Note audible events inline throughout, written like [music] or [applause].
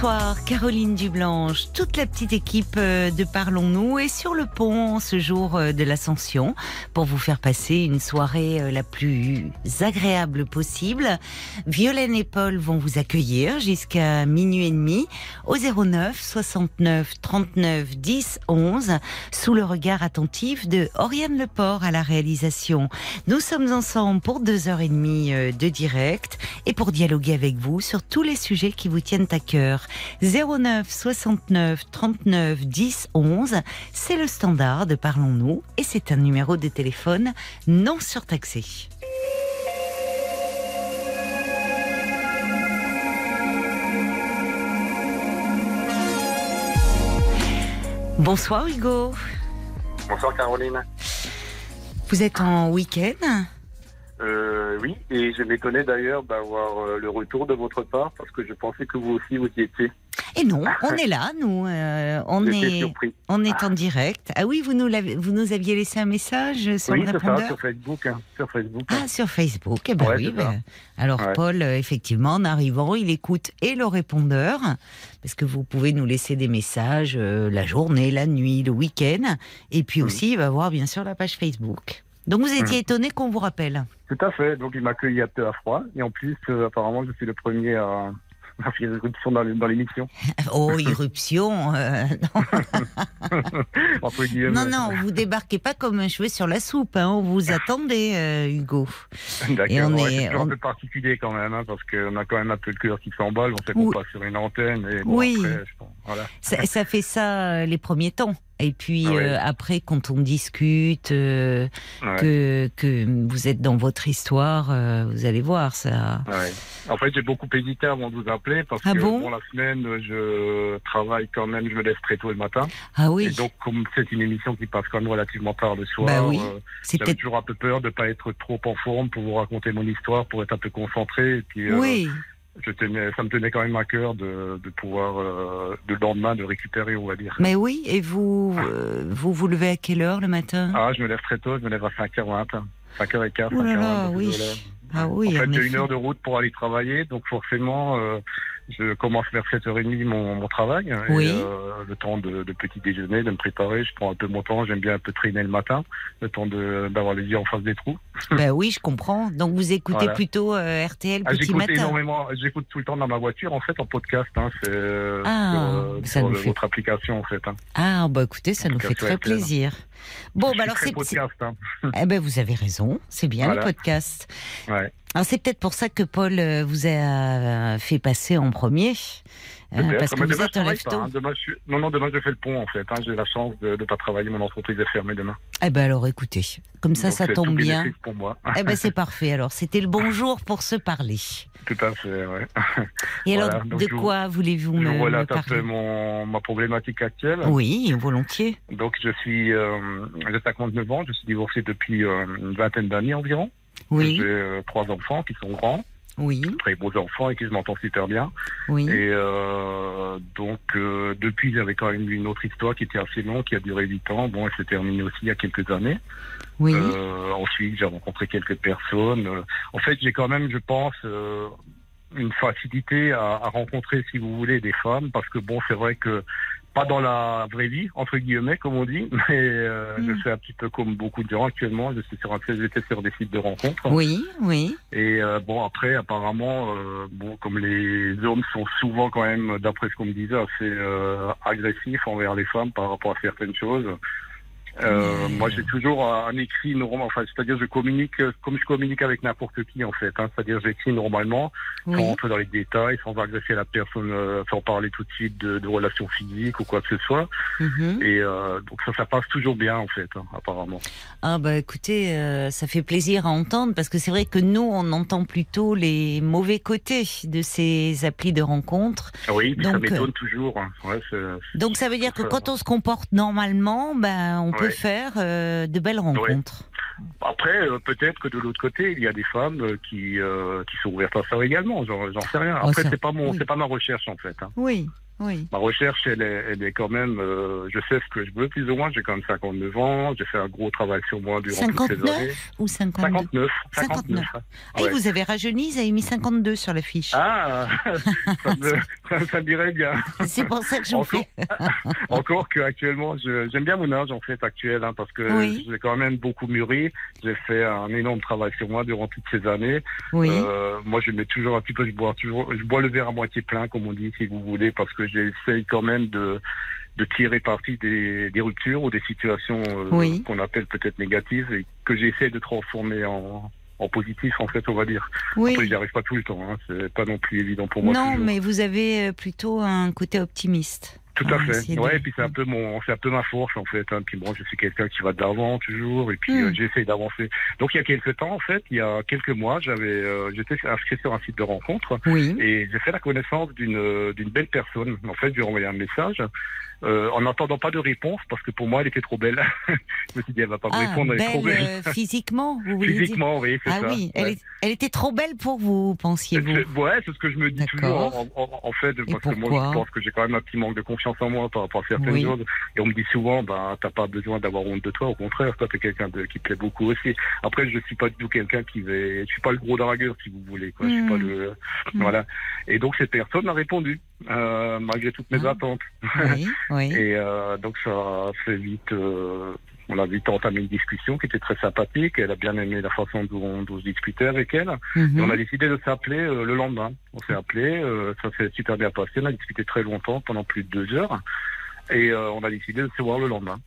Bonsoir Caroline Dublanche, toute la petite équipe euh, de Parlons-nous est sur le pont ce jour euh, de l'Ascension pour vous faire passer une soirée euh, la plus agréable possible. Violaine et Paul vont vous accueillir jusqu'à minuit et demi au 09 69 39 10 11 sous le regard attentif de Oriane Leport à la réalisation. Nous sommes ensemble pour deux heures et demie de direct et pour dialoguer avec vous sur tous les sujets qui vous tiennent à cœur. 09 69 39 10 11, c'est le standard de Parlons-nous et c'est un numéro de téléphone non surtaxé. Bonsoir Hugo. Bonsoir Caroline. Vous êtes en week-end? Euh, oui, et je m'étonnais d'ailleurs d'avoir euh, le retour de votre part parce que je pensais que vous aussi vous y étiez. Et non, on est là, nous. Euh, on est, on est en direct. Ah oui, vous nous, vous nous aviez laissé un message sur oui, le répondeur. Ça, sur Facebook, hein, sur Facebook. Ah, sur Facebook. Eh ben oui. Ben, alors Paul, effectivement, en arrivant, il écoute et le répondeur parce que vous pouvez nous laisser des messages la journée, la nuit, le week-end, et puis aussi, il va voir bien sûr la page Facebook. Donc vous étiez étonné qu'on vous rappelle Tout à fait. Donc il m'accueille à peu à froid. Et en plus, euh, apparemment, je suis le premier à, [laughs] faire irruption dans l'émission. [laughs] Oh, irruption euh, non. [laughs] non, non, vous débarquez pas comme un cheveu sur la soupe. Hein, on vous attendait, euh, Hugo. D'accord, c'est un peu particulier quand même, hein, parce qu'on a quand même un peu le cœur qui s'emballe. On sait qu'on passe sur une antenne. Et oui, voilà. ça fait ça les premiers temps. Et puis ah euh, après, quand on discute, euh, que, que vous êtes dans votre histoire, euh, vous allez voir ça. En fait, j'ai beaucoup hésité avant de vous appeler parce ah que bon pour la semaine, je travaille quand même, je me lève très tôt le matin. Ah oui. Et donc, comme c'est une émission qui passe quand même relativement tard le soir, bah oui. j'avais toujours un peu peur de ne pas être trop en forme pour vous raconter mon histoire, pour être un peu concentré. Et puis, oui je tenais, ça me tenait quand même à cœur de, de pouvoir, euh, le lendemain, de récupérer, on va dire. Mais oui, et vous, euh, vous vous levez à quelle heure le matin? Ah, je me lève très tôt, je me lève à 5h20, 5h15, 5h20. oui. Ah oui, en fait, j'ai une heure de route pour aller travailler, donc forcément, euh, je commence vers 7h30 mon, mon travail. Oui. Et, euh, le temps de, de, petit déjeuner, de me préparer, je prends un peu mon temps, j'aime bien un peu traîner le matin, le temps d'avoir les yeux en face des trous. [laughs] Ben oui, je comprends. Donc vous écoutez plutôt euh, RTL ah, petit matin énormément, j'écoute tout le temps dans ma voiture, en fait, en podcast. Hein, c'est ah, sur, sur votre application, en fait. Hein. Ah, bah écoutez, ça nous fait très plaisir. Bon, bah alors c'est. podcast. Hein. Eh ben, vous avez raison, c'est bien le podcast. Ouais. Alors c'est peut-être pour ça que Paul euh, vous a euh, fait passer en premier. Euh, parce que vous êtes un hein. demain, je Non, non, demain je fais le pont en fait. Hein. J'ai la chance de ne pas travailler, mon entreprise est fermée demain. Eh ben alors écoutez, comme ça, ça tombe bien. Pour moi. [laughs] eh ben c'est [laughs] parfait. Alors c'était le bon jour pour se parler. Tout à fait, ouais. [laughs] Et alors, de quoi voulez-vous me, me voilà, parler mon, ma problématique actuelle. Oui, volontiers. Donc je suis, euh, j'ai 59 ans, je suis divorcé depuis une vingtaine d'années environ. Oui. J'ai euh, trois enfants qui sont grands. Oui. Très beaux enfants et qui je m'entends super bien. Oui. Et euh, donc, euh, depuis, j'avais quand même une autre histoire qui était assez longue, qui a duré 8 ans. Bon, elle s'est terminée aussi il y a quelques années. Oui. Euh, ensuite, j'ai rencontré quelques personnes. en fait, j'ai quand même, je pense, une facilité à, à, rencontrer, si vous voulez, des femmes, parce que bon, c'est vrai que pas dans la vraie vie, entre guillemets, comme on dit, [laughs] mais euh, je fais un petit peu comme beaucoup de gens actuellement. Je suis sur un j'étais sur des sites de rencontres. Oui, oui. Et euh, bon, après, apparemment, euh, bon, comme les hommes sont souvent quand même, d'après ce qu'on me disait, assez agressifs envers les femmes par rapport à certaines choses. Euh, moi, j'ai toujours un écrit normal. Enfin, c'est-à-dire, je communique comme je communique avec n'importe qui, en fait. Hein. C'est-à-dire, j'écris normalement, sans rentrer dans les détails, sans agresser la personne, euh, sans parler tout de suite de, de, relations physiques ou quoi que ce soit. Mhm. Et euh, donc, ça, ça passe toujours bien, en fait, hein, apparemment. Ah bah, écoutez, euh, ça fait plaisir à entendre parce que c'est vrai que nous, on entend plutôt les mauvais côtés de ces applis de rencontres. Oui, donc, ça m'étonne toujours. Hein. Ouais, donc, ça veut dire que quand on se comporte normalement, ben, on peut faire euh, de belles rencontres. Après, euh, peut-être que de l'autre côté, il y a des femmes euh, qui qui sont ouvertes à ça également. J'en sais rien. Oh, Après, c'est pas mon, oui. c'est pas ma recherche en fait. hein. Oui, oui. Ma recherche, elle est, elle est quand même. euh, je sais ce que je veux plus ou moins. J'ai quand même 59 ans. J'ai fait un gros travail sur moi durant toutes ces 59 années. ou 52 59. 59. 59. Ah, ouais. vous avez rajeuni, vous avez mis 52 sur la fiche. Ah, [laughs] ça me, ça, [laughs] ça me dirait bien. C'est pour ça que je vous Encore, fais. [laughs] encore que actuellement, je- j'aime bien mon âge en fait actuel, hein, parce que Oui. j'ai quand même beaucoup mûri. J'ai fait un énorme travail sur moi durant toutes ces années. Oui. Euh, moi, je mets toujours un petit peu, je bois toujours, je bois le verre à moitié plein, comme on dit, si vous voulez, parce que j'essaye quand même de de tirer parti des, des ruptures ou des situations euh, Oui. qu'on appelle peut-être négatives et que j'essaie de transformer en en positif, en fait, on va dire. oui. Après, j'y arrive pas tout le temps. Hein. C'est pas non plus évident pour moi. Non, toujours. mais vous avez euh, plutôt un côté optimiste. Tout à fait. de- Ouais, et puis c'est un peu mon, c'est un peu ma force en fait. Hein. Puis moi, je suis quelqu'un qui va de l'avant toujours, et puis Hmm. euh, j'essaie d'avancer. Donc il y a quelques temps, en fait, il y a quelques mois, j'avais, euh, j'étais inscrit sur un site de rencontre Oui. et j'ai fait la connaissance d'une euh, d'une belle personne. En fait, je lui ai envoyé un message. Euh, en n'attendant pas de réponse, parce que pour moi, elle était trop belle. [laughs] je me suis dit, elle va pas me Ah, répondre, elle est trop belle euh, physiquement, vous voulez dire Physiquement, oui, c'est Ah ça. oui, elle, Ouais. est- elle était trop belle pour vous, pensiez-vous Ouais, c'est ce que je me dis toujours. En, en- en fait, parce que moi, je pense que j'ai quand même un petit manque de confiance en moi par rapport à certaines Oui. choses. Et on me dit souvent, ben, t'as pas besoin d'avoir honte de toi. Au contraire, toi, t'es quelqu'un de, qui plaît beaucoup aussi. Après, je suis pas du tout quelqu'un qui va, je suis pas le gros dragueur, si vous voulez, quoi. Je suis pas le, Mm. voilà. Et donc, cette personne m'a répondu, euh, malgré toutes mes Ah. attentes. Oui, [laughs] oui. Et euh, donc ça a fait vite, euh, on a vite entamé une discussion qui était très sympathique. Elle a bien aimé la façon dont on, dont je discutais avec elle. Et on a décidé de s'appeler le lendemain. On s'est appelé, euh, ça s'est super bien passé. On a discuté très longtemps, pendant plus de deux heures. Et euh, on a décidé de se voir le lendemain.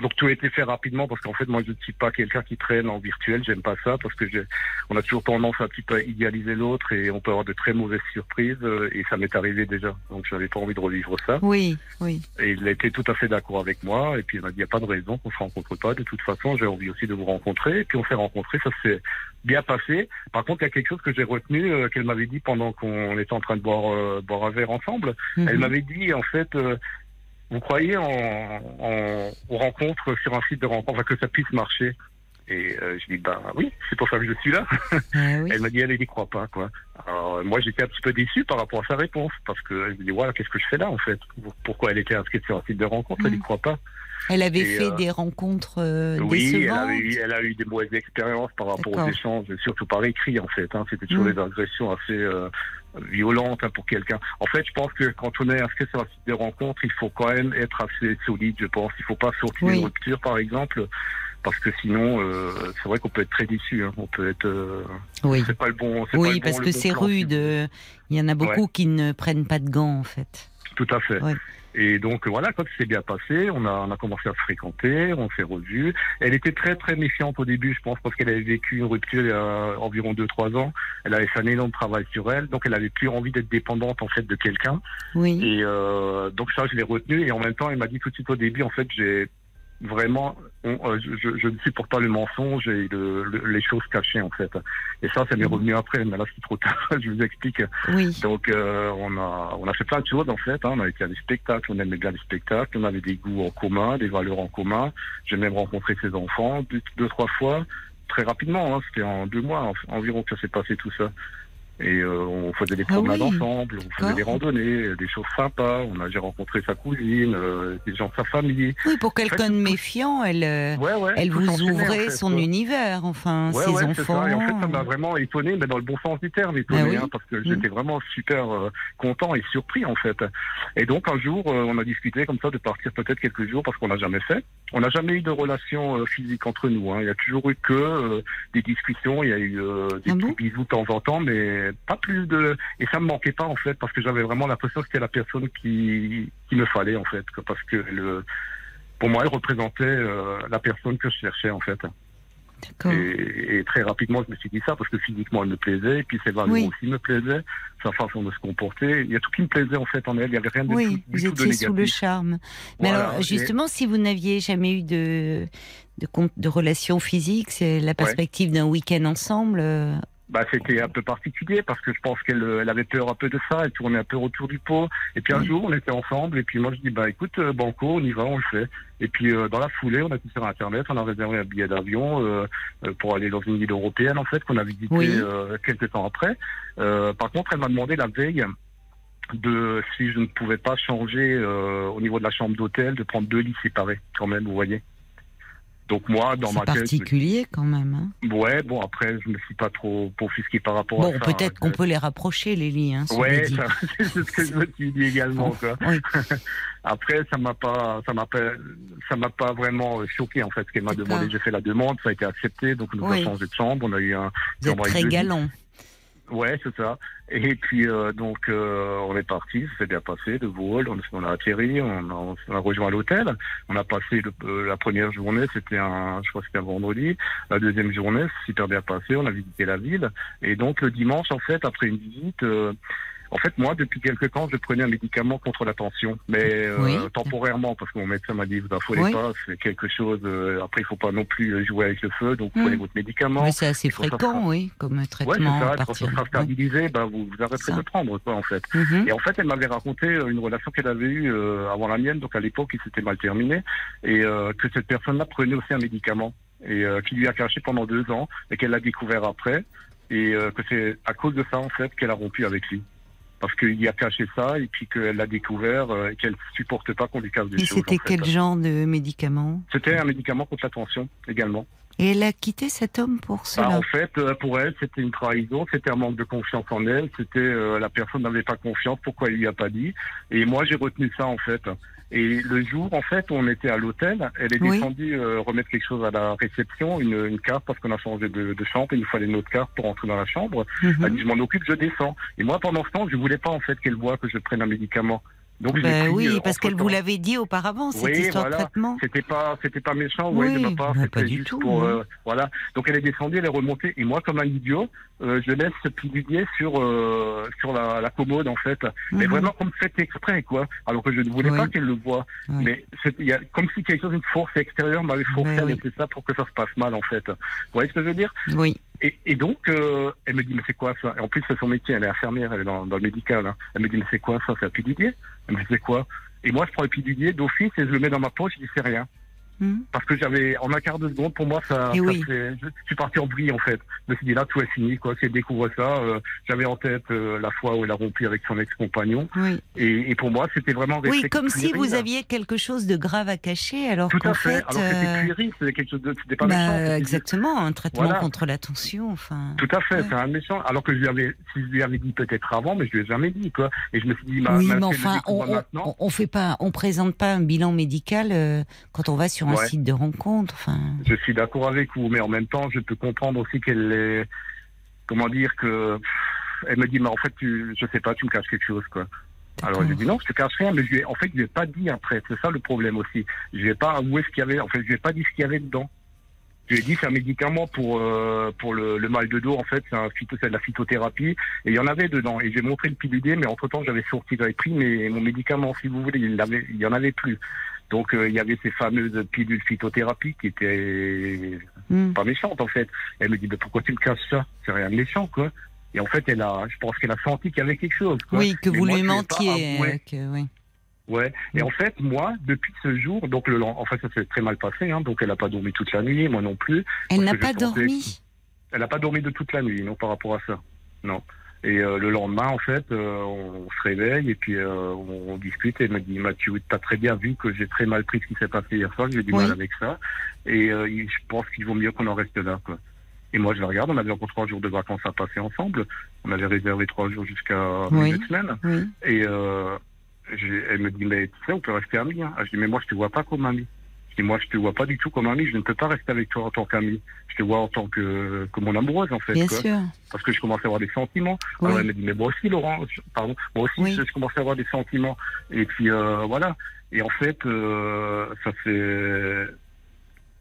Donc tout a été fait rapidement parce qu'en fait moi je ne suis pas quelqu'un qui traîne en virtuel, j'aime pas ça parce que j'ai- on a toujours tendance un petit peu à idéaliser l'autre et on peut avoir de très mauvaises surprises euh, et ça m'est arrivé déjà. Donc j'avais pas envie de revivre ça. Oui, oui. Et il a été tout à fait d'accord avec moi. Et puis il m'a dit, il n'y a pas de raison qu'on se rencontre pas. De toute façon, j'ai envie aussi de vous rencontrer. Et puis on s'est rencontrés, ça s'est bien passé. Par contre, il y a quelque chose que j'ai retenu, euh, qu'elle m'avait dit pendant qu'on était en train de boire, euh, boire un verre ensemble. Elle Mhm. m'avait dit, en fait, euh, vous croyez en, en, aux rencontres sur un site de rencontre, enfin, que ça puisse marcher et euh, je dis ben oui, c'est pour ça que je suis là. [laughs] Ah oui. Elle m'a dit elle n'y croit pas quoi. Alors euh, moi j'étais un petit peu déçu par rapport à sa réponse parce que je me dis voilà qu'est-ce que je fais là en fait? Pourquoi elle était inscrite sur un site de rencontre? Elle n'y Mm. croit pas. Elle avait Et, fait euh, des rencontres euh, Oui, elle décevantes. a, eu, elle a eu des mauvaises expériences par rapport aux échanges, surtout par écrit en fait. Hein. C'était toujours Mm. des agressions assez violentes hein, pour quelqu'un. En fait, je pense que quand on est inscrit sur un site de rencontre, il faut quand même être assez solide, je pense. Il faut pas sortir Oui. une rupture, par exemple, parce que sinon, euh, c'est vrai qu'on peut être très déçu. Hein. On peut être. euh, Oui. c'est pas le bon. pas Oui, le parce que bon c'est rude. euh, Il y en a beaucoup qui ne prennent pas de gants, en fait. Tout à fait. Ouais. Et donc voilà, quand c'est bien passé, on a, on a commencé à se fréquenter, on s'est revus. Elle était très très méfiante au début, je pense, parce qu'elle avait vécu une rupture il y a environ 2-3 ans. Elle avait fait un énorme travail sur elle, donc elle avait plus envie d'être dépendante en fait de quelqu'un. Oui. Et euh, donc ça, je l'ai retenu. Et en même temps, elle m'a dit tout de suite au début, en fait, j'ai vraiment, on- euh, je, ne supporte pas le mensonge et le- le- les choses cachées en fait. Et ça, ça m'est Mhm. revenu après. Mais là, c'est trop tard. [laughs] je vous explique. Oui. Donc euh, on a on a fait plein de choses en fait. Hein. On a été à des spectacles, on aimait bien les spectacles, on avait des goûts en commun, des valeurs en commun. J'ai même rencontré ses enfants deux, deux trois fois, très rapidement. Hein. C'était en deux mois en- environ que ça s'est passé tout ça. Et euh, on faisait des Ah promenades oui. ensemble, on faisait des randonnées, des choses sympas. On a j'ai rencontré sa cousine, euh, des gens de sa famille. Oui, pour quelqu'un de méfiant, elle, euh, Ouais ouais. elle vous en ouvrait fait, son univers, enfin, Ouais, ses enfants. ça. Et en fait, ça m'a vraiment étonné, mais dans le bon sens du terme, étonné, Ah oui hein, parce que j'étais vraiment super euh, content et surpris, en fait. Et donc, un jour, euh, on a discuté comme ça de partir peut-être quelques jours, parce qu'on n'a jamais fait. On n'a jamais eu de relation physique entre nous. Hein. Il y a toujours eu que des discussions, il y a eu des Ah petits bon bisous de temps en temps, mais pas plus de... Et ça me manquait pas, en fait, parce que j'avais vraiment l'impression que c'était la personne qui, qui me fallait, en fait, parce que le... Pour moi, elle représentait euh, la personne que je cherchais, en fait. Et, et très rapidement, je me suis dit ça parce que physiquement, elle me plaisait, et puis ses valeurs Oui. aussi me plaisaient, sa façon de se comporter. Il y a tout qui me plaisait en fait en elle. Il n'y avait rien de Oui, tout, vous tout de étiez sous le charme. Mais Voilà, alors, et- justement, si vous n'aviez jamais eu de, de relation physique, c'est la perspective d'un week-end ensemble, euh, bah, c'était un peu particulier parce que je pense qu'elle elle avait peur un peu de ça, elle tournait un peu autour du pot. Et puis un jour, on était ensemble et puis moi je dis bah écoute euh, Banco, on y va, on le fait. Et puis euh, dans la foulée, on a été sur internet, on a réservé un billet d'avion euh, euh, pour aller dans une ville européenne en fait qu'on a visité Oui. euh, quelques temps après. Euh, par contre, elle m'a demandé la veille de si je ne pouvais pas changer euh, au niveau de la chambre d'hôtel, de prendre deux lits séparés quand même, vous voyez. Donc moi, dans C'est ma tête, me particulier quand même. hein. Ouais, bon, après, je me suis pas trop offusqué par rapport à Bon, ça. peut-être qu'on Euh, peut les rapprocher, les lits. Hein, Ouais, [laughs] c'est ce que je me suis dit également, quoi. Oui. [laughs] Après, ça m'a pas, ça m'a pas, ça m'a pas vraiment euh, choqué, en fait, ce qu'elle m'a demandé. J'ai fait la demande, ça a été accepté, donc nous Oui. avons changé de chambre, on a eu un, Vous êtes très galant. Ouais, c'est ça. Et puis euh, donc euh, on est parti, ça s'est bien passé de vol, on, a atterri, on a, rejoint l'hôtel, on a passé le- euh, la première journée, c'était un, je crois c'était un vendredi, la deuxième journée, super bien passé, on a visité la ville, et donc le dimanche en fait après une visite, euh, en fait moi depuis quelque temps je prenais un médicament contre la tension, mais euh, Oui. temporairement parce que mon médecin m'a dit vous affolez Oui. pas, c'est quelque chose, euh, après il faut pas non plus jouer avec le feu, donc Hmm. prenez votre médicament. Mais c'est assez fréquent, oui, comme c'est traitement ça, à quand ça sera oui. stabilisé, bah, vous, vous arrêterez de prendre, quoi, en fait. Mhm. Et en fait, elle m'avait raconté euh, une relation qu'elle avait eue euh, avant la mienne, donc à l'époque, il s'était mal terminé, et euh, que cette personne-là prenait aussi un médicament, et euh, qui lui a caché pendant deux ans, et qu'elle l'a découvert après, et euh, que c'est à cause de ça, en fait, qu'elle a rompu avec lui. Parce qu'il y a caché ça, et puis qu'elle l'a découvert, euh, et qu'elle supporte pas qu'on lui casse des Et choses. c'était en fait. quel genre de médicament? C'était un médicament contre la tension, également. Et elle a quitté cet homme pour Bah, cela. en fait, euh, pour elle, c'était une trahison, c'était un manque de confiance en elle, c'était euh, la personne n'avait pas confiance, pourquoi elle lui a pas dit? Et moi, j'ai retenu ça en fait. Et le jour, en fait, où on était à l'hôtel, elle est Oui. descendue euh, remettre quelque chose à la réception, une, une carte parce qu'on a changé de, de chambre, il nous fallait notre carte pour entrer dans la chambre. Mhm. Elle dit, je m'en occupe, je descends. Et moi, pendant ce temps, je voulais pas en fait qu'elle voit que je prenne un médicament. Donc, Ben pris, oui, euh, parce qu'elle vous l'avait dit auparavant, cette Oui, histoire voilà. de traitement. c'était pas, c'était pas méchant, Oui, ouais, de ma part. C'était pas du tout, pour, non. euh, voilà. Donc elle est descendue, elle est remontée, et moi, comme un idiot, euh, je laisse ce pilulier sur euh, sur la, la commode en fait, mais Mhm. vraiment comme fait exprès quoi. Alors que je ne voulais Oui. pas qu'elle le voie, Oui. mais y a comme si quelque chose, une force extérieure m'avait forcé Ouais, à laisser ça pour que ça se passe mal en fait. Vous voyez ce que je veux dire? Oui. Et, et donc, euh, elle me dit, mais c'est quoi ça? Et en plus, c'est son métier, elle est infirmière, elle est dans, dans le médical. hein. Elle me dit, mais c'est quoi ça? C'est un pilulier Elle me dit, c'est quoi? Et moi, je prends le pilulier d'office et je le mets dans ma poche, je dis, c'est rien. Mhm. Parce que j'avais, en un quart de seconde, pour moi, ça, Et ça oui. fait- je, je suis parti en vrille, en fait. Je me suis dit, là, tout est fini, quoi. Si elle découvre ça, euh, j'avais en tête euh, la fois où elle a rompu avec son ex-compagnon. Oui. Et, et pour moi, c'était vraiment Oui, comme si vous aviez quelque chose de grave à cacher, alors Tout qu'en à fait. fait, Alors que c'était euh, c'était quelque chose de, c'était pas bah, méchant. exactement, un traitement Voilà. contre la tension, enfin. Tout à fait, Ouais. c'est un méchant. Alors que je lui avais, si je lui avais dit peut-être avant, mais je lui ai jamais dit, quoi. Et je me suis dit, bah, oui, bah, mais enfin, on, on, on- fait pas, on présente pas un bilan médical quand on va sur un Ouais. site de rencontre. Je suis d'accord avec vous, mais en même temps, je peux comprendre aussi qu'elle est, comment dire que, elle me dit, mais en fait, tu, je sais pas, tu me caches quelque chose, quoi. Alors j'ai dit non, je te cache rien, mais je lui ai, en fait, je lui ai pas dit après. C'est ça le problème aussi. Je lui ai pas avoué ce qu'il y avait. En fait, je lui ai pas dit ce qu'il y avait dedans. Je lui ai dit c'est un médicament pour euh, pour le, le mal de dos. En fait, c'est un phyto, c'est de la phytothérapie et il y en avait dedans. Et j'ai montré le pilulier, mais entre temps, j'avais sorti, j'avais pris mes, mon médicament, si vous voulez. Il l'avait, il y en avait plus. Donc euh, il y avait ces fameuses pilules phytothérapie qui étaient hmm. pas méchantes en fait. Elle me dit mais pourquoi tu me caches ça? C'est rien de méchant quoi. Et en fait, elle a, je pense qu'elle a senti qu'il y avait quelque chose. Quoi. oui, que Mais vous moi, lui mentiez. euh, que, oui. Ouais. Et en fait, moi, depuis ce jour, donc le en fait, ça s'est très mal passé. Hein, donc elle n'a pas dormi toute la nuit, moi non plus. Elle n'a pas dormi? Elle n'a pas dormi de toute la nuit, non, par rapport à ça. Non. Et euh, le lendemain, en fait, euh, on se réveille et puis euh, on, on discute et elle me dit Mathieu, tu as très bien vu que j'ai très mal pris ce qui s'est passé hier soir, j'ai du Oui. mal avec ça. Et euh, il- je pense qu'il vaut mieux qu'on en reste là. Quoi. Et moi, je la regarde, on avait encore trois jours de vacances à passer ensemble. On avait réservé trois jours jusqu'à Oui. une semaine. Oui. Et euh, elle me dit, mais tu sais, on peut rester amis. Hein. Je dis, mais moi, je te vois pas comme ami. Dis, moi, je te vois pas du tout comme ami. Je ne peux pas rester avec toi en tant qu'ami. Je te vois en tant que, que mon amoureuse, en fait. Bien quoi. sûr. Parce que je commence à avoir des sentiments. Oui. Alors elle me dit, mais moi aussi, Laurent, pardon, moi aussi, Oui. je, je commence à avoir des sentiments. Et puis, euh, voilà. Et en fait, euh, ça s'est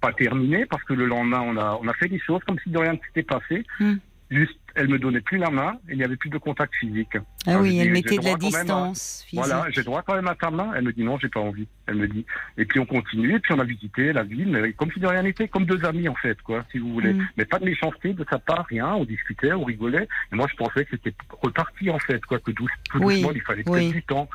pas terminé parce que le lendemain, on a, on a fait des choses comme si de rien ne s'était passé. Hmm. Juste elle me donnait plus la main, il n'y avait plus de contact physique. Ah Alors, oui, elle mettait de la à- distance physique. Voilà, j'ai droit quand même à ta main. Elle me dit non, j'ai pas envie. Elle me dit. Et puis on continue, et puis on a visité la ville, mais comme si de rien n'était, comme deux amis en fait, quoi, si vous voulez. Mm. Mais pas de méchanceté de sa part, rien. On discutait, on rigolait. Et moi, je pensais que c'était reparti en fait, quoi, que douce, tout Oui, doucement, il fallait peut-être oui. du temps.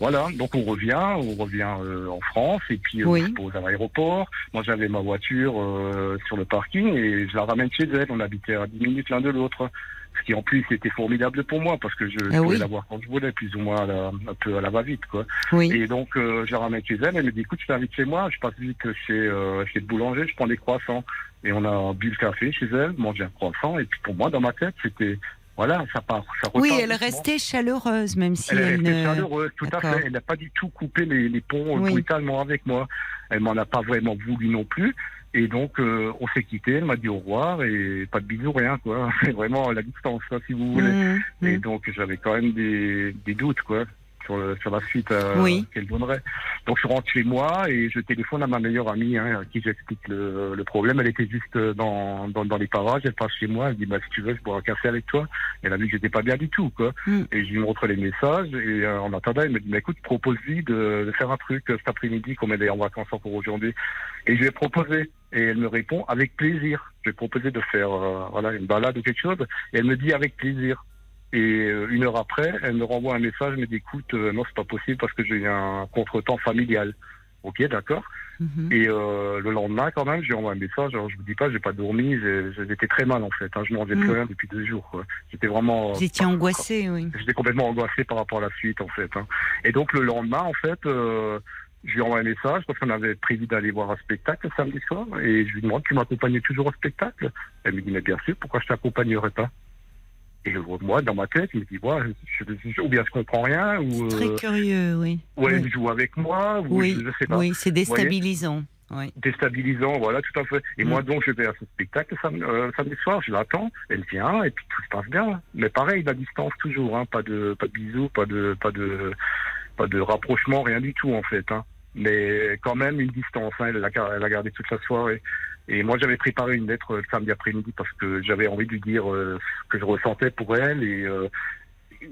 Voilà, donc on revient, on revient euh, en France, et puis euh, Oui. on se pose à l'aéroport. Moi, j'avais ma voiture euh, sur le parking, et je la ramène chez elle. On habitait à 10 minutes l'un de l'autre. Ce qui en plus était formidable pour moi parce que je Ah pouvais oui. la voir quand je voulais, plus ou moins à la- un peu à la va-vite quoi. Oui. Et donc, euh, je ramène chez elle. Elle me dit, écoute, je t'invite chez moi. Je passe vite chez, euh, chez le boulanger. Je prends des croissants. Et on a bu le café chez elle, mangé un croissant. Et puis, pour moi, dans ma tête, c'était, voilà, ça part, ça Oui, elle restait chaleureuse, même si Elle elle, restée ne. chaleureuse, tout à fait. Elle n'a pas du tout coupé les, les ponts euh, Oui. brutalement avec moi. Elle m'en a pas vraiment voulu non plus. Et donc, euh, on s'est quitté. Elle m'a dit au revoir et pas de bisous, rien, quoi. C'est [laughs] vraiment à la distance, quoi, si vous voulez. Mmh, Et mmh. donc j'avais quand même des, des doutes quoi sur, le- sur la suite euh, Oui. qu'elle donnerait. Donc je rentre chez moi et je téléphone à ma meilleure amie hein, à qui j'explique le, le problème. Elle était juste dans, dans, dans les parages. Elle passe chez moi. Elle dit bah si tu veux je bois un café avec toi. Elle a vu que j'étais pas bien du tout quoi. Mm. Et je lui montre les messages et euh, en attendant elle me dit mais écoute propose-lui de, de faire un truc euh, cet après-midi comme elle est en vacances encore aujourd'hui. Et je lui ai proposé et elle me répond avec plaisir. Je lui ai proposé de faire euh, voilà une balade ou quelque chose et elle me dit avec plaisir. Et euh, une heure après, elle me renvoie un message, elle me dit écoute, euh, non, c'est pas possible parce que j'ai eu un contretemps familial. Ok, d'accord. Mhm. Et euh, le lendemain, quand même, je lui envoie un message. Alors, je vous dis pas, j'ai pas dormi, j'ai- j'étais très mal en fait. Hein, je mangeais plus Mm. rien depuis deux jours. J'étais vraiment. Vous étiez angoissée, oui. J'étais complètement angoissé par rapport à la suite, en fait. hein. Et donc, le lendemain, en fait, euh, je lui envoie un message parce qu'on avait prévu d'aller voir un spectacle le samedi soir. Et je lui demande, tu m'accompagnais toujours au spectacle? Elle me dit, mais bien sûr, pourquoi je t'accompagnerais pas? Et moi, dans ma tête, je me dis, ouais, je, je- ou bien je comprends rien, ou, Très euh, curieux, oui. ou elle oui. joue avec moi, ou Oui, je, je sais pas. oui, c'est déstabilisant. Oui. Déstabilisant, voilà, tout à fait. Et Mm. moi, donc, je vais à ce spectacle euh, samedi soir, je l'attends, elle vient, et puis tout se passe bien. Mais pareil, la distance toujours, hein, pas de, pas de bisous, pas de, pas de, pas de rapprochement, rien du tout, en fait, hein. Mais quand même une distance, hein, elle, a, elle a gardé toute la soirée. Et moi, j'avais préparé une lettre euh, le samedi après-midi parce que j'avais envie de lui dire euh, ce que je ressentais pour elle et euh,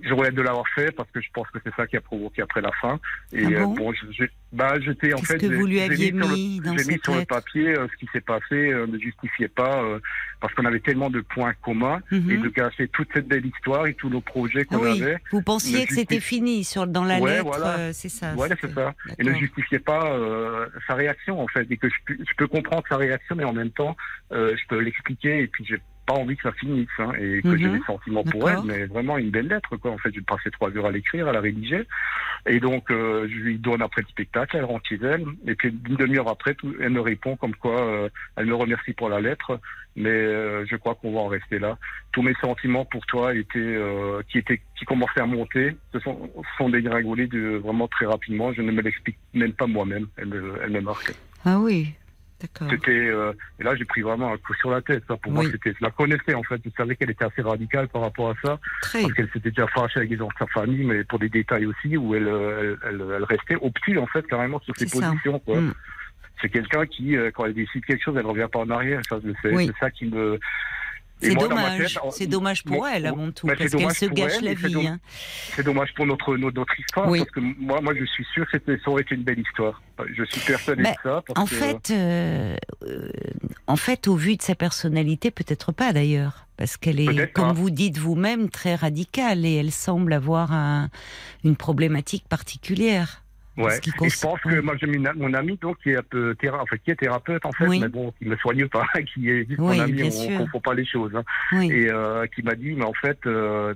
j'aurais de l'avoir fait parce que je pense que c'est ça qui a provoqué après la fin. Et Ah euh, bon je- je- bah, j'étais en fait. que vous lui aviez mis sur le papier euh, ce qui s'est passé euh, ne justifiait pas parce qu'on avait tellement de points communs Mhm. et de gâcher toute cette belle histoire et tous nos projets Ah qu'on oui, avait. vous pensiez que c'était fini sur, dans la Ouais, lettre, voilà. c'est ça. Voilà, c'était- c'est ça. Et ne justifiait pas euh, sa réaction en fait et que je, je peux comprendre sa réaction mais en même temps euh, je peux l'expliquer et puis j'ai pas envie que ça finisse hein, et que Mhm. j'ai des sentiments pour elle mais vraiment une belle lettre quoi. En fait j'ai passé trois heures à l'écrire à la rédiger. Et donc euh, je lui donne après le spectacle elle rentre chez elle. Et puis une demi-heure après tout, elle me répond comme quoi euh, elle me remercie pour la lettre. Mais euh, je crois qu'on va en rester là. Tous mes sentiments pour toi étaient qui étaient qui commençaient à monter se sont, sont dégringolés de, vraiment très rapidement. Je ne me l'explique même pas moi-même. Elle elle me marque. Ah oui. C'était euh, et là j'ai pris vraiment un coup sur la tête. Ça, pour moi, c'était, je la connaissais en fait. Je savais qu'elle était assez radicale par rapport à ça, Très. parce qu'elle s'était déjà fâchée avec les gens de sa famille, mais pour des détails aussi où elle, euh, elle, elle, elle restait obtus en fait carrément sur ses positions. Quoi. Mm. C'est quelqu'un qui, euh, quand elle décide quelque chose, elle revient pas en arrière. Ça. Oui. C'est ça qui me. C'est dommage. C'est dommage pour Bon, elle, avant tout, c'est parce qu'elle se gâche elle, la c'est vie. hein. C'est dommage pour notre notre, notre histoire, Oui. parce que moi, moi, je suis sûr que ça aurait été une belle histoire. Je suis persuadé Bah, de ça. Parce En que- fait, euh, en fait, au vu de sa personnalité, peut-être pas d'ailleurs, parce qu'elle est, comme pas. vous dites vous-même, très radicale et elle semble avoir un- une problématique particulière. Ouais. je pense que moi j'ai mon ami donc qui est un peu théra... enfin, qui est thérapeute en fait, Oui. mais bon, qui me soigne pas, [laughs] qui est juste Oui, mon ami, on sûr. confond pas les choses. hein. Oui. Et euh, qui m'a dit, mais en fait, euh,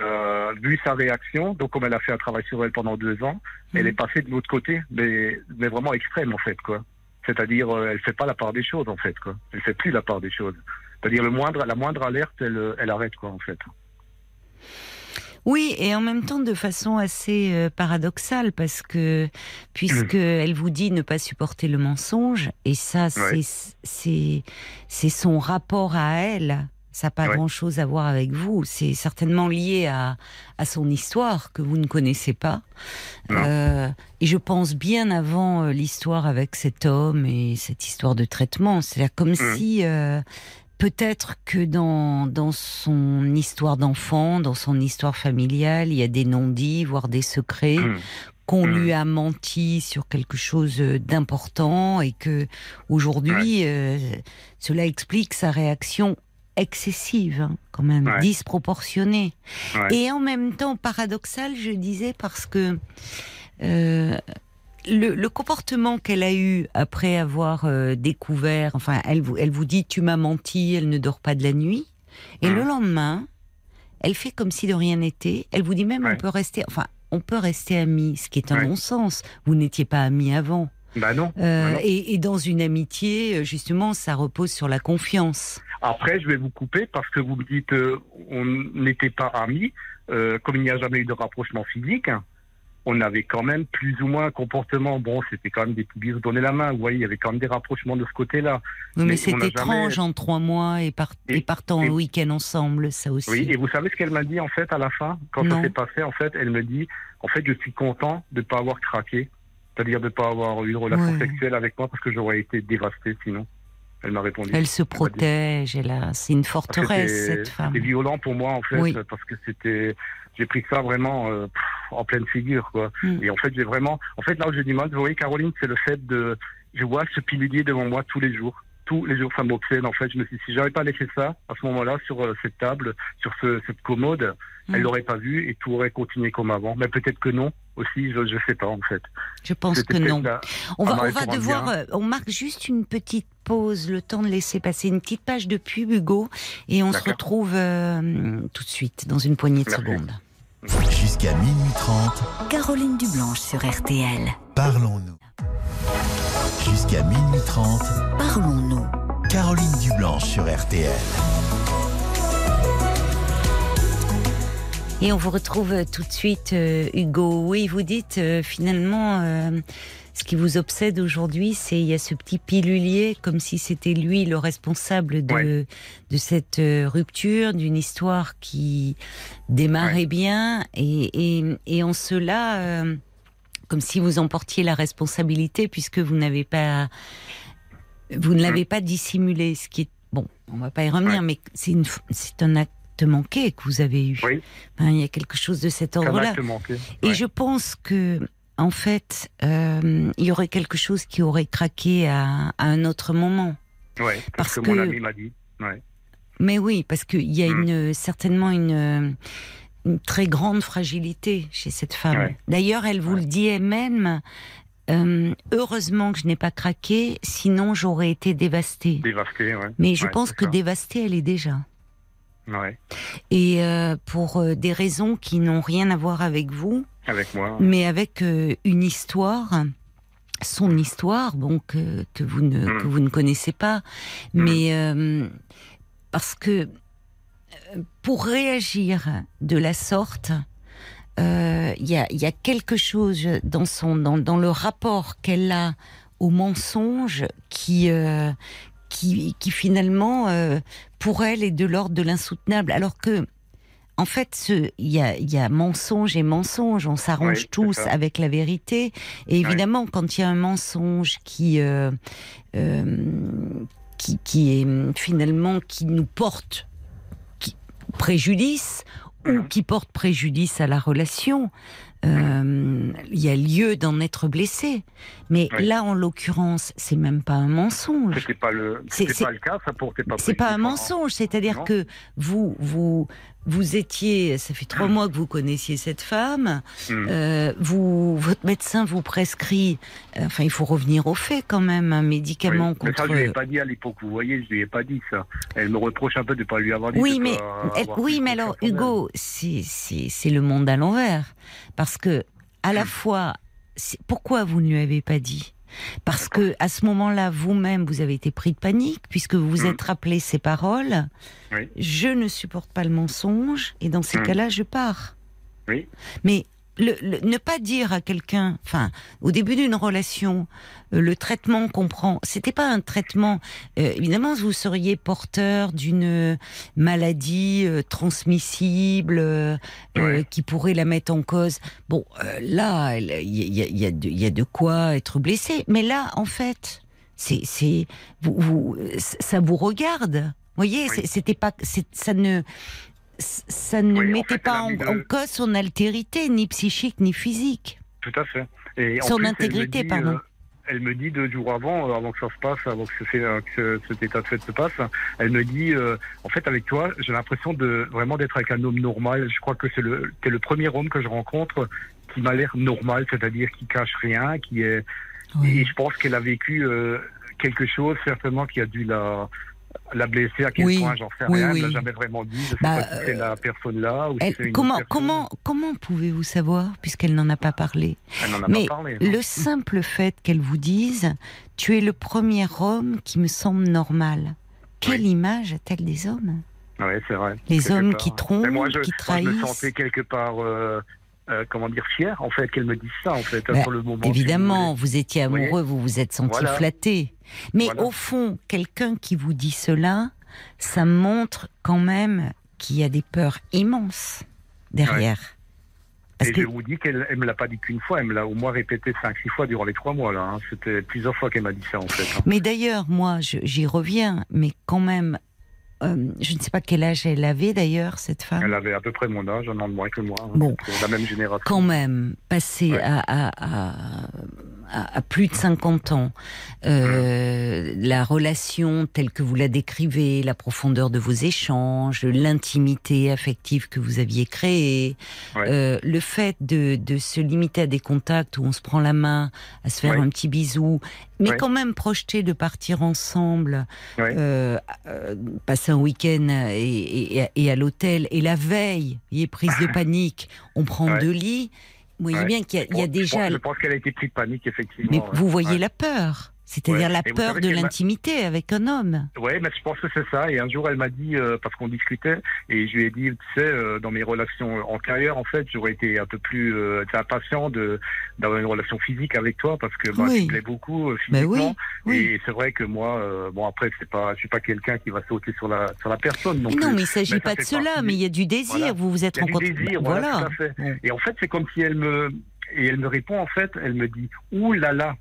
euh, vu sa réaction, donc comme elle a fait un travail sur elle pendant deux ans, elle Mhm. est passée de l'autre côté, mais, mais vraiment extrême en fait quoi. C'est-à-dire, elle fait pas la part des choses en fait quoi. Elle fait plus la part des choses. C'est-à-dire le moindre, la moindre alerte, elle, elle arrête quoi en fait. Oui, et en même temps de façon assez euh, paradoxale parce que puisque elle vous dit ne pas supporter le mensonge et ça Ouais. c'est c'est son rapport à elle, ça n'a pas Ouais. grand-chose à voir avec vous, c'est certainement lié à à son histoire que vous ne connaissez pas. Euh, et je pense bien avant euh, l'histoire avec cet homme et cette histoire de traitement, c'est comme Mhm. si euh, peut-être que dans, dans son histoire d'enfant, dans son histoire familiale, il y a des non-dits, voire des secrets, Hum. qu'on Mm. lui a menti sur quelque chose d'important et que aujourd'hui, euh, cela explique sa réaction excessive, hein, quand même, Ouais. disproportionnée. Ouais. Et en même temps paradoxale, je disais, parce que euh, le, le comportement qu'elle a eu après avoir euh, découvert, enfin, elle vous, elle vous dit, tu m'as menti, elle ne dort pas de la nuit, et le lendemain, elle fait comme si de rien n'était. Elle vous dit même, on peut rester, enfin, on peut rester amis, ce qui est un Ouais. non-sens. Vous n'étiez pas amis avant. Bah non. Euh, bah non. et, et dans une amitié, euh, justement, ça repose sur la confiance. Après, je vais vous couper parce que vous me dites euh, on n'était pas amis. Comme il n'y a jamais eu de rapprochement physique, on avait quand même plus ou moins un comportement. Bon, c'était quand même des bisous donner la main. Vous voyez, il y avait quand même des rapprochements de ce côté-là. Oui, mais, Mais c'est étrange jamais- en trois mois et, par- et, Et- partant et- au week-end ensemble, ça aussi. Oui, et vous savez ce qu'elle m'a dit en fait à la fin Quand Non. ça s'est passé, en fait, elle me dit en fait, je suis content de ne pas avoir craqué, c'est-à-dire de ne pas avoir eu une relation Ouais. sexuelle avec moi parce que j'aurais été dévasté sinon. Elle m'a répondu. Elle se protège, elle a, c'est une forteresse cette femme. C'était violent pour moi en fait Oui. parce que c'était j'ai pris ça vraiment euh, pff, en pleine figure quoi. Mm. Et en fait j'ai vraiment en fait là où j'ai du mal, vous voyez Caroline, c'est le fait de je vois ce pilulier devant moi tous les jours. Tous les jours ça m'obsède en fait. Je me suis dit si j'avais pas laissé ça à ce moment-là sur euh, cette table, sur ce, cette commode, Mm. elle l'aurait pas vu et tout aurait continué comme avant. Mais peut-être que non aussi, je je sais pas en fait. Je pense que non. la- On va, on devoir, euh, on marque juste une petite pause, le temps de laisser passer une petite page de pub, Hugo, et on se retrouve euh, tout de suite dans une poignée de Merci. secondes. Jusqu'à minuit 30, Caroline Dublanche sur RTL. parlons-nous. Jusqu'à minuit 30, Parlons-nous. Caroline Dublanche sur RTL. Et on vous retrouve euh, tout de suite, euh, Hugo. Oui, vous dites euh, finalement, euh, ce qui vous obsède aujourd'hui, c'est il y a ce petit pilulier, comme si c'était lui le responsable de, Ouais. de cette rupture, d'une histoire qui démarrait bien, et, et, et en cela, euh, comme si vous en portiez la responsabilité, puisque vous n'avez pas, vous ne l'avez pas dissimulé, ce qui est bon. On va pas y revenir, Ouais. mais c'est une, c'est un acte manqué que vous avez eu. Oui. Enfin, il y a quelque chose de cet ordre-là. acte manqué. Et Ouais. je pense que, en fait, euh, il y aurait quelque chose qui aurait craqué à, à un autre moment. Ouais, parce parce, que, mon ami m'a dit. Ouais. Mais oui, parce qu'il y a Mm. une, certainement une, une très grande fragilité chez cette femme. Ouais. D'ailleurs, elle vous le dit elle-même. euh, heureusement que je n'ai pas craqué, sinon j'aurais été dévastée. Dévasté, ouais. Mais je pense que ça. dévastée, elle est déjà. Ouais. Et euh, pour euh, des raisons qui n'ont rien à voir avec vous, Avec moi. mais avec euh, une histoire, son histoire, bon que, que vous ne Mm. que vous ne connaissez pas, mais euh, parce que pour réagir de la sorte, euh, il y, a, il y a quelque chose dans son dans, dans le rapport qu'elle a au mensonge qui euh, qui, qui finalement euh, pour elle est de l'ordre de l'insoutenable, alors que en fait, il y a, il y a mensonge et mensonge. On s'arrange Oui, tous avec la vérité. Et évidemment, quand il y a un mensonge qui, euh, euh, qui, qui est finalement qui nous porte préjudice ou Mhm. qui porte préjudice à la relation, euh, il y a lieu d'en être blessé. Mais Oui. là, en l'occurrence, c'est même pas un mensonge. C'était pas le, C'est- pas le cas, ça portait pas. C'est pas un mensonge, c'est-à-dire que vous, vous, vous étiez, ça fait trois mois que vous connaissiez cette femme, Hmm. euh, vous, votre médecin vous prescrit, euh, enfin il faut revenir aux faits quand même, un médicament Oui. Mais ça, contre. je lui ai pas dit à l'époque. Vous voyez, je lui ai pas dit ça. Elle me reproche un peu de pas lui avoir dit. Oui, mais avoir oui, mais alors. Hugo, c'est c'est c'est le monde à l'envers, parce que à la fois, c'est- pourquoi vous ne lui avez pas dit? Parce que à ce moment-là, vous-même, vous avez été pris de panique puisque vous vous Hmm. êtes rappelé ces paroles. Oui. Je ne supporte pas le mensonge et dans ces Hmm. cas-là, je pars. Oui. Mais le, le- ne pas dire à quelqu'un, enfin, au début d'une relation, euh, le traitement qu'on prend, c'était pas un traitement. euh, évidemment, vous seriez porteur d'une maladie euh, transmissible euh, euh, Ouais. qui pourrait la mettre en cause. Bon, euh, là, il y, y y a y a de quoi être blessé. Mais là, en fait, c'est, c'est, vous, vous- ça vous regarde. voyez, Oui. c'était pas, c'est- ça ne, ça ne Oui, en mettait fait, pas en, mis de- en cause son altérité, ni psychique, ni physique. Tout à fait. Et en Son plus, intégrité, dit, pardon. euh, elle me dit deux jours avant, euh, avant que ça se passe, avant que, ce euh, que cet état de fait se passe, elle me dit, euh, en fait, avec toi, j'ai l'impression de vraiment d'être avec un homme normal. Je crois que c'est le, t'es le premier homme que je rencontre qui m'a l'air normal, c'est-à-dire qui cache rien, qui est. Et je pense qu'elle a vécu euh, quelque chose, certainement, qui a dû la la blesser à quel Oui, point j'en sais oui, rien, oui. l'a jamais vraiment dit. Je sais Bah, pas si c'est la personne là ou si Elle- c'est une comment, personne. comment, comment pouvez-vous savoir, puisqu'elle n'en a pas parlé? Elle n'en a Mais pas parlé. hein. le simple fait qu'elle vous dise, tu es le premier homme qui me semble normal. Quelle image a-t-elle des hommes? Ouais, c'est vrai. Les hommes part. qui trompent, Mais moi, je, qui moi, je me trahissent. sentais quelque part, euh, euh, comment dire, fier, en fait, qu'elle me dise ça, en fait, Bah, sur le moment. Évidemment, vous vous étiez amoureux, vous vous êtes senti Voilà. flatté. Mais Voilà. au fond, quelqu'un qui vous dit cela, ça montre quand même qu'il y a des peurs immenses derrière. Parce Et que je vous dis qu'elle elle me l'a pas dit qu'une fois, elle me l'a au moins répété cinq, six fois durant les trois mois, là. hein. C'était plusieurs fois qu'elle m'a dit ça, en fait. hein. Mais d'ailleurs, moi, j'y reviens, mais quand même, euh, je ne sais pas quel âge elle avait d'ailleurs, cette femme. Elle avait à peu près mon âge, un an de moins que moi. hein. Bon. La même génération. Quand même, passer Ouais. à, à, à, à- à plus de 50 ans, euh, la relation telle que vous la décrivez, la profondeur de vos échanges, l'intimité affective que vous aviez créée, Ouais. euh, le fait de, de se limiter à des contacts où on se prend la main, à se faire Ouais. un petit bisou, mais Ouais. quand même projeter de partir ensemble, euh, euh, passer un week-end et, et- et à l'hôtel, et la veille, il y a prise de [laughs] panique, on prend deux lits. Vous voyez Ouais. bien qu'il y a, il y a Je pense- déjà. Je pense qu'elle a été prise de panique, effectivement. Mais ouais. vous voyez Ouais. la peur, c'est-à-dire Ouais. la Et peur de l'intimité avec un homme. Ouais, mais je pense que c'est ça. Et un jour, elle m'a dit, euh, parce qu'on discutait, et je lui ai dit, tu sais, euh, dans mes relations antérieures, en fait, j'aurais été un peu plus euh, impatient d'avoir une relation physique avec toi, parce que bah, Oui. tu me plais beaucoup euh, Ben physiquement. oui, oui. Et c'est vrai que moi, bon après, pas, je suis pas quelqu'un qui va sauter sur la sur la personne. Non, Mais plus. non, mais il s'agit Mais pas de cela, partie mais il y a du désir. Voilà. Vous vous êtes Il y a du rencontrés. désir, voilà, voilà. tout à fait. Bon. Et en fait, c'est comme si elle me et elle me répond en fait, elle me dit, ouh là là,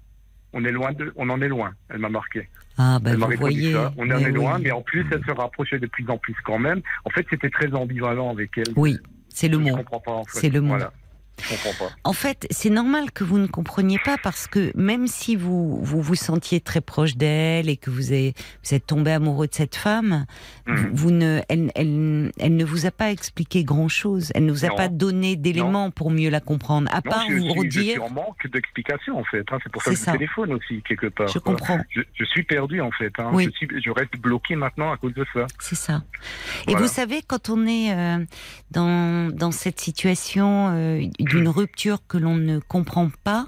on est loin de, on en est loin. Elle m'a marqué. Ah ben Elle m'a vous voyez. ça. On en est loin, mais en plus, elle se rapprochait de plus en plus quand même. En fait, c'était très ambivalent avec elle. Oui, c'est le Je mot. comprends pas. En fait. C'est le mot. Voilà. Je comprends pas. En fait, c'est normal que vous ne compreniez pas parce que même si vous vous, vous sentiez très proche d'elle et que vous, avez, vous êtes tombé amoureux de cette femme, vous, Mhm. vous ne, elle, elle, elle ne vous a pas expliqué grand-chose. Elle ne vous a Non. pas donné d'éléments pour mieux la comprendre, à Non, part je, vous suis, je suis redire. en manque d'explications en fait. hein. C'est pour ça que je téléphone aussi quelque part. Je quoi. comprends, Je, je suis perdu en fait. hein. Oui. Je, suis, je reste bloqué maintenant à cause de ça. c'est ça. Et vous savez, quand on est euh, dans, dans cette situation euh, d'une rupture que l'on ne comprend pas,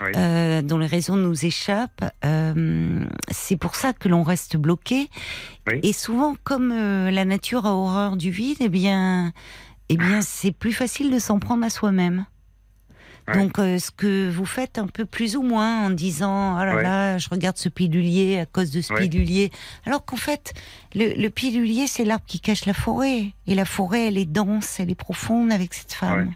Oui. euh, dont les raisons nous échappent, euh, c'est pour ça que l'on reste bloqué. Oui. Et souvent, comme euh, la nature a horreur du vide, eh bien, eh bien, c'est plus facile de s'en prendre à soi-même. Ouais. Donc, euh, ce que vous faites un peu plus ou moins en disant, oh là Ouais. là, je regarde ce pilulier à cause de ce Ouais. pilulier. Alors qu'en fait, le, le pilulier, c'est l'arbre qui cache la forêt. Et la forêt, elle est dense, elle est profonde avec cette femme.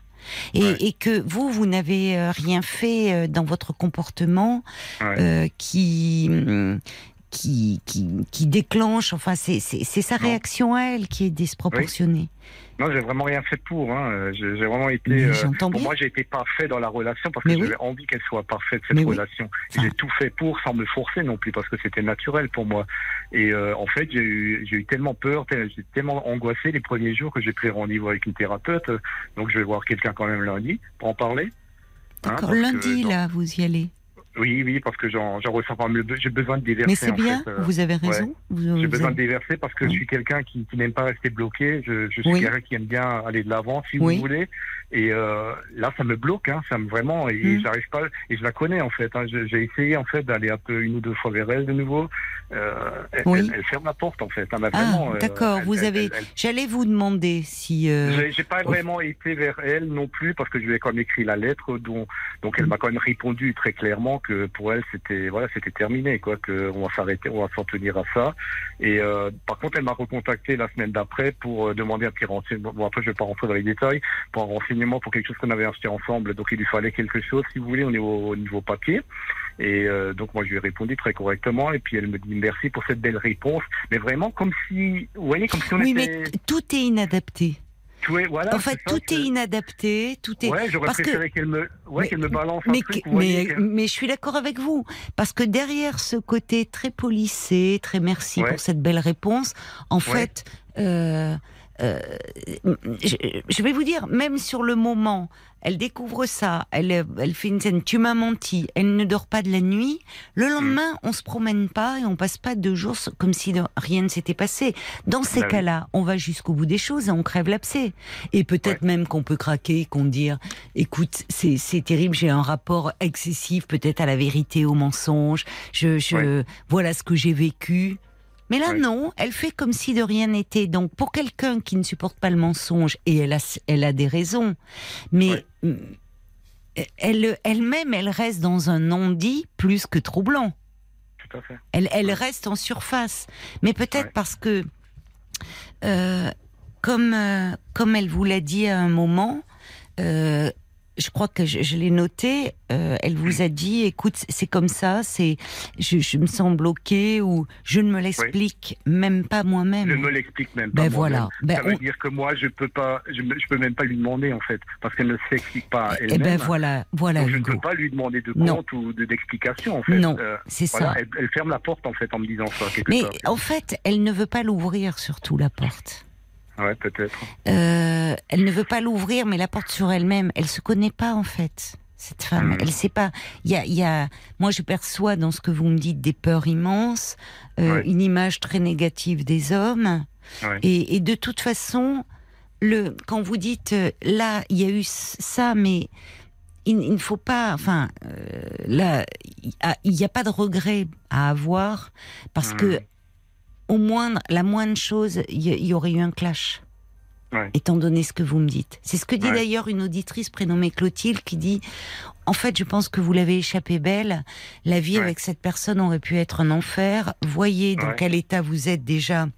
Et, Ouais. et que vous, vous n'avez euh, rien fait euh, dans votre comportement Ouais. euh, qui, qui, qui, qui déclenche, enfin, c'est sa Non. réaction à elle qui est disproportionnée. Non, j'ai vraiment rien fait pour. Hein. J'ai vraiment été. Euh, pour bien. moi, j'ai été parfait dans la relation parce que oui. j'avais envie qu'elle soit parfaite cette Mais oui. relation. J'ai tout fait pour, sans me forcer non plus, parce que c'était naturel pour moi. Et euh, en fait, j'ai eu, eu tellement peur, j'ai tellement angoissé les premiers jours que j'ai pris rendez-vous avec une thérapeute. Euh, Donc, je vais voir quelqu'un quand même lundi pour en parler. Hein, D'accord, lundi, là, vous y allez. Oui, oui, parce que j'en ressens pas mieux. J'ai besoin de déverser. Mais c'est en bien, fait, euh, vous avez raison. Vous- j'ai besoin avez- de déverser parce que Oui. je suis quelqu'un qui, qui n'aime pas rester bloqué. Je, je suis Oui. quelqu'un qui aime bien aller de l'avant, si Oui. vous voulez. Et euh, là, ça me bloque, hein, ça me vraiment. Et Mm. j'arrive pas. Et je la connais en fait. Hein, j'ai essayé en fait d'aller un peu une ou deux fois vers elle de nouveau. Euh, elle, Oui. elle- elle ferme la porte en fait. hein, Ah, euh, d'accord, vous elle- avez. J'allais vous demander si. j'ai- pas oh. vraiment été vers elle non plus parce que je lui ai quand même écrit la lettre dont donc elle m'a quand même répondu très clairement que pour elle c'était voilà c'était terminé quoi que on va s'arrêter on va s'en tenir à ça. Et euh, par contre elle m'a recontacté la semaine d'après pour euh, demander un petit renseignement. Bon après je vais pas rentrer dans les détails. Pour un renseignement pour quelque chose qu'on avait acheté ensemble. Donc il lui fallait quelque chose si vous voulez au niveau au niveau papier. Et euh, donc moi je lui ai répondu très correctement. Et puis elle me dit merci pour cette belle réponse. Mais vraiment comme si, vous voyez, comme si on Oui, était... mais tout est inadapté. Tout est, voilà, En fait, c'est ça, tout est c'est- inadapté, tout est. Ouais, j'aurais que- préféré qu'elle me, ouais, qu'elle me balance un Mais, truc. que- voyez, mais, mais je suis d'accord avec vous, parce que derrière ce côté très polissé, très merci Ouais. pour cette belle réponse, en fait, euh, euh, je, je vais vous dire, même sur le moment, elle découvre ça, elle, elle fait une scène, tu m'as menti, elle ne dort pas de la nuit, le Mm. lendemain, on se promène pas et on passe pas deux jours comme si rien ne s'était passé. Dans ces Bah cas-là, on va jusqu'au bout des choses et on crève l'abcès. Et peut-être même qu'on peut craquer, qu'on dire, écoute, c'est c'est terrible, j'ai un rapport excessif peut-être à la vérité, au mensonge, je, je voilà ce que j'ai vécu. Mais là, non, elle fait comme si de rien n'était. Donc, pour quelqu'un qui ne supporte pas le mensonge, et elle a, elle a des raisons, mais mm, elle, elle-même, elle reste dans un non-dit plus que troublant. Tout à fait. Elle, elle reste en surface. Mais peut-être parce que, euh, comme, euh, comme elle vous l'a dit à un moment, euh, je crois que je, je l'ai noté, euh, elle vous a dit, écoute, c'est comme ça, c'est, je, je me sens bloquée ou je ne me l'explique même pas Je moi-même. me l'explique même pas. Ben moi-même. voilà. Ben ça veut on- dire que moi, je peux pas, je, me- je peux même pas lui demander en fait, parce qu'elle ne s'explique pas Eh elle-même. ben voilà, voilà Donc je ne peux pas lui demander de Non. compte ou de- d'explication en fait. Non, Euh, c'est voilà, ça. elle, elle ferme la porte en fait en me disant ça Mais en fait, elle ne veut pas l'ouvrir surtout la porte. Ouais, peut-être. Euh, elle ne veut pas l'ouvrir, mais la porte sur elle-même. Elle se connaît pas en fait. Cette femme, Mhm. elle sait pas. Il y a, il y a, moi, je perçois dans ce que vous me dites des peurs immenses, euh, Ouais. une image très négative des hommes, Ouais. et, et de toute façon, le, quand vous dites euh, là, il y a eu ça, mais il, ne faut pas, enfin, euh, là, il n'y a pas de regret à avoir parce que Mhm. Au moindre, la moindre chose, il y, aurait eu un clash. Ouais. Étant donné ce que vous me dites. C'est ce que dit Ouais. d'ailleurs une auditrice prénommée Clotilde qui dit En fait, je pense que vous l'avez échappé belle. La vie Ouais. avec cette personne aurait pu être un enfer. Voyez dans quel état vous êtes déjà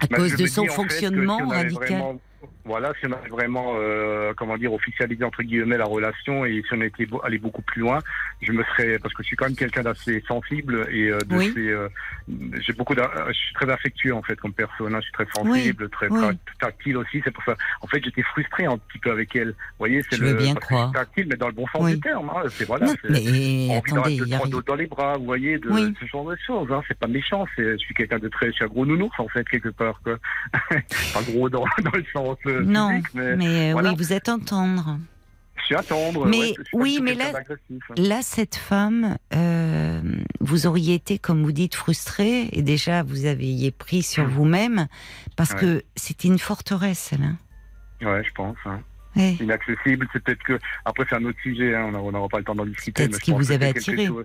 à Bah, cause de son fait, que fonctionnement si radical. vraiment- voilà, si on avait vraiment, euh, comment dire, officialisé entre guillemets la relation et si on était allé beaucoup plus loin, je me serais, parce que je suis quand même quelqu'un d'assez sensible et euh, de Oui. euh, j'ai beaucoup, je suis très affectueux en fait comme personne, hein, je suis très sensible, très oui. tactile aussi, c'est pour ça. En fait, j'étais frustré un petit peu avec elle. Vous voyez, c'est le bien croire. tactile, mais dans le bon sens du terme. Hein, c'est voilà. Non, c'est- mais envie de prendre dans les bras, vous voyez, de ce genre de choses. Hein. C'est pas méchant, je suis quelqu'un de très, je suis un gros nounours en fait quelque part. Quoi. [laughs] pas gros dans, [laughs] dans le sens Non, physique, mais, mais euh, voilà. oui, vous êtes entendre. je suis à tendre. Mais- ouais, oui, mais là- hein. Là, cette femme, euh, vous auriez été, comme vous dites, frustrée, et déjà vous aviez pris sur vous-même, parce. Ouais. que c'était une forteresse, elle. Hein. Ouais, je pense. Hein. Ouais. Inaccessible, c'est peut-être que après c'est un autre sujet. Hein. On n'aura pas le temps d'en discuter. peut-être ce qui vous avait attiré. chose-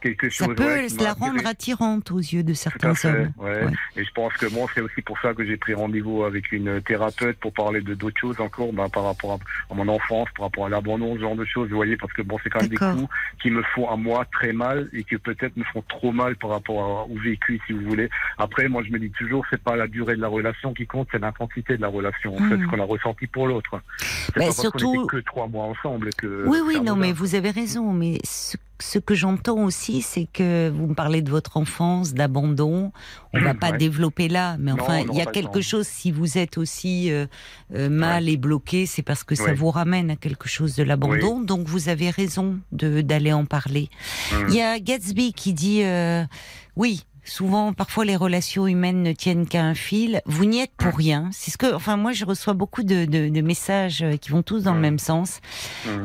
Quelque Ça chose, peut ouais, la rendre attirante aux yeux de certains hommes. ouais. Ouais. Et je pense que bon, c'est aussi pour ça que j'ai pris rendez-vous avec une thérapeute pour parler de d'autres choses encore, ben, par rapport à, à mon enfance, par rapport à l'abandon, ce genre de choses, vous voyez, parce que bon, c'est quand même des coups qui me font à moi très mal et qui peut-être me font trop mal par rapport à- au vécu, si vous voulez. Après, moi, je me dis toujours, c'est pas la durée de la relation qui compte, c'est l'intensité de la relation, en fait, Mhm. ce qu'on a ressenti pour l'autre. C'est Bah, pas parce surtout- qu'on était que trois mois ensemble que. Oui, oui, non, mais vous avez raison. Mais ce, ce que j'entends aussi, c'est que vous me parlez de votre enfance, d'abandon. On va pas Ouais. développer là, mais Non, enfin, il y a quelque chose. Si vous êtes aussi euh, euh, mal et bloqué, c'est parce que ça vous ramène à quelque chose de l'abandon. Donc vous avez raison de d'aller en parler. Mhm. Il y a Gatsby qui dit euh, oui. Souvent, parfois, les relations humaines ne tiennent qu'à un fil. Vous n'y êtes pour rien. C'est ce que, enfin, moi, je reçois beaucoup de, de- de messages euh, qui vont tous dans le même sens.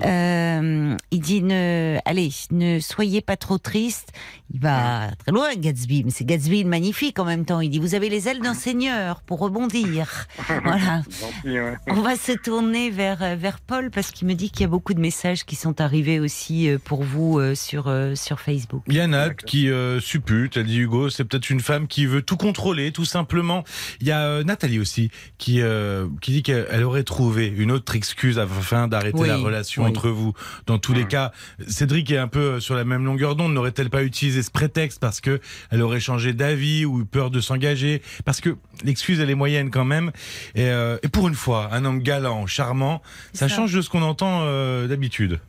Euh, il dit ne, allez, ne soyez pas trop triste. Il va très loin, Gatsby, mais c'est Gatsby le magnifique en même temps. Il dit vous avez les ailes d'un seigneur pour rebondir. voilà. [laughs] On va se tourner vers euh, vers Paul parce qu'il me dit qu'il y a beaucoup de messages qui sont arrivés aussi pour vous sur sur Facebook. Il y a Nat qui euh, suppute, elle dit Hugo, c'est peut-être une femme qui veut tout contrôler, tout simplement. Il y a euh, Nathalie aussi qui euh, qui dit qu'elle elle aurait trouvé une autre excuse afin d'arrêter Oui, la relation oui. entre vous. Dans tous les Mhm. cas, Cédric est un peu euh, sur la même longueur d'onde. N'aurait-elle pas utilisé ce prétexte parce que elle aurait changé d'avis ou eu peur de s'engager? Parce que l'excuse elle est moyenne quand même. Et, euh, et pour une fois, un homme galant, charmant, ça, Ça. change de ce qu'on entend euh, d'habitude.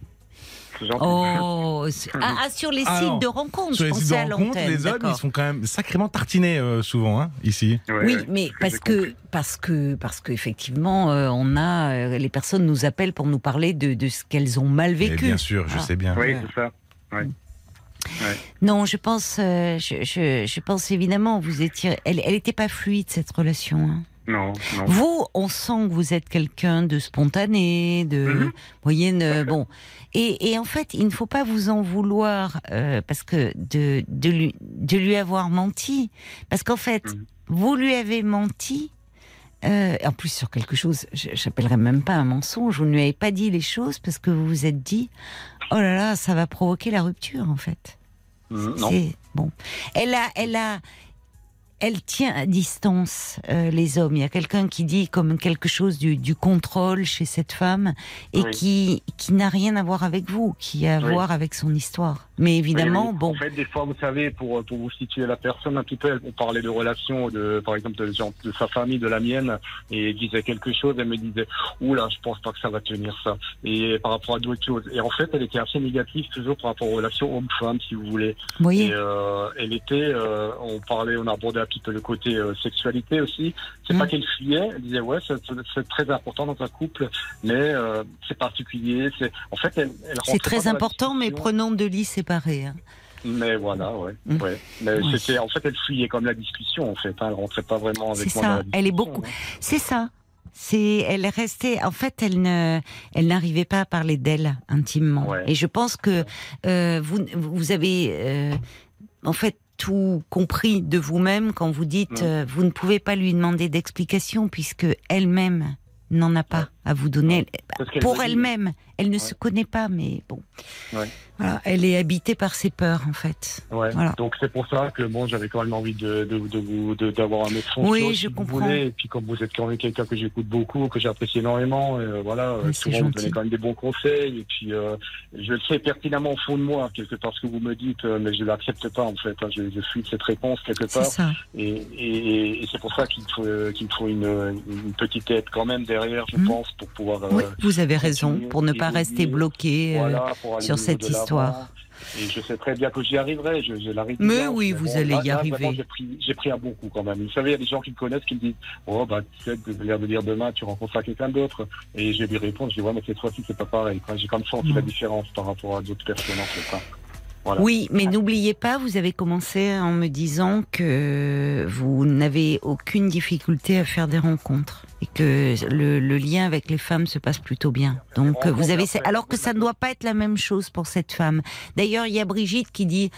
Oh, [laughs] ah, ah, sur les Ah, sites non. de rencontres, Sur je les sites de à rencontres, l'antenne. les hommes, d'accord. ils sont quand même sacrément tartinés euh, souvent, hein, ici. Ouais, Oui, ouais, mais ce parce que parce que parce qu'effectivement, euh, on a euh, les personnes nous appellent pour nous parler de, de ce qu'elles ont mal vécu. bien sûr, je Ah. sais bien. Oui, c'est ça. Non, je pense, euh, je, je, je pense évidemment, vous étiez, elle, elle était pas fluide cette relation. hein. Non, non. Vous, on sent que vous êtes quelqu'un de spontané, de Mhm. moyenne, euh, bon. Et, et en fait, il ne faut pas vous en vouloir euh, parce que de, de lui de lui avoir menti, parce qu'en fait, Mhm. vous lui avez menti. euh, en plus sur quelque chose, je- j'appellerais même pas un mensonge. Vous ne lui avez pas dit les choses parce que vous vous êtes dit, oh là là, ça va provoquer la rupture en fait. Mm, Non. C'est bon. Elle a, elle a, elle tient à distance euh, les hommes. Il y a quelqu'un qui dit comme quelque chose du, du contrôle chez cette femme et Oui. qui qui n'a rien à voir avec vous, qui a à Oui. voir avec son histoire. Mais évidemment, Oui, oui. bon, En fait, des fois, vous savez, pour, pour vous situer la personne un petit peu, on parlait de relations, de, par exemple, de, de sa famille, de la mienne, et elle disait quelque chose, elle me disait, oula, je pense pas que ça va tenir ça. Et par rapport à d'autres choses. Et en fait, elle était assez négative toujours par rapport aux relations homme-femme, si vous voulez. voyez. Et euh, elle était, euh, on parlait, on abordait un petit peu le côté euh, sexualité aussi. C'est Mm. pas qu'elle fuyait, elle disait ouais, c'est- c'est c'est très important dans un couple, mais euh, c'est particulier. C'est en fait, elle, elle C'est très important, mais prenons deux lits séparés. hein. Mais voilà, ouais, Mm. ouais. Mais c'était, en fait, elle fuyait comme la discussion, en fait. Hein, elle rentrait pas vraiment avec C'est moi. dans ça, la elle est beaucoup- hein. C'est ça. C'est, elle est restée. En fait, elle ne, elle n'arrivait pas à parler d'elle intimement. Et je pense que euh, vous, vous avez, euh, en fait, tout compris de vous-même quand vous dites, Mm. euh, vous ne pouvez pas lui demander d'explication puisque elle-même n'en a pas à vous donner. C'est Pour elle-même, elle ne se connaît pas, mais bon. Voilà, elle est habitée par ses peurs, en fait. Ouais. Voilà. Donc c'est pour ça que bon, j'avais quand même envie de d'avoir un son Oui, je si vous comprends. voulez. Et puis comme vous êtes quand même quelqu'un que j'écoute beaucoup, que j'apprécie énormément, euh, voilà, euh, Oui, souvent vous donnez quand même des bons conseils. Et puis euh, je le sais pertinemment au fond de moi quelque part ce que vous me dites, mais je l'accepte pas en fait. hein. je, je fuis de cette réponse quelque part. ça. Et, et, et c'est pour ça qu'il faut qu'il me faut une, une petite aide quand même derrière, je Mhm. pense, pour pouvoir. euh, vous avez raison, pour ne pas rester bloqué. voilà, sur cette l'avant. Histoire. Et je sais très bien que j'y arriverai. Je, Mais résilience, oui, vous allez là- y là, arriver. J'ai pris, j'ai pris un bon coup quand même. Vous savez, il y a des gens qui me connaissent qui me disent Oh, bah, tu sais, de l'air de dire demain, tu rencontreras quelqu'un d'autre. Et je vais lui répondre Je dis Ouais, mais cette fois-ci, c'est pas pareil. J'ai comme senti la différence par rapport à d'autres personnes en fait. Voilà. Oui, mais n'oubliez pas, vous avez commencé en me disant que vous n'avez aucune difficulté à faire des rencontres et que le, le lien avec les femmes se passe plutôt bien. Donc vous avez, alors que ça ne doit pas être la même chose pour cette femme. D'ailleurs, il y a Brigitte qui dit,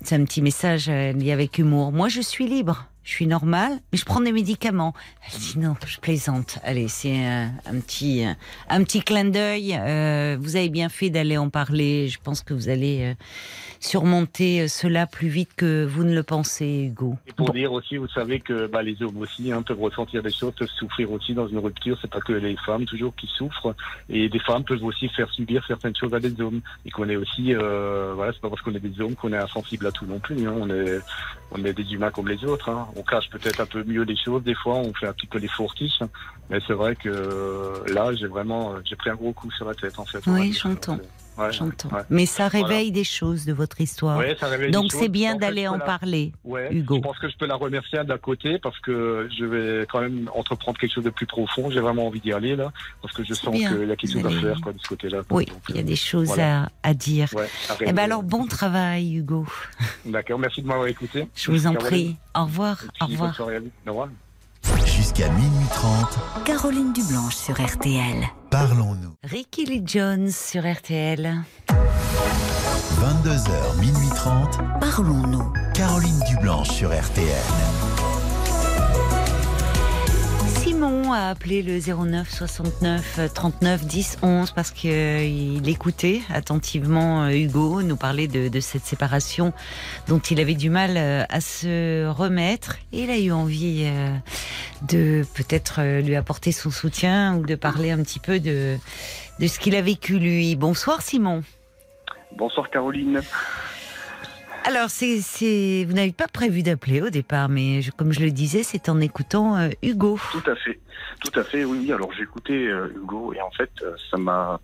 c'est un petit message, elle dit avec humour. Moi, je suis libre. Je suis normale, mais je prends des médicaments. Elle dit non, je plaisante. Allez, c'est un, un petit, un petit clin d'œil. Euh, vous avez bien fait d'aller en parler. Je pense que vous allez euh, surmonter euh, cela plus vite que vous ne le pensez, Hugo. Et pour dire aussi, vous savez que bah, les hommes aussi hein, peuvent ressentir des choses, peuvent souffrir aussi dans une rupture. C'est pas que les femmes toujours qui souffrent. Et des femmes peuvent aussi faire subir certaines choses à des hommes. Et qu'on est aussi, euh, voilà, c'est pas parce qu'on est des hommes qu'on est insensible à tout non plus. Hein. On est, on est des humains comme les autres. Hein. On cache peut-être un peu mieux les choses des fois. On fait un petit peu les fourtiches. Mais c'est vrai que euh, là, j'ai vraiment, j'ai pris un gros coup sur la tête en fait. Oui, j'entends. Ouais, J'entends. ouais. Mais ça réveille des choses de votre histoire. Ouais, ça Donc c'est bien d'aller en parler. Hugo. je pense que je peux la remercier d'un côté parce que je vais quand même entreprendre quelque chose de plus profond. J'ai vraiment envie d'y aller là parce que je sens qu'il y a quelque chose à faire quoi, de ce côté-là. Oui, Donc, il y a euh, des choses voilà. à, à dire. À Eh ben alors bon travail, Hugo. D'accord, merci de m'avoir écouté. Je vous en prie. Au revoir. Puis. Au revoir. Jusqu'à minuit 30, Caroline Dublanche sur RTL. parlons-nous. Ricky Lee Jones sur RTL. 22h, minuit 30, Parlons-nous. Caroline Dublanche sur RTL. Simon a appelé le 09 69 39 10 11 parce qu'il écoutait attentivement euh, Hugo nous parler de, cette séparation dont il avait du mal euh, à se remettre. Et il a eu envie euh, de peut-être euh, lui apporter son soutien ou de parler un petit peu de, de ce qu'il a vécu lui. Bonsoir Simon. Bonsoir Caroline. Alors, c'est, c'est, vous n'avez pas prévu d'appeler au départ, mais je- comme je le disais, c'est en écoutant euh, Hugo. Tout à fait, tout à fait, oui. Alors j'ai écouté euh, Hugo et en fait euh, ça m'a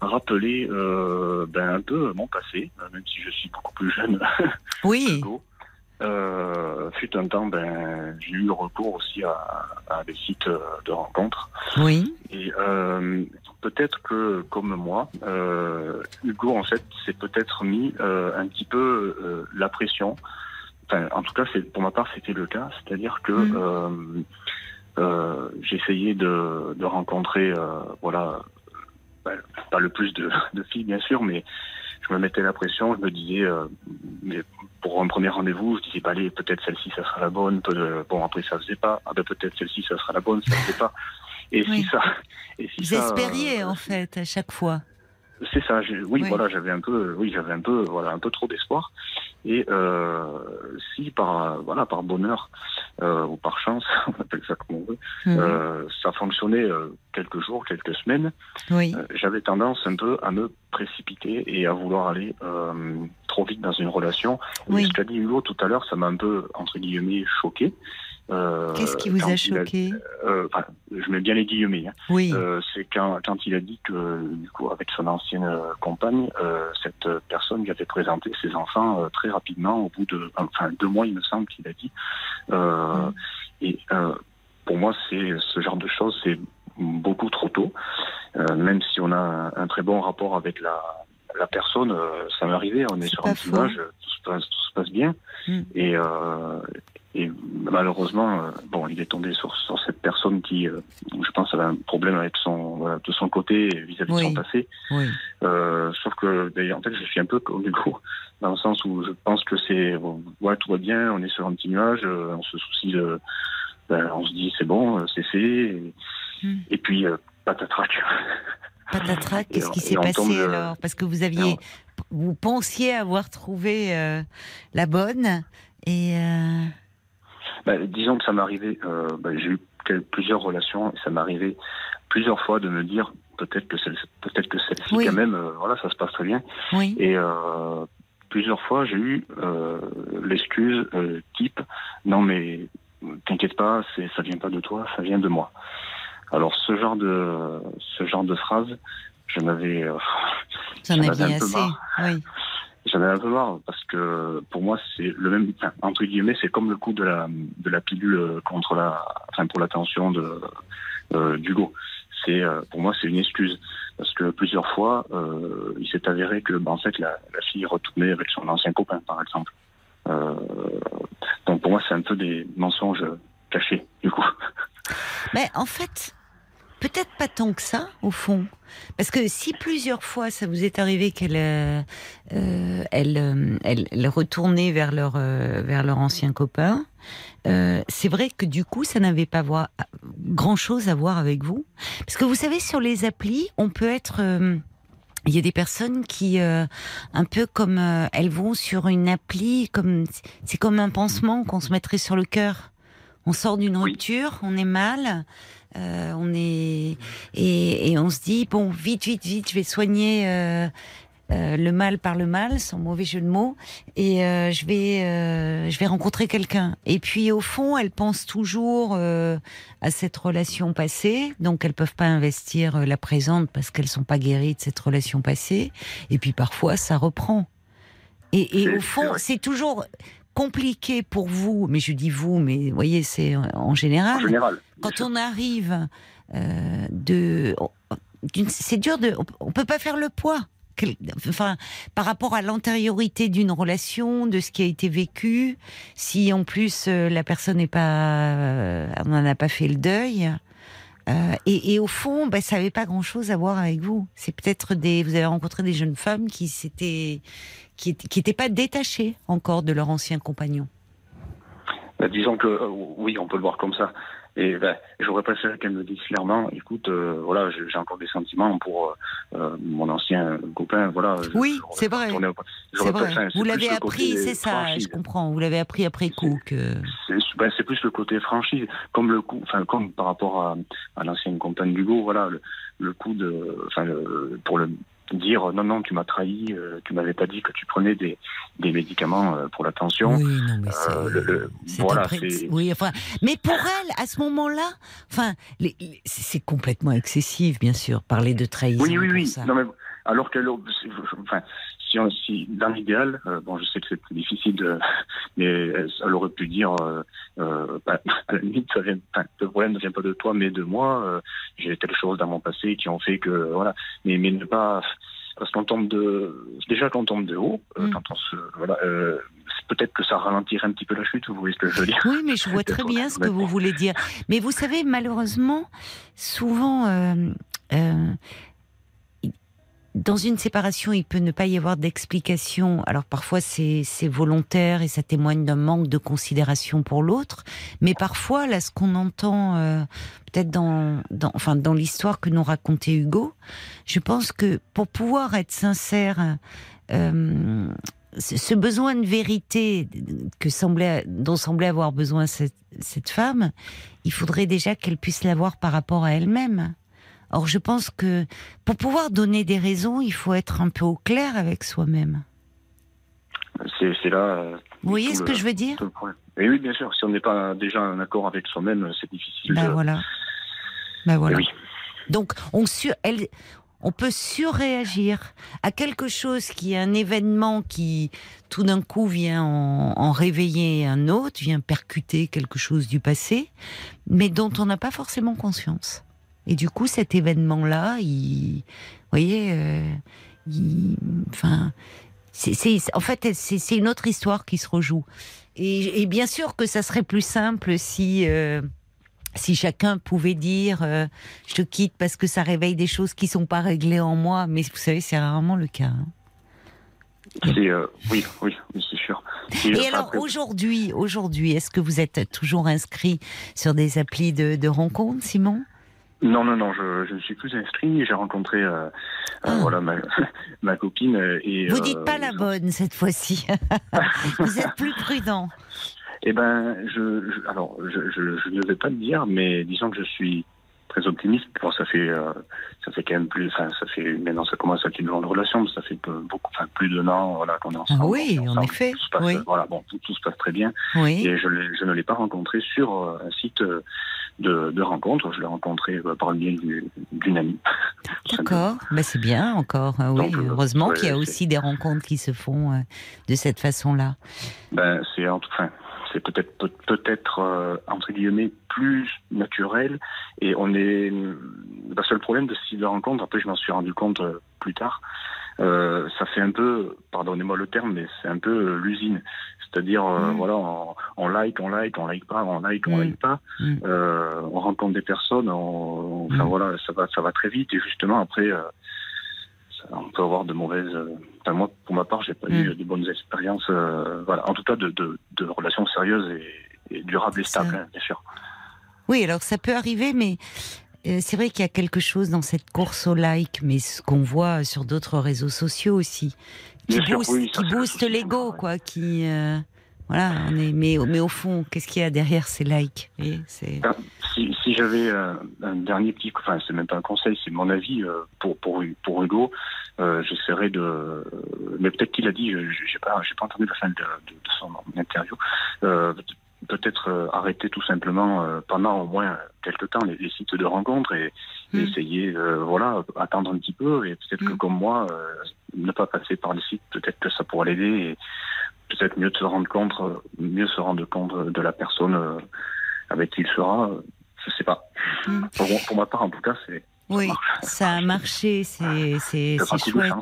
rappelé euh, ben, un peu mon passé, même si je suis beaucoup plus jeune [laughs] Oui, Hugo. Euh, fut un temps, ben, j'ai eu recours aussi à, à des sites de rencontres. oui, Et euh, peut-être que, comme moi, euh, Hugo, en fait, s'est peut-être mis euh, un petit peu euh, la pression. Enfin, en tout cas, c'est pour ma part, c'était le cas. C'est-à-dire que euh, j'essayais de, de rencontrer, voilà, ben, pas le plus de, de filles, bien sûr, mais je me mettais la pression. Je me disais, mais pour un premier rendez-vous, je disais, bah, allez, peut-être celle-ci, ça sera la bonne. Peut- bon, après, ça faisait pas. Ah, ben, peut-être celle-ci, ça sera la bonne, ça faisait pas. Et Oui. si ça, et si vous ça, espériez euh, en fait à chaque fois. c'est ça. Oui, Oui. voilà, j'avais un peu, oui, j'avais un peu, voilà, un peu trop d'espoir. Et euh, si par, voilà, par bonheur euh, ou par chance, [laughs] on appelle ça comme on veut, Mhm. euh, ça fonctionnait euh, quelques jours, quelques semaines. oui, euh, j'avais tendance un peu à me précipiter et à vouloir aller euh, trop vite dans une relation. Et Oui. Ce qu'a dit Hugo tout à l'heure, ça m'a un peu entre guillemets choqué. Euh, Qu'est-ce qui vous a choqué euh, enfin, Je mets bien les guillemets. hein. Oui, Euh, c'est quand, quand il a dit que, du coup, avec son ancienne compagne, cette personne lui avait présenté ses enfants très rapidement, au bout de, enfin, deux mois, il me semble qu'il a dit. Mm. Et pour moi, c'est ce genre de choses, c'est beaucoup trop tôt. Même si on a un très bon rapport avec la, la personne, euh, ça m'est arrivé. On est, sur un petit nuage, tout se passe, tout se passe bien. Mm. Et, euh, et malheureusement, euh, bon, il est tombé sur, sur cette personne qui, euh, je pense, avait un problème avec son, voilà, de son côté vis-à-vis Oui. de son passé. oui, Euh, sauf que, d'ailleurs, en fait, je suis un peu comme Hugo, dans le sens où je pense que c'est, bon, ouais, tout va bien, on est sur un petit nuage, euh, on se soucie de, ben, on se dit c'est bon, euh, c'est fait, et, Hmm. et puis euh, patatrac. [laughs] patatrac, qu'est-ce qui s'est passé tombe, euh, alors? Parce que vous aviez, vous pensiez avoir trouvé euh, la bonne et euh, Ben, disons que ça m'est arrivé, euh, ben, j'ai eu plusieurs relations et ça m'est arrivé plusieurs fois de me dire peut-être que celle, peut-être que celle-ci Oui. quand même, voilà, ça se passe très bien. oui, Et plusieurs fois, j'ai eu l'excuse type non mais t'inquiète pas, c'est ça vient pas de toi, ça vient de moi. Alors ce genre de ce genre de phrase, je m'avais euh, j'en avais un peu marre. oui, j'en avais un peu marre parce que pour moi c'est le même entre guillemets c'est comme le coup de la de la pilule contre la enfin pour la tension de euh, d'Hugo. C'est euh, pour moi c'est une excuse parce que plusieurs fois euh, il s'est avéré que ben, en fait la, la fille retournait avec son ancien copain par exemple. Euh, donc pour moi c'est un peu des mensonges cachés du coup. Mais en fait, peut-être pas tant que ça, au fond. Parce que si plusieurs fois ça vous est arrivé qu'elle euh, euh, euh, elle, elle retournait vers leur, vers leur ancien copain, c'est vrai que du coup, ça n'avait pas grand-chose à voir avec vous. Parce que vous savez, sur les applis, on peut être... il y a des personnes qui, un peu comme elles vont sur une appli, comme c'est comme un pansement qu'on se mettrait sur le cœur. On sort d'une Oui. rupture, on est mal, euh, on est et, et on se dit bon vite vite vite, je vais soigner euh, euh, le mal par le mal, sans mauvais jeu de mots, et euh, je vais euh, je vais rencontrer quelqu'un. Et puis au fond, elles pensent toujours euh, à cette relation passée, donc elles peuvent pas investir la présente parce qu'elles sont pas guéries de cette relation passée. Et puis parfois, ça reprend. Et, et au fond, c'est toujours compliqué pour vous, mais je dis vous, mais vous voyez, c'est en En général. général. Quand on arrive euh, de, d'une- c'est dur de, on peut pas faire le poids. Enfin, par rapport à l'antériorité d'une relation, de ce qui a été vécu, si en plus euh, la personne n'est pas, euh, on n'en a pas fait le deuil, euh, et, au fond, bah, ça n'avait pas grand-chose à voir avec vous. C'est peut-être des, vous avez rencontré des jeunes femmes qui s'étaient, qui qui pas détachées encore de leur ancien compagnon. Ben, disons que euh, oui, on peut le voir comme ça. Et ben, j'aurais préféré qu'elle me dise clairement, écoute, euh, voilà, j'ai encore des sentiments pour euh, euh, mon ancien copain, voilà. je- Oui, c'est vrai. au- vrai. Vous l'avez appris, c'est ça. franchise. Je comprends. Vous l'avez appris après coup que. C'est ben, c'est plus le côté franchise, comme le coup, enfin comme par rapport à, à l'ancienne compagne d'Hugo, voilà, le, le coup de, enfin pour le dire non non tu m'as trahi, euh, tu m'avais pas dit que tu prenais des, des médicaments euh, pour la tension. Oui, non, mais. Euh, le- le- voilà, Oui, enfin, mais pour elle, à ce moment-là, enfin, c'est complètement excessif, bien sûr, parler de trahison. Oui, oui, oui. ça. Non, mais, alors qu'elle, c'est- enfin, si, on- si dans l'idéal, euh, bon, je sais que c'est très difficile, de, [laughs] mais elle, elle aurait pu dire, euh, euh, bah, [laughs] à la limite, ça vient, enfin, le problème ne vient pas de toi, mais de moi. euh, J'ai telle chose dans mon passé qui ont fait que, voilà. Mais, mais ne pas, parce qu'on tombe de, déjà quand on tombe de haut, euh, Mm. quand on se, voilà, euh, peut-être que ça ralentirait un petit peu la chute. Vous voyez ce que je veux dire? Oui, mais je vois très bien ce que vous voulez dire. Mais vous savez, malheureusement, souvent, euh, euh, dans une séparation, il peut ne pas y avoir d'explication. Alors parfois, c'est volontaire et ça témoigne d'un manque de considération pour l'autre. Mais parfois, là, ce qu'on entend, euh, peut-être dans, enfin, dans l'histoire que nous racontait Hugo, je pense que pour pouvoir être sincère, euh, ce besoin de vérité que semblait, dont semblait avoir besoin cette femme, il faudrait déjà qu'elle puisse l'avoir par rapport à elle-même. Or, je pense que pour pouvoir donner des raisons, il faut être un peu au clair avec soi-même. C'est là. euh, Vous voyez ce le- que je veux dire. Et oui, bien sûr. Si on n'est pas déjà en accord avec soi-même, c'est difficile. Ben de... voilà. Ben voilà. Oui. Donc, on, sur, elle, on peut surréagir à quelque chose qui est un événement qui, tout d'un coup, vient en, en réveiller un autre, vient percuter quelque chose du passé, mais dont on n'a pas forcément conscience. Et du coup, cet événement-là, il, vous voyez, euh, il, enfin, c'est, en fait, c'est, une autre histoire qui se rejoue. Et, et bien sûr que ça serait plus simple si, euh, si chacun pouvait dire euh, je te quitte parce que ça réveille des choses qui sont pas réglées en moi, mais vous savez, c'est rarement le cas. hein. C'est, euh, oui, oui, c'est sûr. Et alors après- aujourd'hui, aujourd'hui, est-ce que vous êtes toujours inscrit sur des applis de, de rencontres, Simon? Non, non, non, je, je ne suis plus inscrit. J'ai rencontré euh, euh, Ah. voilà, ma, [laughs] ma copine. euh, Et, Vous euh, dites pas la bonne cette fois-ci. [laughs] vous êtes plus prudent. Eh ben, je, je- alors, je, je, je ne vais pas le dire, mais disons que je suis très optimiste. Bon, ça fait, euh, ça fait quand même plus, enfin, ça fait, maintenant ça commence à être une grande relation, mais ça fait beaucoup, enfin, plus d'un an, voilà, qu'on est ensemble. Ah oui, en effet, Tout se passe, oui. Voilà, bon, tout, tout se passe très bien. Oui. Et je, ne l'ai pas rencontré sur un site euh, de, de rencontre. Je l'ai rencontré euh, par le biais du- d'une amie. [laughs] D'accord, bah c'est bien encore. Oui, Donc, euh, heureusement ouais, qu'il y a aussi des rencontres qui se font euh, de cette façon-là. Ben, c'est en tout fin, c'est peut-être peut- peut-être euh, entre guillemets plus naturel et on est le problème de ce type de rencontre, après je m'en suis rendu compte euh, plus tard, euh, ça fait un peu, pardonnez-moi le terme, mais c'est un peu l'usine. C'est-à-dire, euh, Mm. voilà, on, on like, on like, on like pas, on like, on Mm. like pas. Mm. Euh, on rencontre des personnes, on, enfin voilà, ça va, ça va très vite et justement après, euh, ça- on peut avoir de mauvaises. Enfin moi, pour ma part, j'ai pas eu de bonnes expériences. voilà, en tout cas de, de, de relations sérieuses et, et durables et stables, hein, bien sûr. Oui, alors ça peut arriver, mais c'est vrai qu'il y a quelque chose dans cette course au like, mais ce qu'on voit sur d'autres réseaux sociaux aussi, qui booste, oui, qui booste l'ego, quoi, qui euh, voilà, on est, mais mais au fond, qu'est-ce qu'il y a derrière ces likes Ah, Si, si j'avais euh, un dernier petit, enfin c'est même pas un conseil, c'est mon avis euh, pour pour pour Hugo, euh, j'essaierai de, mais peut-être qu'il a dit, j'ai pas j'ai pas entendu la fin de, de, de son interview, euh, peut-être euh, arrêter tout simplement euh, pendant au moins quelques temps les, les sites de rencontres et, et Mm. essayer euh, voilà attendre un petit peu et peut-être que Mm. comme moi euh, ne pas passer par les sites, peut-être que ça pourrait l'aider et peut-être mieux de se rendre compte, euh, mieux se rendre compte de la personne euh, avec qui il sera. Je sais pas. Mm. Pour ma part, en tout cas, c'est. Oui, [laughs] ça a marché, c'est chouette.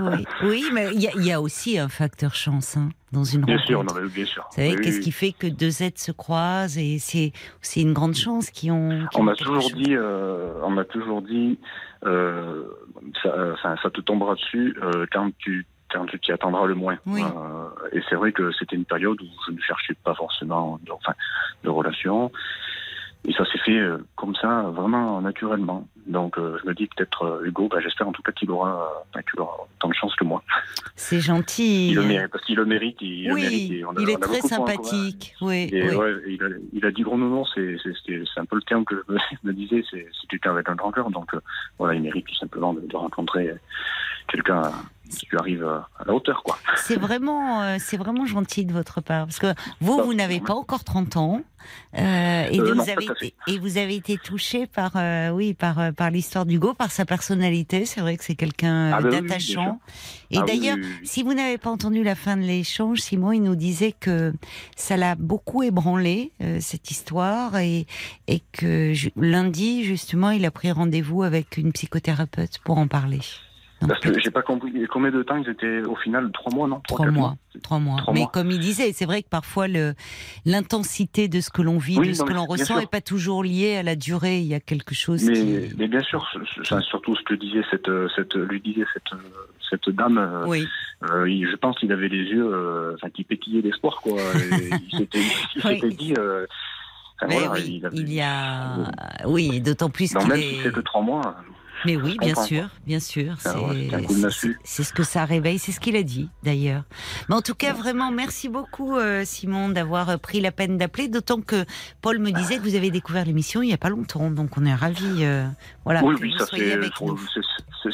Oui, oui, mais il y, a- il y a aussi un facteur chance hein, dans une Bien rencontre. sûr, non, bien sûr. Vous savez, Oui, qu'est-ce oui. qui fait que deux êtres se croisent et c'est c'est une grande chance qui ont. qui On m'a toujours dit, euh, on m'a toujours dit, euh, ça, euh, enfin, ça te tombera dessus euh, quand tu quand tu t'y attendras le moins. Oui. Euh, et c'est vrai que c'était une période où je ne cherchais pas forcément, de, enfin, de relation. Et ça s'est fait euh, comme ça, vraiment naturellement. Donc, euh, je me dis peut-être euh, Hugo, bah, j'espère en tout cas qu'il aura, bah, qu'il aura autant de chance que moi. C'est gentil. [laughs] Il le mérite, parce qu'il le mérite. Il, le mérite oui, et on a- il est on a très commun. sympathique. Oui, Et oui. ouais, il, a, il a dit gros non, c'est c'est- c'était- c'est un peu le terme que je me, [laughs] je me disais, c'est c'est quelqu'un avec un grand cœur, donc euh, voilà, il mérite tout simplement de, de rencontrer quelqu'un qui lui arrive à la hauteur, quoi. C'est vraiment, euh, c'est vraiment gentil de votre part. Parce que vous, vous n'avez pas encore 30 ans. euh, et, Euh, vous non, avez été, et vous avez été touché par, euh, oui, par, euh, par l'histoire d'Hugo, par sa personnalité. C'est vrai que c'est quelqu'un Ah euh, bah oui, d'attachant. et Ah d'ailleurs, oui, oui. si vous n'avez pas entendu la fin de l'échange, Simon, il nous disait que ça l'a beaucoup ébranlé, euh, cette histoire, et, et que lundi, justement, il a pris rendez-vous avec une psychothérapeute pour en parler. Parce que j'ai pas compris combien de temps ils étaient au final? Trois mois non? Trois mois. Trois mois. Trois Mais mois. comme il disait, c'est vrai que parfois l'intensité de ce que l'on vit, Oui, de ce non, que l'on ressent, n'est pas toujours lié à la durée. Il y a quelque chose Mais, qui. mais bien sûr, enfin, surtout ce que disait cette, cette lui disait cette, cette dame. euh, Oui. euh, il- je pense qu'il avait les yeux, euh, enfin, qui pétillaient d'espoir, quoi. Et [laughs] il s'était, Oui. dit. euh, enfin, voilà, oui, avait- il y a. Oui, d'autant plus qu'il même est. si c'est que trois mois. Mais oui, bien sûr, bien sûr. Ah C'est ce que ça réveille, c'est ce qu'il a dit d'ailleurs. Mais en tout cas, vraiment, merci beaucoup, euh, Simon, d'avoir euh, pris la peine d'appeler. D'autant que Paul me disait que vous avez découvert l'émission il n'y a pas longtemps, donc on est ravis. euh, voilà, oui, que oui, vous ça soyez c'est, avec nous.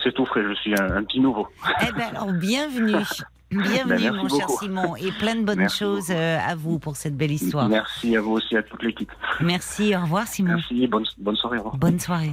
c'est, tout frais. Je suis un, un petit nouveau. Eh ben alors, bienvenue. [laughs] Bienvenue, Ben, mon cher. Simon, et plein de bonnes Merci choses beaucoup. euh, à vous pour cette belle histoire. Merci à vous aussi, à toute l'équipe. Merci, au revoir, Simon. Merci, bonne, bonne soirée. au revoir. Bonne soirée.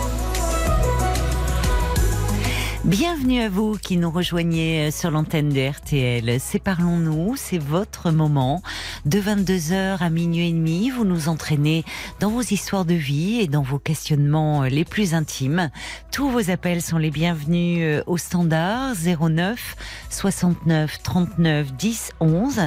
Bienvenue à vous qui nous rejoignez euh, sur l'antenne de RTL. C'est Parlons-nous, c'est votre moment. De 22h à minuit et demi, vous nous entraînez dans vos histoires de vie et dans vos questionnements euh, les plus intimes. Tous vos appels sont les bienvenus euh, au standard 09 69 39 10 11,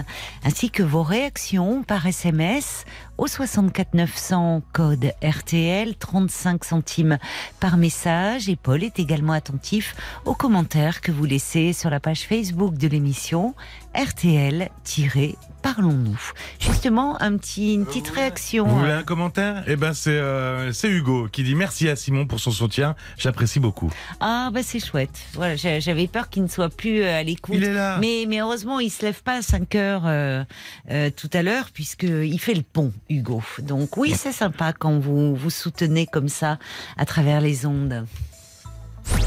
ainsi que vos réactions par SMS au 64 900 code RTL 35 centimes par message. Et Paul est également attentif aux commentaires que vous laissez sur la page Facebook de l'émission RTL-Parlons-nous. Justement, un petit, une petite réaction. Vous voulez un commentaire? Eh ben, c'est euh, c'est Hugo qui dit merci à Simon pour son soutien. J'apprécie beaucoup. Ah bah c'est chouette. Voilà, j'a- j'avais peur qu'il ne soit plus euh, à l'écoute. Il est là. Mais, mais heureusement, il se lève pas à 5 heures euh, euh, tout à l'heure, puisqu'il fait le pont, Hugo. Donc oui, c'est sympa quand vous vous soutenez comme ça à travers les ondes.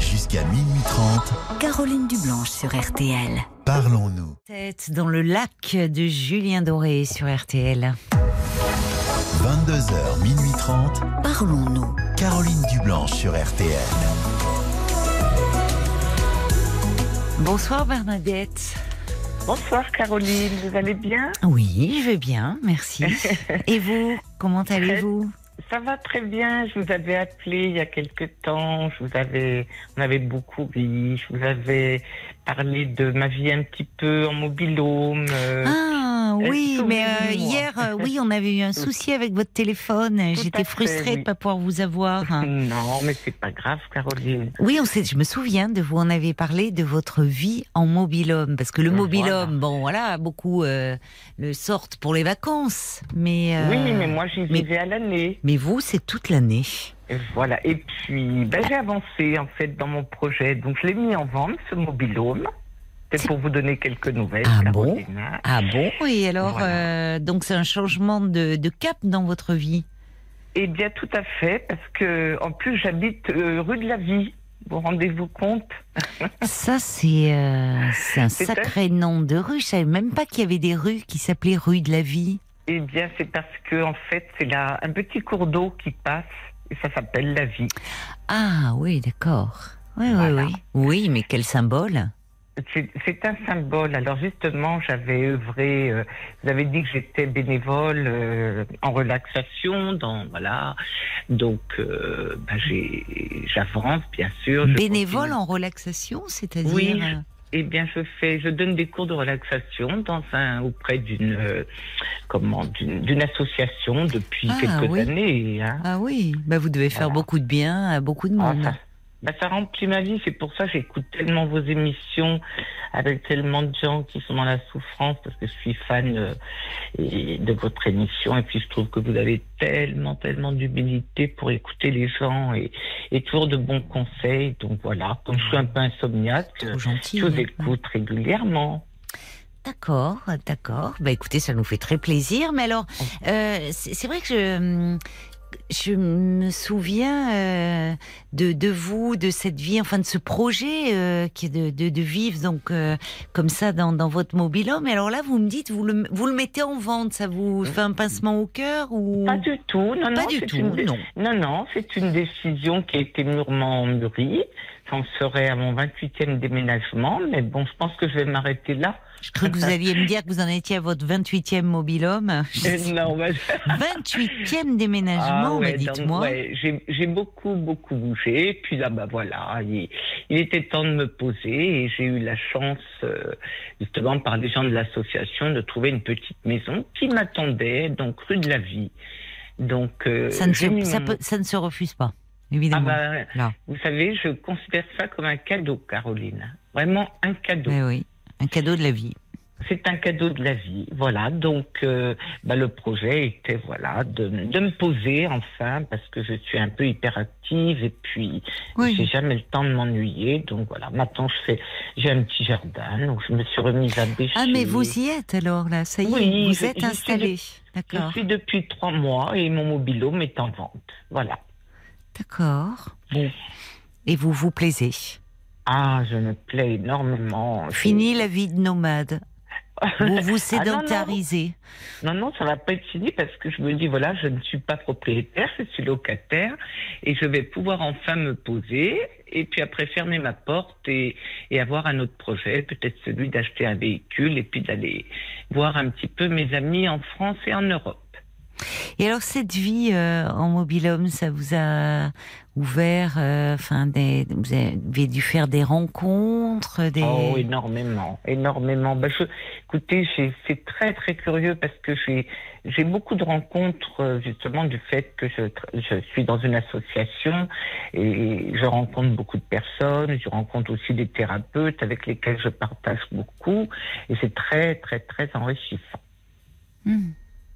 Jusqu'à minuit 30. Caroline Dublanche sur RTL. Parlons-nous. Tête dans le lac de Julien Doré sur RTL. 22h, minuit 30. Parlons-nous. Caroline Dublanche sur RTL. Bonsoir Bernadette. Bonsoir Caroline, vous allez bien? Oui, je vais bien, merci. [laughs] Et vous, comment allez-vous? Ça va très bien, je vous avais appelé il y a quelque temps, je vous avais, on avait beaucoup ri, je vous avais parlé de ma vie un petit peu en mobilhome. euh, Ah oui, mais euh, hier, euh, oui, on avait eu un souci avec votre téléphone. J'étais fait, frustrée de ne pas pouvoir vous avoir. Non, mais c'est pas grave Caroline. Oui, on sait, je me souviens de vous en avez parlé de votre vie en mobilhome parce que le Voilà. mobilhome, bon voilà, beaucoup le sortent pour les vacances, mais Oui, mais moi j'y vivais à l'année. mais vous c'est toute l'année. Voilà, et puis ben, j'ai avancé en fait dans mon projet, donc je l'ai mis en vente ce mobilhome. C'est pour vous donner quelques nouvelles, Ah bon Caroline. Ah bon Et alors, Voilà. euh, donc c'est un changement de, de cap dans votre vie. Eh bien, tout à fait, parce que en plus j'habite euh, rue de la Vie. Vous rendez-vous compte? [laughs] Ça c'est euh, un sacré nom de rue. Je savais même pas qu'il y avait des rues qui s'appelaient rue de la vie. Eh bien, c'est parce que en fait, c'est là un petit cours d'eau qui passe et ça s'appelle la Vie. Ah oui, d'accord. Oui, Voilà. oui, oui. Oui, mais quel symbole. C'est un symbole. Alors justement, j'avais œuvré. euh, vous avez dit que j'étais bénévole euh, en relaxation, dans voilà. Donc, euh, bah, j'avance bien sûr. Bénévole continue. en relaxation, c'est-à-dire Oui, euh, Eh bien, je fais, je donne des cours de relaxation dans un auprès d'une euh, comment d'une d'une association depuis Ah, quelques oui. années. Hein. Ah oui, bah vous devez faire Voilà. beaucoup de bien à beaucoup de Ah, monde. ça, bah, ça remplit ma vie. C'est pour ça que j'écoute tellement vos émissions avec tellement de gens qui sont dans la souffrance parce que je suis fan euh, et- de votre émission et puis je trouve que vous avez tellement, tellement d'humilité pour écouter les gens et, et toujours de bons conseils. Donc voilà, comme je suis un peu insomniaque, gentil. je vous écoute régulièrement. D'accord, d'accord. Bah écoutez, ça nous fait très plaisir. Mais alors, euh, c'est c'est vrai que je, hum, je me souviens euh, de, de vous, de cette vie, enfin de ce projet euh, qui est de, de, de vivre donc euh, comme ça dans, dans votre mobilhome. Et alors là, vous me dites, vous le, vous le mettez en vente, ça vous fait un pincement au cœur ou Pas du tout, non, Pas non. du tout, une non. Non, non, c'est une décision qui a été mûrement mûrie. J'en serai à mon 28e déménagement, mais bon, je pense que je vais m'arrêter là. Je crois que vous alliez me dire que vous en étiez à votre 28e mobilhome. Euh, non, bah, 28e [laughs] déménagement, Ah ouais, bah, dites-moi. ouais, j'ai beaucoup, beaucoup bougé. Puis là, bah voilà, il, il était temps de me poser et j'ai eu la chance, euh, justement, par des gens de l'association, de trouver une petite maison qui m'attendait, donc rue de la Vie. Donc, euh, Ça ne, se, ça, mon- peut- ça ne se refuse pas, Ah évidemment. bah, Là. vous savez, je considère ça comme un cadeau, Caroline. Vraiment un cadeau. Mais oui, un cadeau de la vie. C'est un cadeau de la vie, voilà. Donc, euh, bah, le projet était voilà de, de me poser enfin parce que je suis un peu hyperactive et puis Oui. j'ai jamais le temps de m'ennuyer. Donc voilà, maintenant je fais, j'ai un petit jardin, donc je me suis remise à bêcher. Ah, mais vous y êtes alors là, ça y est, Oui, vous je- êtes je suis installé. Je D'accord. suis depuis trois mois et mon mobilhome est en vente. Voilà. D'accord. Bon. Et vous vous plaisez. Ah, je me plais énormément. Fini la vie de nomade. Vous [laughs] vous Ah, non, non. sédentarisez. Non, non, ça va pas être fini parce que je me dis, voilà, je ne suis pas propriétaire, je suis locataire et je vais pouvoir enfin me poser et puis après fermer ma porte et, et avoir un autre projet, peut-être celui d'acheter un véhicule et puis d'aller voir un petit peu mes amis en France et en Europe. Et alors cette vie euh, en mobilhome, ça vous a ouvert, euh, enfin, des, vous avez dû faire des rencontres, des. Oh, énormément, énormément. Ben, je, écoutez, c'est très très curieux parce que j'ai j'ai beaucoup de rencontres euh, justement du fait que je, je suis dans une association et je rencontre beaucoup de personnes. Je rencontre aussi des thérapeutes avec lesquels je partage beaucoup et c'est très très très enrichissant. Hmm.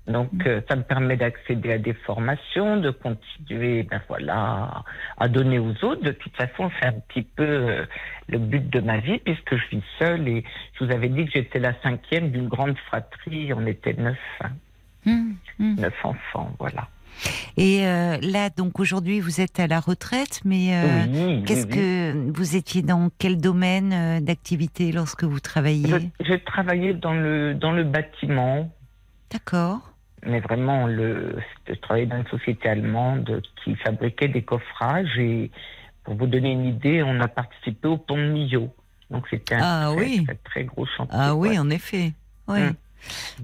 Donc, euh, ça me permet d'accéder à des formations, de continuer, ben voilà, à donner aux autres. De toute façon, c'est un petit peu euh, le but de ma vie, puisque je vis seule et je vous avais dit que j'étais la cinquième d'une grande fratrie. On était neuf, hein, Hmm, hmm. neuf enfants, voilà. Et euh, là, donc aujourd'hui, vous êtes à la retraite, mais euh, oui, qu'est-ce oui, que vous étiez dans quel domaine d'activité lorsque vous travailliez? Je travaillais dans le dans le bâtiment, D'accord. Mais vraiment le je travaillais dans une société allemande qui fabriquait des coffrages et pour vous donner une idée, on a participé au pont de Millau. Donc c'était un Ah très, oui. très, très gros chantier. Ah oui, ouais. en effet. Oui. Hmm.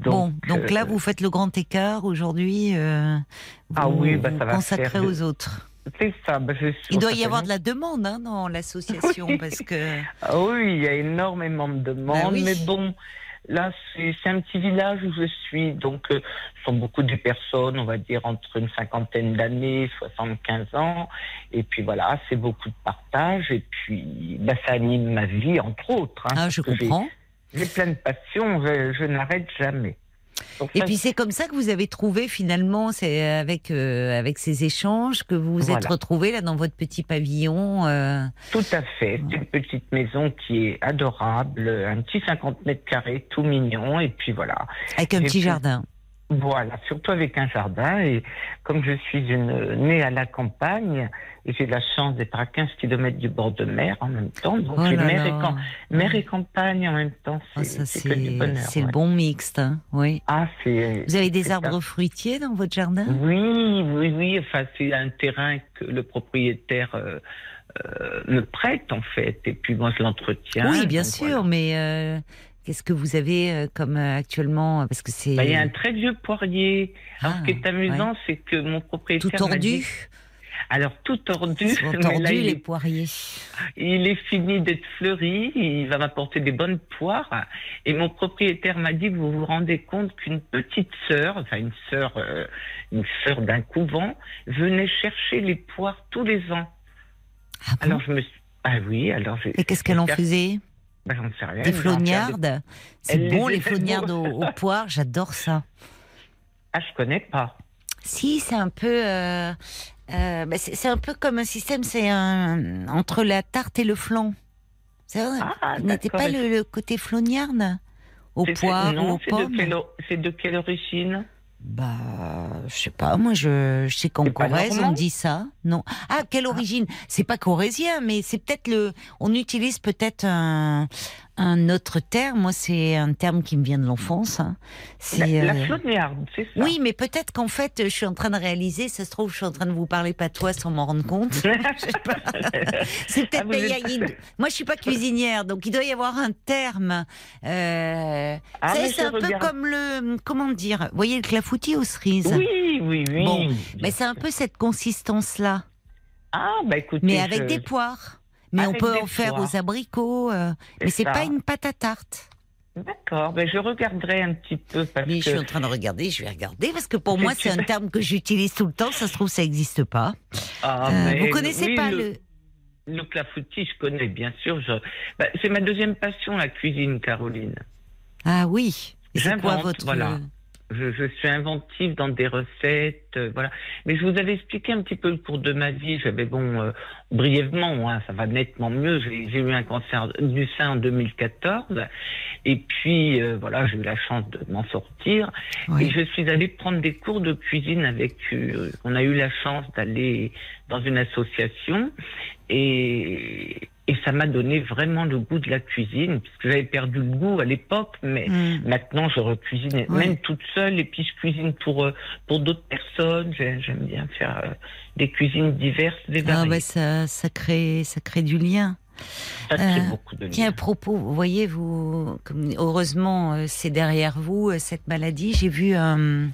bon, donc là, euh, vous faites le grand écart aujourd'hui. euh, Ah oui, bah, ça vous va consacrez faire de- aux autres. c'est ça. bah, je suis- Il doit y avoir de la demande hein, dans l'association [laughs] Oui. parce que. Ah oui, il y a énormément de demandes, Bah oui. mais bon, là c'est un petit village où je suis, donc euh, ce sont beaucoup de personnes, on va dire entre une cinquantaine d'années, 75 ans, et puis voilà, c'est beaucoup de partage, et puis bah, ça anime ma vie entre autres. hein, Ah, je comprends. J'ai plein de passions, je, je n'arrête jamais. Donc Et ça, puis c'est comme ça que vous avez trouvé finalement, c'est avec euh, avec ces échanges que vous vous êtes retrouvés là dans votre petit pavillon. euh, Tout à fait. C'est une petite maison qui est adorable, un petit 50 mètres carrés, tout mignon, et puis voilà. avec un Et petit puis- jardin. Voilà, surtout avec un jardin. Et comme je suis une née à la campagne, et j'ai la chance d'être à 15 km du bord de mer en même temps, donc Oh là mer, et mer campagne en même temps, Ah, c'est du bonheur. c'est le bon mixte, hein, oui. Ah. Vous avez des arbres ça. fruitiers dans votre jardin? Oui, oui, oui. Enfin, c'est un terrain que le propriétaire euh, euh, me prête en fait, et puis moi je l'entretiens. Oui, bien sûr, voilà. mais euh, qu'est-ce que vous avez euh, comme euh, actuellement Parce que c'est Bah, Il y a un très vieux poirier. Alors, Ah, ce qui est amusant, c'est que mon propriétaire tout dit- tordu. Alors tout tordu, [laughs] mais là, il les est poiriers. Il est fini d'être fleuri, il va m'apporter des bonnes poires. Et mon propriétaire m'a dit, vous vous rendez compte qu'une petite sœur, enfin une sœur, euh, une sœur d'un couvent, venait chercher les poires tous les ans. Ah bon? Alors je me suis, ah oui, alors. Et qu'est-ce qu'elle en faisait? J'en sais rien. Des flognardes C'est bon les flognardes aux [laughs] poires, j'adore ça. Ah, je connais pas. Si, c'est un peu, euh, euh, bah, c'est un peu comme un système, c'est un entre la tarte et le flan. C'est vrai. Ah, n'était pas le, le côté flognarde c'est- poires ou Non, aux c'est de pommes? c'est de quelle origine? Bah, je sais pas, moi je, je sais qu'en Corrèze on dit ça. Non. Ah, quelle origine C'est pas corrézien, mais c'est peut-être le. On utilise peut-être un, un autre terme. Moi, c'est un terme qui me vient de l'enfance. hein. La, C'est. la euh, flaude-merde, c'est ça. Oui, mais peut-être qu'en fait, je suis en train de réaliser, ça se trouve, je suis en train de vous parler patois sans m'en rendre compte. [laughs] Pas. [laughs] C'est peut-être. Ah, êtes- Moi, je suis pas cuisinière, donc il doit y avoir un terme. Euh... Ah, c'est un peu comme le. Comment dire Vous voyez le clafoutis aux cerises Oui, oui, oui. Bon, Mais c'est un peu cette consistance-là, Ah, bah écoutez. mais avec je- des poires. Mais on peut en faire aux abricots. euh, Mais c'est pas une pâte à tarte. D'accord, ben je regarderai un petit peu parce Mais je suis en train de regarder, je vais regarder parce que pour moi c'est un terme que j'utilise tout le temps. Ça se trouve ça n'existe pas. Ah, Euh, vous connaissez oui, pas le, le. le clafoutis, je connais bien sûr. Je... bah, c'est ma deuxième passion, la cuisine, Caroline. Ah oui. Et C'est quoi votre voilà. Je, je suis inventive dans des recettes, euh, voilà. Mais je vous avais expliqué un petit peu le cours de ma vie. J'avais bon, euh, brièvement, hein, ça va nettement mieux. J'ai eu un cancer du sein en 2014, et puis euh, voilà, j'ai eu la chance de m'en sortir. Et je suis allée prendre des cours de cuisine avec. euh, on a eu la chance d'aller dans une association et, et ça m'a donné vraiment le goût de la cuisine puisque j'avais perdu le goût à l'époque, mais Hmm. maintenant je recuisine Oui. même toute seule et puis je cuisine pour euh, pour d'autres personnes. J'ai- J'aime bien faire euh, des cuisines diverses, et Ah variées. bah ça, ça crée, ça crée du lien. ça crée euh, beaucoup de Tiens, à propos, vous voyez, vous, heureusement, c'est derrière vous cette maladie. J'ai vu un,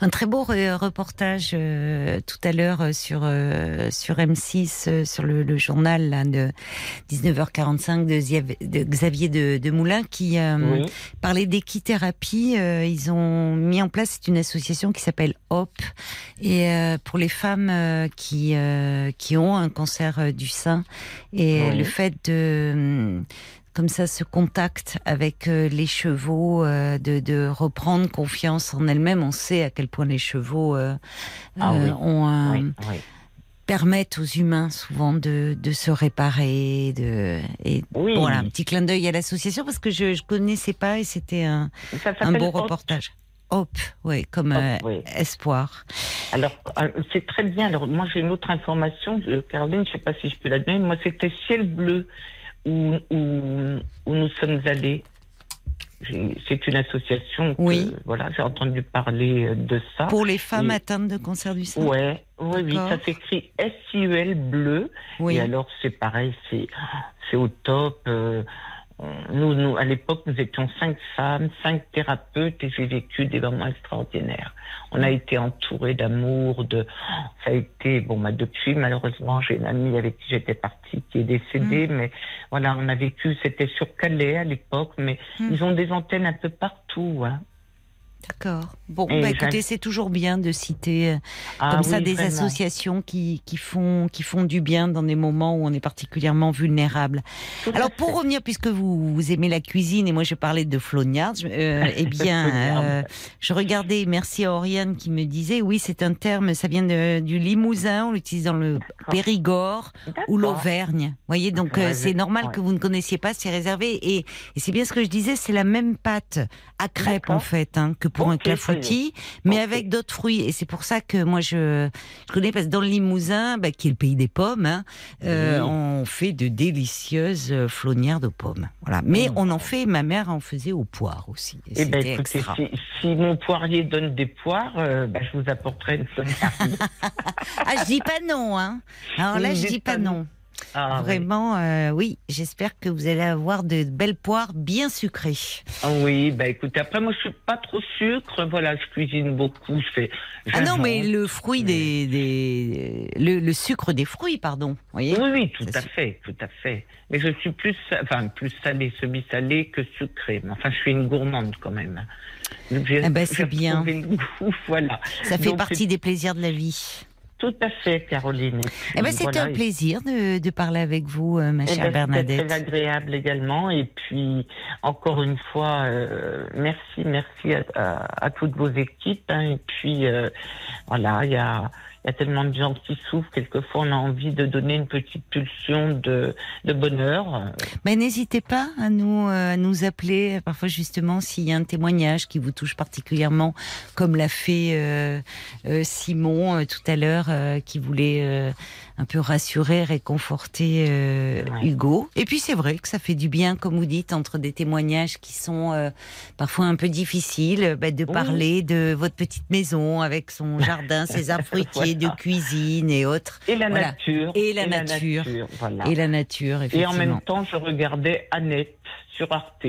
un très beau re- reportage euh, tout à l'heure euh, sur euh, sur M6 euh, sur le, le journal là, de 19h45 de, Xavier de, de Moulin qui euh, Oui. parlait d'équithérapie. Euh, ils ont mis en place une association qui s'appelle HOP et euh, pour les femmes euh, qui euh, qui ont un cancer du sein et Oui. le fait de comme ça ce contact avec euh, les chevaux, euh, de, de reprendre confiance en elles-mêmes. On sait à quel point les chevaux euh, Ah oui. ont un, Oui, oui. permettent aux humains souvent de, de se réparer. De, et Oui. voilà, un petit clin d'œil à l'association parce que je ne connaissais pas et c'était un, un beau reportage. Hop, oui, comme euh, oui. espoir. Alors, c'est très bien. Alors, moi, j'ai une autre information, Caroline, je ne sais pas si je peux la donner. Moi, c'était Ciel Bleu où, où, où nous sommes allés. C'est une association que, Oui. voilà, j'ai entendu parler euh, de ça. Pour les femmes atteintes de cancer du sein. Ouais, oui, oui, ça s'écrit S-I-E-L bleu. Oui. Et alors, c'est pareil, c'est, c'est au top. euh, nous, nous, à l'époque, nous étions cinq femmes, cinq thérapeutes, et j'ai vécu des moments extraordinaires. On a été entourés d'amour, de, ça a été, bon, bah, depuis, malheureusement, j'ai une amie avec qui j'étais partie qui est décédée, mais voilà, on a vécu, c'était sur Calais à l'époque, mais Mm. ils ont des antennes un peu partout, hein. D'accord. Bon, bah, écoutez, c'est toujours bien de citer euh, Ah comme ça oui, des vraiment. associations qui, qui font qui font du bien dans des moments où on est particulièrement vulnérable. Tout Alors pour revenir, puisque vous, vous aimez la cuisine et moi je parlais de flognards, je- euh, [laughs] eh bien, euh, je regardais, merci à Oriane qui me disait, oui, c'est un terme, ça vient de- du Limousin, on l'utilise dans le Périgord ou l'Auvergne. Vous voyez, donc Ouais, euh, c'est normal ouais. que vous ne connaissiez pas, c'est réservé. Et, et c'est bien ce que je disais, c'est la même pâte à crêpes en fait hein, que pour un clafoutis, mais avec d'autres fruits. Et c'est pour ça que moi je, je connais parce que dans le Limousin, bah, qui est le pays des pommes, hein, euh, on fait de délicieuses euh, flonnières de pommes. Voilà. Mais Mm. on en fait, ma mère en faisait aux poires aussi. Et Eh ben, écoutez, si, si mon poirier donne des poires, euh, bah, je vous apporterai une flognarde. [laughs] Ah, je dis pas non, hein. Alors là, je dis pas pas non. Ah, oui. Vraiment, euh, oui. J'espère que vous allez avoir de belles poires bien sucrées. Ah oui, bah écoutez, après moi je suis pas trop sucre, voilà, je cuisine beaucoup, je fais. Ah non, mais le fruit des, des le, le sucre des fruits, pardon. Voyez Oui, oui, tout Ça, à fait, tout à fait. Mais je suis plus, enfin, plus salé, semi-salé que sucré. Mais enfin, je suis une gourmande quand même. Eh ben, c'est bien. goût, [laughs] voilà. Ça fait Donc, partie des plaisirs de la vie. Tout à fait, Caroline. Eh ben, c'était voilà, un plaisir de, de parler avec vous, euh, ma Eh chère ben, C'était Bernadette. très agréable également. Et puis, encore une fois, euh, merci, merci à, à- à toutes vos équipes. hein. Et puis, euh, voilà, il y a, il y a tellement de gens qui souffrent. Quelquefois, on a envie de donner une petite pulsion de, de bonheur. Mais n'hésitez pas à nous, euh, nous appeler. Parfois, justement, s'il y a un témoignage qui vous touche particulièrement, comme l'a fait euh, euh, Simon euh, tout à l'heure, euh, qui voulait euh, un peu rassurer, réconforter euh, Ouais. Hugo. Et puis, c'est vrai que ça fait du bien, comme vous dites, entre des témoignages qui sont euh, parfois un peu difficiles, bah, de Oui. parler de votre petite maison avec son [laughs] jardin, ses arbres fruitiers, Voilà. de cuisine et autres. Et la Voilà. nature. Et la nature. voilà. Et la nature, Et effectivement. en même temps, je regardais Annette sur Arte.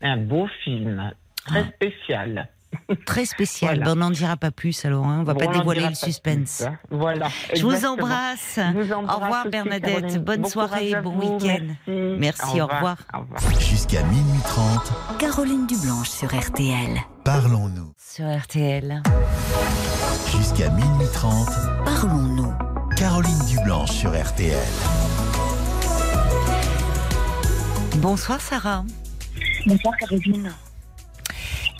Un beau film, très Ah. spécial. Très spécial. Voilà. Ben, on n'en dira pas plus alors, hein. on va Bon, pas dévoiler le suspense. plus, hein. Voilà. Je vous embrasse. Je vous embrasse Au revoir aussi, Bernadette. Caroline. Bonne Bon soirée, bon week-end. Merci. Merci, au revoir. Au revoir. Jusqu'à minuit 30, Caroline Dublanche sur RTL. parlons-nous. Sur RTL. Jusqu'à minuit 30, Parlons-nous. Caroline Dublanche sur RTL. Bonsoir Sarah. Bonsoir Caroline.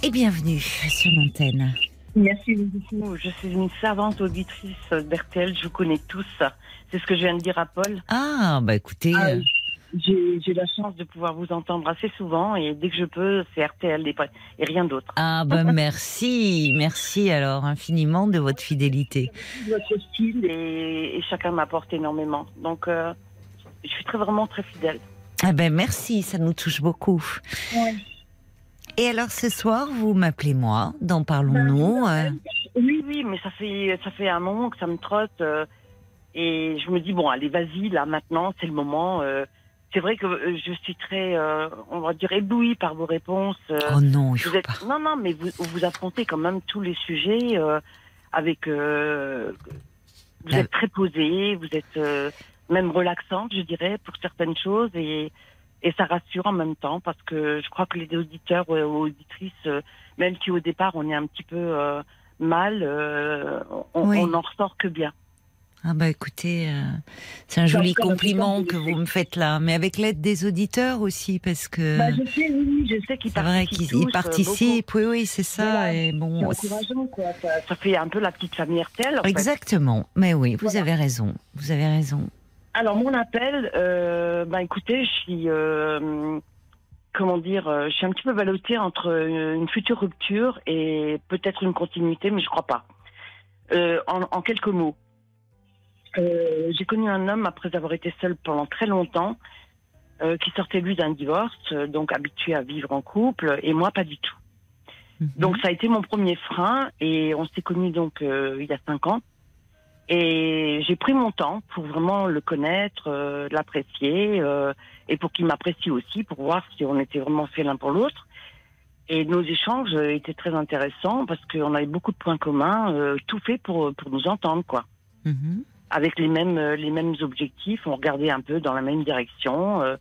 Et bienvenue sur l'antenne. Merci beaucoup. Je suis une savante auditrice d'RTL, je vous connais tous. C'est ce que je viens de dire à Paul. Ah, bah écoutez, Ah, euh, J'ai la chance de pouvoir vous entendre assez souvent et dès que je peux, c'est RTL et, rien d'autre. ah bah [laughs] merci, merci alors infiniment de votre fidélité. Votre style et, et chacun m'apporte énormément. Donc, euh, je suis très vraiment très fidèle. Ah ben merci, ça nous touche beaucoup. Et alors ce soir, vous m'appelez moi, dans Parlons-nous. euh, Oui, oui, mais ça fait ça fait un moment que ça me trotte euh, et je me dis bon, allez, vas-y, là maintenant, c'est le moment. euh, c'est vrai que je suis très, on va dire, éblouie par vos réponses. Oh non, il vous faut êtes, pas. non, non, mais vous vous affrontez quand même tous les sujets avec. vous êtes très posé, vous êtes même relaxante, je dirais, pour certaines choses et et ça rassure en même temps parce que je crois que les auditeurs ou auditrices, euh, même si au départ on est un petit peu euh, mal, euh, on, Oui. on en ressort que bien. Ah bah écoutez, euh, c'est un joli compliment que vous me faites là, mais avec l'aide des auditeurs aussi, parce que Bah, je sais, oui, je sais qu'ils c'est vrai participent. qu'ils euh, participent. Oui, oui, c'est ça. Voilà. Et bon, encourageant, quoi. Ça, ça fait un peu la petite famille RTL. fait. exactement. Mais oui, vous Voilà. avez raison. Vous avez raison. Alors mon appel, euh, bah écoutez, je suis, euh, comment dire, euh, je suis un petit peu ballottée entre une future rupture et peut-être une continuité, mais je crois pas. Euh, en, en quelques mots, j'ai connu un homme après avoir été seul pendant très longtemps, qui sortait lui d'un divorce, donc habitué à vivre en couple, et moi pas du tout. Mhm. Donc ça a été mon premier frein et on s'est connus donc il y a cinq ans. Et j'ai pris mon temps pour vraiment le connaître, euh, l'apprécier euh, et pour qu'il m'apprécie aussi pour voir si on était vraiment fait l'un pour l'autre. Et nos échanges étaient très intéressants parce qu'on avait beaucoup de points communs, euh, tout fait pour pour nous entendre quoi. Mhm. Avec les mêmes euh, les mêmes objectifs, on regardait un peu dans la même direction, euh,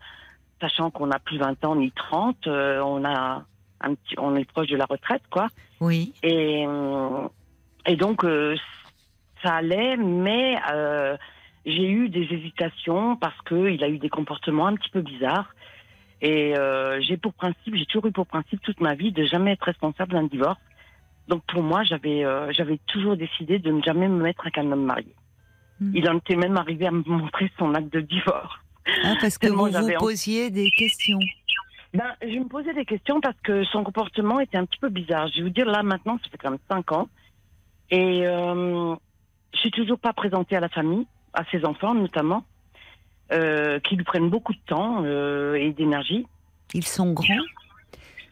sachant qu'on a plus 20 ans ni 30, euh, on a un petit, on est proche de la retraite quoi. Oui. Et, et donc, euh, ça allait, mais euh, j'ai eu des hésitations parce qu'il a eu des comportements un petit peu bizarres. Et euh, j'ai pour principe, j'ai toujours eu pour principe toute ma vie de jamais être responsable d'un divorce. Donc pour moi, j'avais euh, j'avais toujours décidé de ne jamais me mettre avec un homme marié. Mhm. Il en était même arrivé à me montrer son acte de divorce. Ah, parce que [laughs] vous vous posiez des questions. Ben, je me posais des questions parce que son comportement était un petit peu bizarre. Je vais vous dire, là, maintenant, ça fait quand même cinq ans. Et euh, je suis toujours pas présentée à la famille, à ses enfants notamment, euh, qui lui prennent beaucoup de temps euh, et d'énergie. Ils sont grands.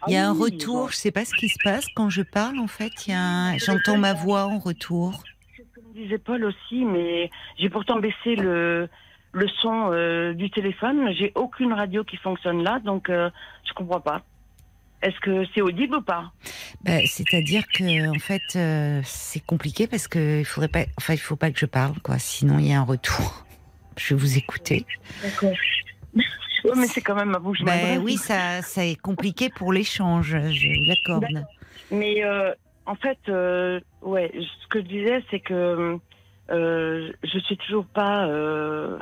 Il y a Ah un retour. Je sais pas ce qui se passe quand je parle. En fait, il y a un- j'entends ma voix en retour. C'est ce que me disait Paul aussi, mais j'ai pourtant baissé le, le son euh, du téléphone. J'ai aucune radio qui fonctionne là, donc je comprends pas. Est-ce que c'est audible ou pas? Bah, C'est-à-dire que en fait, euh, c'est compliqué parce que il faudrait pas. Enfin, il faut pas que je parle, quoi. Sinon, il y a un retour. Je vais vous écouter. D'accord. oui, mais c'est quand même à vous Ben m'adresse. oui, ça, ça est compliqué pour l'échange. Je l'accorde. Mais euh, en fait, euh, ouais, ce que je disais, c'est que je suis toujours pas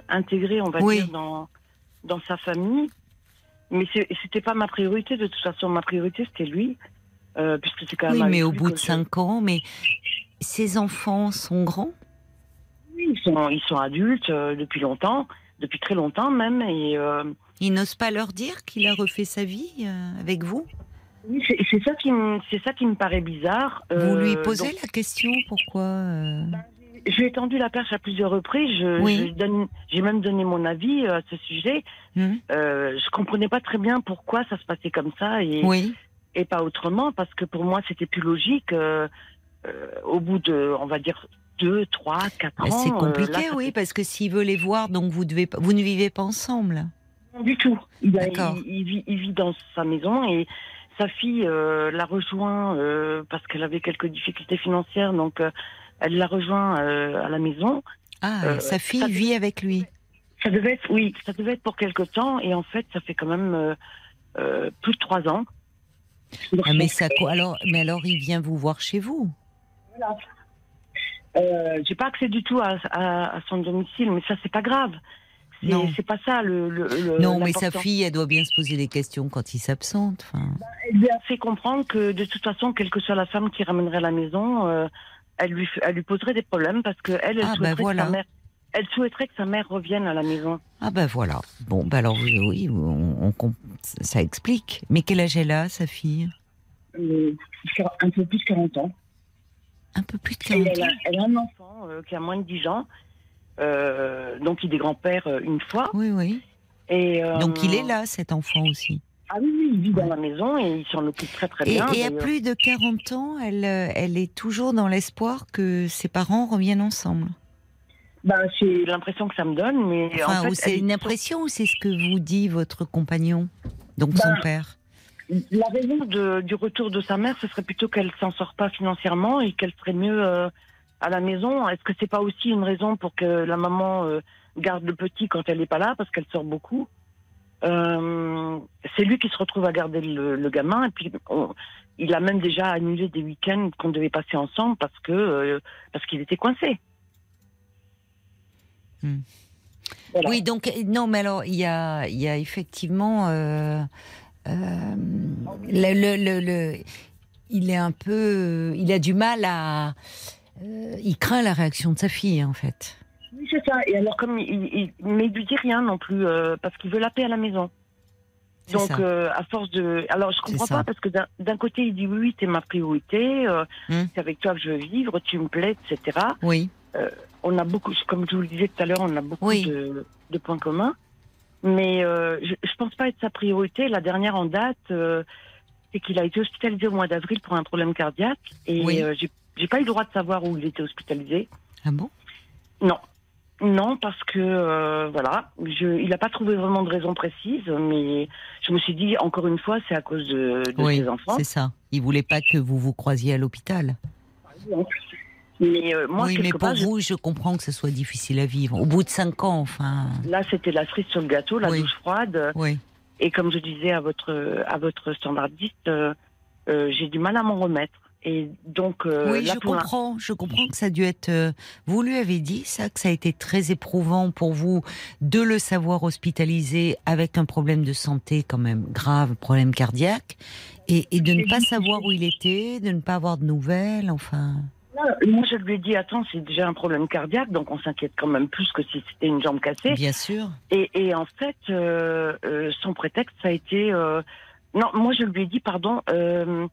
intégrée, on va Oui. dire, dans dans sa famille. Mais c'était pas ma priorité de toute façon. Ma priorité c'était lui, euh, puisque c'est quand même. Oui, mais au bout de je- cinq ans, mais ces enfants sont grands? Ils sont, ils sont adultes euh, depuis longtemps, depuis très longtemps même. Et euh, Il n'ose pas leur dire qu'il a refait sa vie euh, avec vous? Oui, c'est ça qui me, c'est ça qui me paraît bizarre. Vous lui posez donc, la question pourquoi Je lui ai tendu la perche à plusieurs reprises. Je, Oui. je donne- j'ai même donné mon avis euh, à ce sujet. hmm Euh, je comprenais pas très bien pourquoi ça se passait comme ça et, Oui, et pas autrement, parce que pour moi c'était plus logique. euh, euh, au bout de, on va dire deux, trois, quatre Bah, ans. c'est compliqué, là, oui, fait- parce que s'il veut les voir, donc vous devez, pas- vous ne vivez pas ensemble. Non, du tout. Il, a- D'accord. il, il vit, il vit dans sa maison et sa fille l'a rejoint parce qu'elle avait quelques difficultés financières, donc elle l'a rejoint euh, à la maison. Ah, Euh, sa fille ça- vit avec lui. Ça devait être, oui, ça devait être pour quelque temps et en fait, ça fait quand même euh, plus de trois ans. Ah, mais ça, alors, mais alors il vient vous voir chez vous. Euh, j'ai pas accès du tout à, à- à son domicile, mais ça c'est pas grave. Non. C'est pas ça le. le- le- non, mais sa fille, elle doit bien se poser des questions quand il s'absente. Enfin, Elle lui a fait comprendre que de toute façon, quelle que soit la femme qui ramènerait à la maison, euh, elle lui elle lui poserait des problèmes parce que elle, elle Ah, souhaiterait bah voilà. que sa mère, elle souhaiterait que sa mère revienne à la maison. Ah ben voilà. Bon, ben alors oui, oui, on, on comp- ça explique. Mais quel âge elle a, sa fille? Euh, un peu plus de 40 ans. Un peu plus de Et 40 elle, a, ans. elle a un enfant euh, qui a moins de 10 ans. Euh, donc il est grand-père euh, une fois. Oui, oui. Et, euh, Donc il est là, cet enfant aussi. Ah oui, oui, il vit dans la maison et il s'en occupe très très Et, bien. et à plus de 40 ans, elle, euh, elle est toujours dans l'espoir que ses parents reviennent ensemble. Ben, c'est l'impression que ça me donne, mais Enfin, en fait, ou c'est elle- une impression ou c'est ce que vous dit votre compagnon Donc son Ben, père? La raison de- du retour de sa mère, ce serait plutôt qu'elle s'en sort pas financièrement et qu'elle serait mieux euh, à la maison. Est-ce que c'est pas aussi une raison pour que la maman euh, garde le petit quand elle n'est pas là, parce qu'elle sort beaucoup? Euh, C'est lui qui se retrouve à garder le, le gamin et puis on- il a même déjà annulé des week-ends qu'on devait passer ensemble parce que euh, parce qu'il était coincé. Hmm. Voilà. Oui, donc euh, non, mais alors il y a, il y a effectivement euh, euh, le, le, le- le- il est un peu, il a du mal à, euh, il craint la réaction de sa fille en fait. Oui, c'est ça. Et alors, comme il, il, mais il lui dit rien non plus, euh, parce qu'il veut la paix à la maison. Donc, euh, à force de. Alors, je comprends pas, parce que d'un côté, il dit oui, oui, t'es ma priorité, euh, Hmm. c'est avec toi que je veux vivre, tu me plais, etc. Oui, On a beaucoup, comme je vous le disais tout à l'heure, on a beaucoup Oui. de, de points communs. Mais je, je pense pas être sa priorité. La dernière en date, c'est qu'il a été hospitalisé au mois d'avril pour un problème cardiaque. Et Oui. j'ai pas eu le droit de savoir où il était hospitalisé. ah bon? Non. Non, parce que euh, voilà, je, il n'a pas trouvé vraiment de raison précise, mais je me suis dit encore une fois, c'est à cause de, de Oui, ses enfants. c'est ça. Il voulait pas que vous vous croisiez à l'hôpital. Mais euh, moi, oui, mais pour part, vous, je comprends que ce soit difficile à vivre. Au bout de cinq ans, enfin. là, c'était la cerise sur le gâteau, la Oui. douche froide. Oui. Et comme je disais à votre à votre standardiste, euh, j'ai du mal à m'en remettre. Et donc, euh, oui, là, je comprends. Je comprends que ça a dû être. euh, vous lui avez dit ça, que ça a été très éprouvant pour vous de le savoir hospitalisé avec un problème de santé quand même grave, problème cardiaque, et, et de ne pas savoir où il était, de ne pas avoir de nouvelles, enfin. Moi, je lui ai dit, attends, c'est déjà un problème cardiaque, donc on s'inquiète quand même plus que si c'était une jambe cassée. Bien sûr. Et, et en fait, euh, euh, son prétexte, ça a été... euh, Non, moi, je lui ai dit, pardon, euh,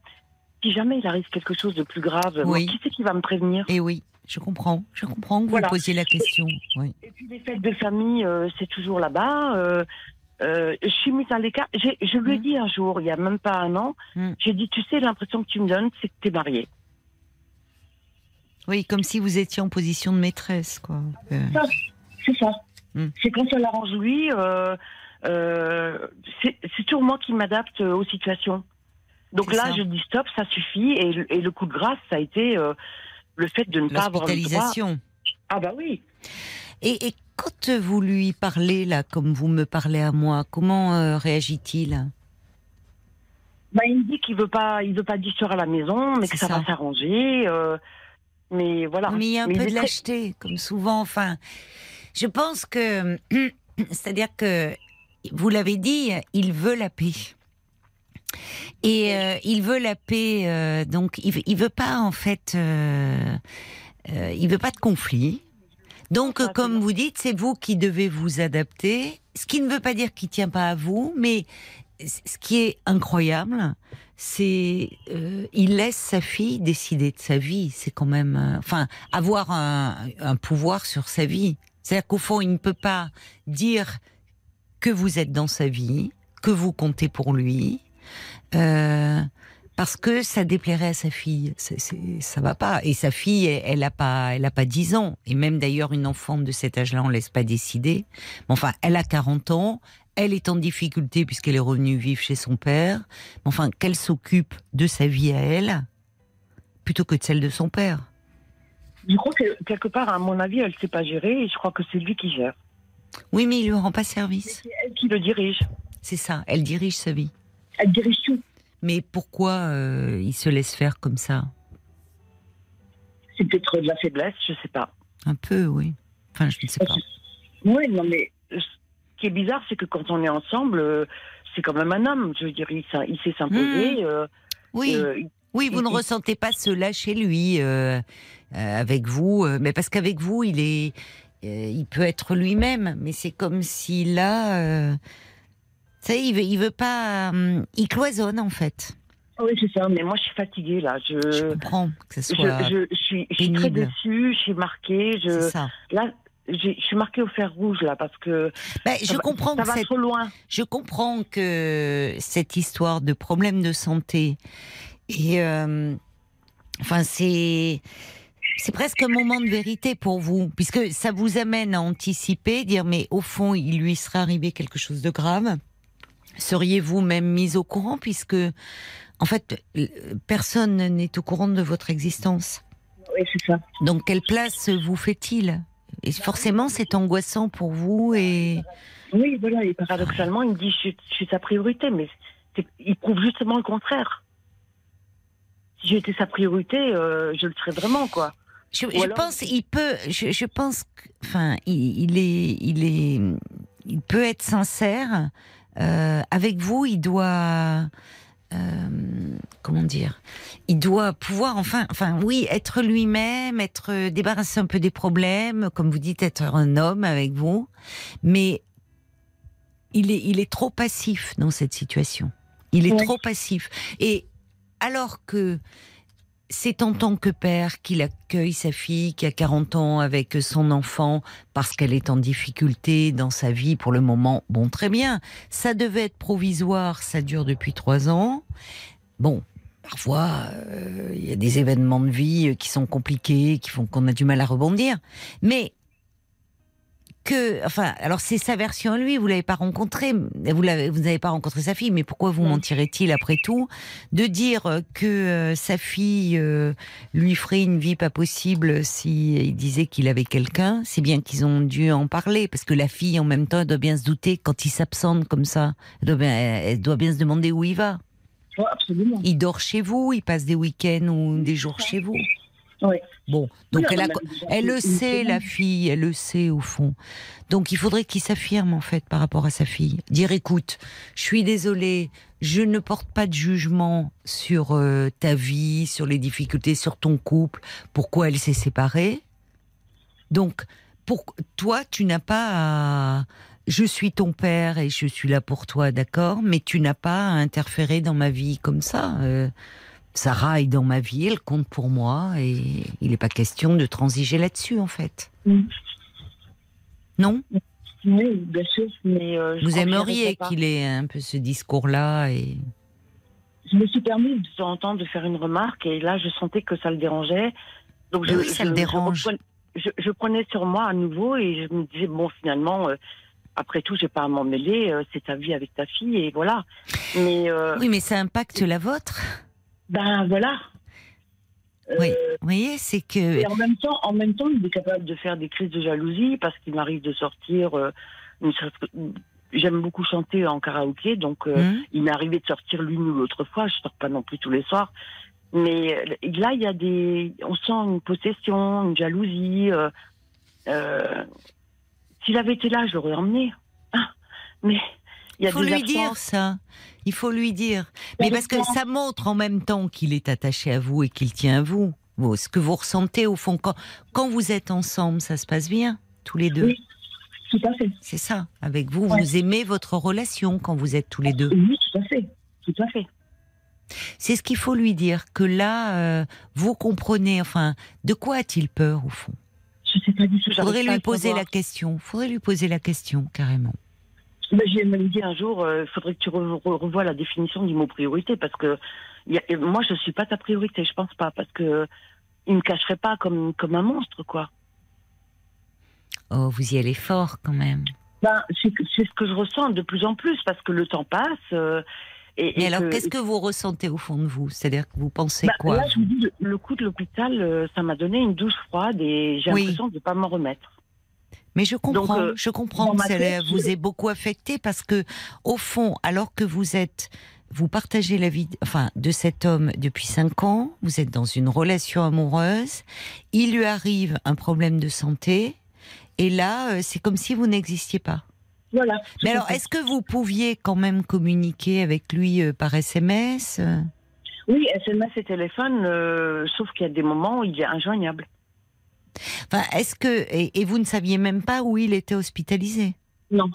si jamais il arrive quelque chose de plus grave, Oui. qui c'est qui va me prévenir? Et oui, je comprends. Je comprends que vous Voilà. posiez la question. Oui. Et puis les fêtes de famille, euh, c'est toujours là-bas. Euh, euh, je suis mise à l'écart. Je lui ai Mm. dit un jour, il y a même pas un an, Mm. j'ai dit, tu sais, l'impression que tu me donnes, c'est que tu es mariée. Oui, comme si vous étiez en position de maîtresse, quoi. C'est ça. C'est quand ça l'arrange lui. C'est toujours moi qui m'adapte aux situations. Donc là, ça. je dis stop, ça suffit. Et, le- et le coup de grâce, ça a été euh, le fait de ne pas avoir le droit. Ah bah oui. Et, et quand vous lui parlez, là, comme vous me parlez à moi, comment euh, réagit-il? Bah, il me dit qu'il veut pas, il veut pas d'histoire à la maison, mais que ça, ça. va s'arranger. euh, mais voilà. Mais il y a un Mais peu de très- lâcheté, comme souvent. Enfin, je pense que, [clears throat] c'est-à-dire que, vous l'avez dit, il veut la paix. Et euh, il veut la paix, euh, donc il, veut- il veut pas en fait, euh, il veut pas de conflit. Donc, comme vous dites, c'est vous qui devez vous adapter. Ce qui ne veut pas dire qu'il tient pas à vous, mais ce qui est incroyable, c'est euh, il laisse sa fille décider de sa vie. C'est quand même, euh, enfin, avoir un, un pouvoir sur sa vie. C'est-à-dire qu'au fond, il ne peut pas dire que vous êtes dans sa vie, que vous comptez pour lui. Euh, parce que ça déplairait à sa fille. C'est, c'est- ça va pas. Et sa fille, elle, elle a pas, elle a pas 10 ans. Et même d'ailleurs, une enfant de cet âge-là, on laisse pas décider. Mais enfin, elle a 40 ans. Elle est en difficulté puisqu'elle est revenue vivre chez son père. Mais enfin, qu'elle s'occupe de sa vie à elle plutôt que de celle de son père. Je crois que quelque part, à mon avis, elle ne sait pas gérer et je crois que c'est lui qui gère. Oui, mais il lui rend pas service. C'est elle qui le dirige. C'est ça. Elle dirige sa vie. Elle dirige tout. Mais pourquoi euh, il se laisse faire comme ça? C'est peut-être de la faiblesse, je sais pas. Un peu, oui. Enfin, je ne sais pas. Oui, non, mais ce qui est bizarre, c'est que quand on est ensemble, euh, c'est quand même un homme. Je veux dire, il, s'a- il sait s'imposer. euh, Oui. euh, il- Oui, vous ne il- ressentez pas cela chez lui, avec vous, mais parce qu'avec vous, il est, il peut être lui-même, mais c'est comme s'il a, euh, il veut, il veut pas, hum, il cloisonne en fait. Oui, c'est ça. Mais moi, je suis fatiguée là. Je, Je comprends que ce soit, je, je suis, je suis très déçue. Je suis marquée. c'est Je, ça. là, je suis marquée au fer rouge là parce que Ben, je va- comprends ça que va cette- trop loin. je comprends que cette histoire de problème de santé et euh, enfin c'est c'est presque un moment de vérité pour vous puisque ça vous amène à anticiper dire mais au fond il lui serait arrivé quelque chose de grave seriez-vous même mis au courant puisque en fait personne n'est au courant de votre existence Oui, c'est ça. donc quelle place vous fait-il? Et forcément c'est angoissant pour vous et Oui, voilà. Et paradoxalement, il me dit, je, suis- je suis sa priorité, mais il prouve justement le contraire. Si j'étais sa priorité, euh, je le serais vraiment, quoi. Je, Ou je alors- pense, il peut, je, je pense, enfin, il, il est, il est, il peut être sincère. Euh, avec vous, il doit, euh, comment dire, il doit pouvoir, enfin, enfin, oui, être lui-même, être euh, débarrassé un peu des problèmes, comme vous dites, être un homme avec vous, mais il est, il est trop passif dans cette situation. Il est trop passif. Et alors que c'est en tant que père qu'il accueille sa fille qui a 40 ans avec son enfant parce qu'elle est en difficulté dans sa vie pour le moment. Bon, très bien. Ça devait être provisoire, ça dure depuis trois ans. Bon, parfois, euh, il y a des événements de vie qui sont compliqués, qui font qu'on a du mal à rebondir. Mais que, enfin, alors c'est sa version à lui, vous l'avez pas rencontré, vous l'avez, vous n'avez pas rencontré sa fille, mais pourquoi vous mentirait-il après tout de dire que euh, sa fille euh, lui ferait une vie pas possible si il disait qu'il avait quelqu'un, c'est bien qu'ils ont dû en parler parce que la fille en même temps elle doit bien se douter quand il s'absente comme ça, elle doit bien, elle doit bien se demander où il va. Ouais, absolument. Il dort chez vous, il passe des week-ends ou des jours chez vous. Oui. Bon, donc Oui, elle, a, le sait, la fille, elle le sait au fond. Donc il faudrait qu'il s'affirme en fait par rapport à sa fille. Dire écoute, je suis désolée, je ne porte pas de jugement sur euh, ta vie, sur les difficultés, sur ton couple, pourquoi elle s'est séparée. Donc pour toi, tu n'as pas à je suis ton père et je suis là pour toi, d'accord, mais tu n'as pas à interférer dans ma vie comme ça. euh, Sarah est dans ma vie, elle compte pour moi et il n'est pas question de transiger là-dessus en fait. Mm. Non? Oui, bien sûr, mais euh, je Vous aimeriez qu'il ait un peu ce discours-là et Je me suis permis de temps en temps de faire une remarque et là, je sentais que ça le dérangeait. Donc je, oui, ça je- le dérange. Je, je prenais sur moi à nouveau et je me disais bon, finalement, euh, après tout, j'ai pas à m'en mêler. euh, c'est ta vie avec ta fille et voilà. Mais euh, oui, mais ça impacte la vôtre. Ben voilà. Euh, Oui. Vous voyez, c'est que Et en même temps, en même temps, il est capable de faire des crises de jalousie parce qu'il m'arrive de sortir. euh, ne J'aime beaucoup chanter en karaoké, donc euh, Hum, il m'est arrivé de sortir l'une ou l'autre fois. Je sors pas non plus tous les soirs, mais euh, là, il y a des, on sent une possession, une jalousie. euh, euh, S'il avait été là, je l'aurais emmené. Ah, mais il y a il faut des lui dire ça. Il faut lui dire. Mais parce que ça montre en même temps qu'il est attaché à vous et qu'il tient à vous. Ce que vous ressentez au fond quand, quand vous êtes ensemble, ça se passe bien tous les deux? Oui. Tout à fait. C'est ça. Avec vous, Ouais. vous aimez votre relation quand vous êtes tous les deux? Oui, tout à fait. Tout à fait. C'est ce qu'il faut lui dire que là, euh, vous comprenez. Enfin, de quoi a-t-il peur au fond? Je sais pas du tout. Faudrait lui poser la question. Faudrait lui poser la question carrément. J'ai même dit un jour, il faudrait que tu re- la définition du mot priorité parce que y a- moi je suis pas ta priorité, je pense pas parce que il me cacherait pas comme comme un monstre quoi. Oh, vous y allez fort quand même. Ben c'est ce que je ressens de plus en plus parce que le temps passe. euh, et, Mais et alors, que- qu'est-ce que vous ressentez au fond de vous? C'est-à-dire que vous pensez Ben, quoi? Là je vous dis le, le coup de l'hôpital, euh, ça m'a donné une douche froide et j'ai Oui. l'impression de pas m'en remettre. Mais je comprends, Donc, euh, je comprends que ça tête, vous ait beaucoup affecté parce que, au fond, alors que vous êtes, vous partagez la vie, enfin, de cet homme depuis cinq ans, vous êtes dans une relation amoureuse, il lui arrive un problème de santé, et là, euh, c'est comme si vous n'existiez pas. Voilà. Mais alors, est-ce que vous pouviez quand même communiquer avec lui euh, par SMS Oui, SMS et téléphone, euh, sauf qu'il y a des moments où il est injoignable. Enfin, est-ce que et, et vous ne saviez même pas où il était hospitalisé? Non.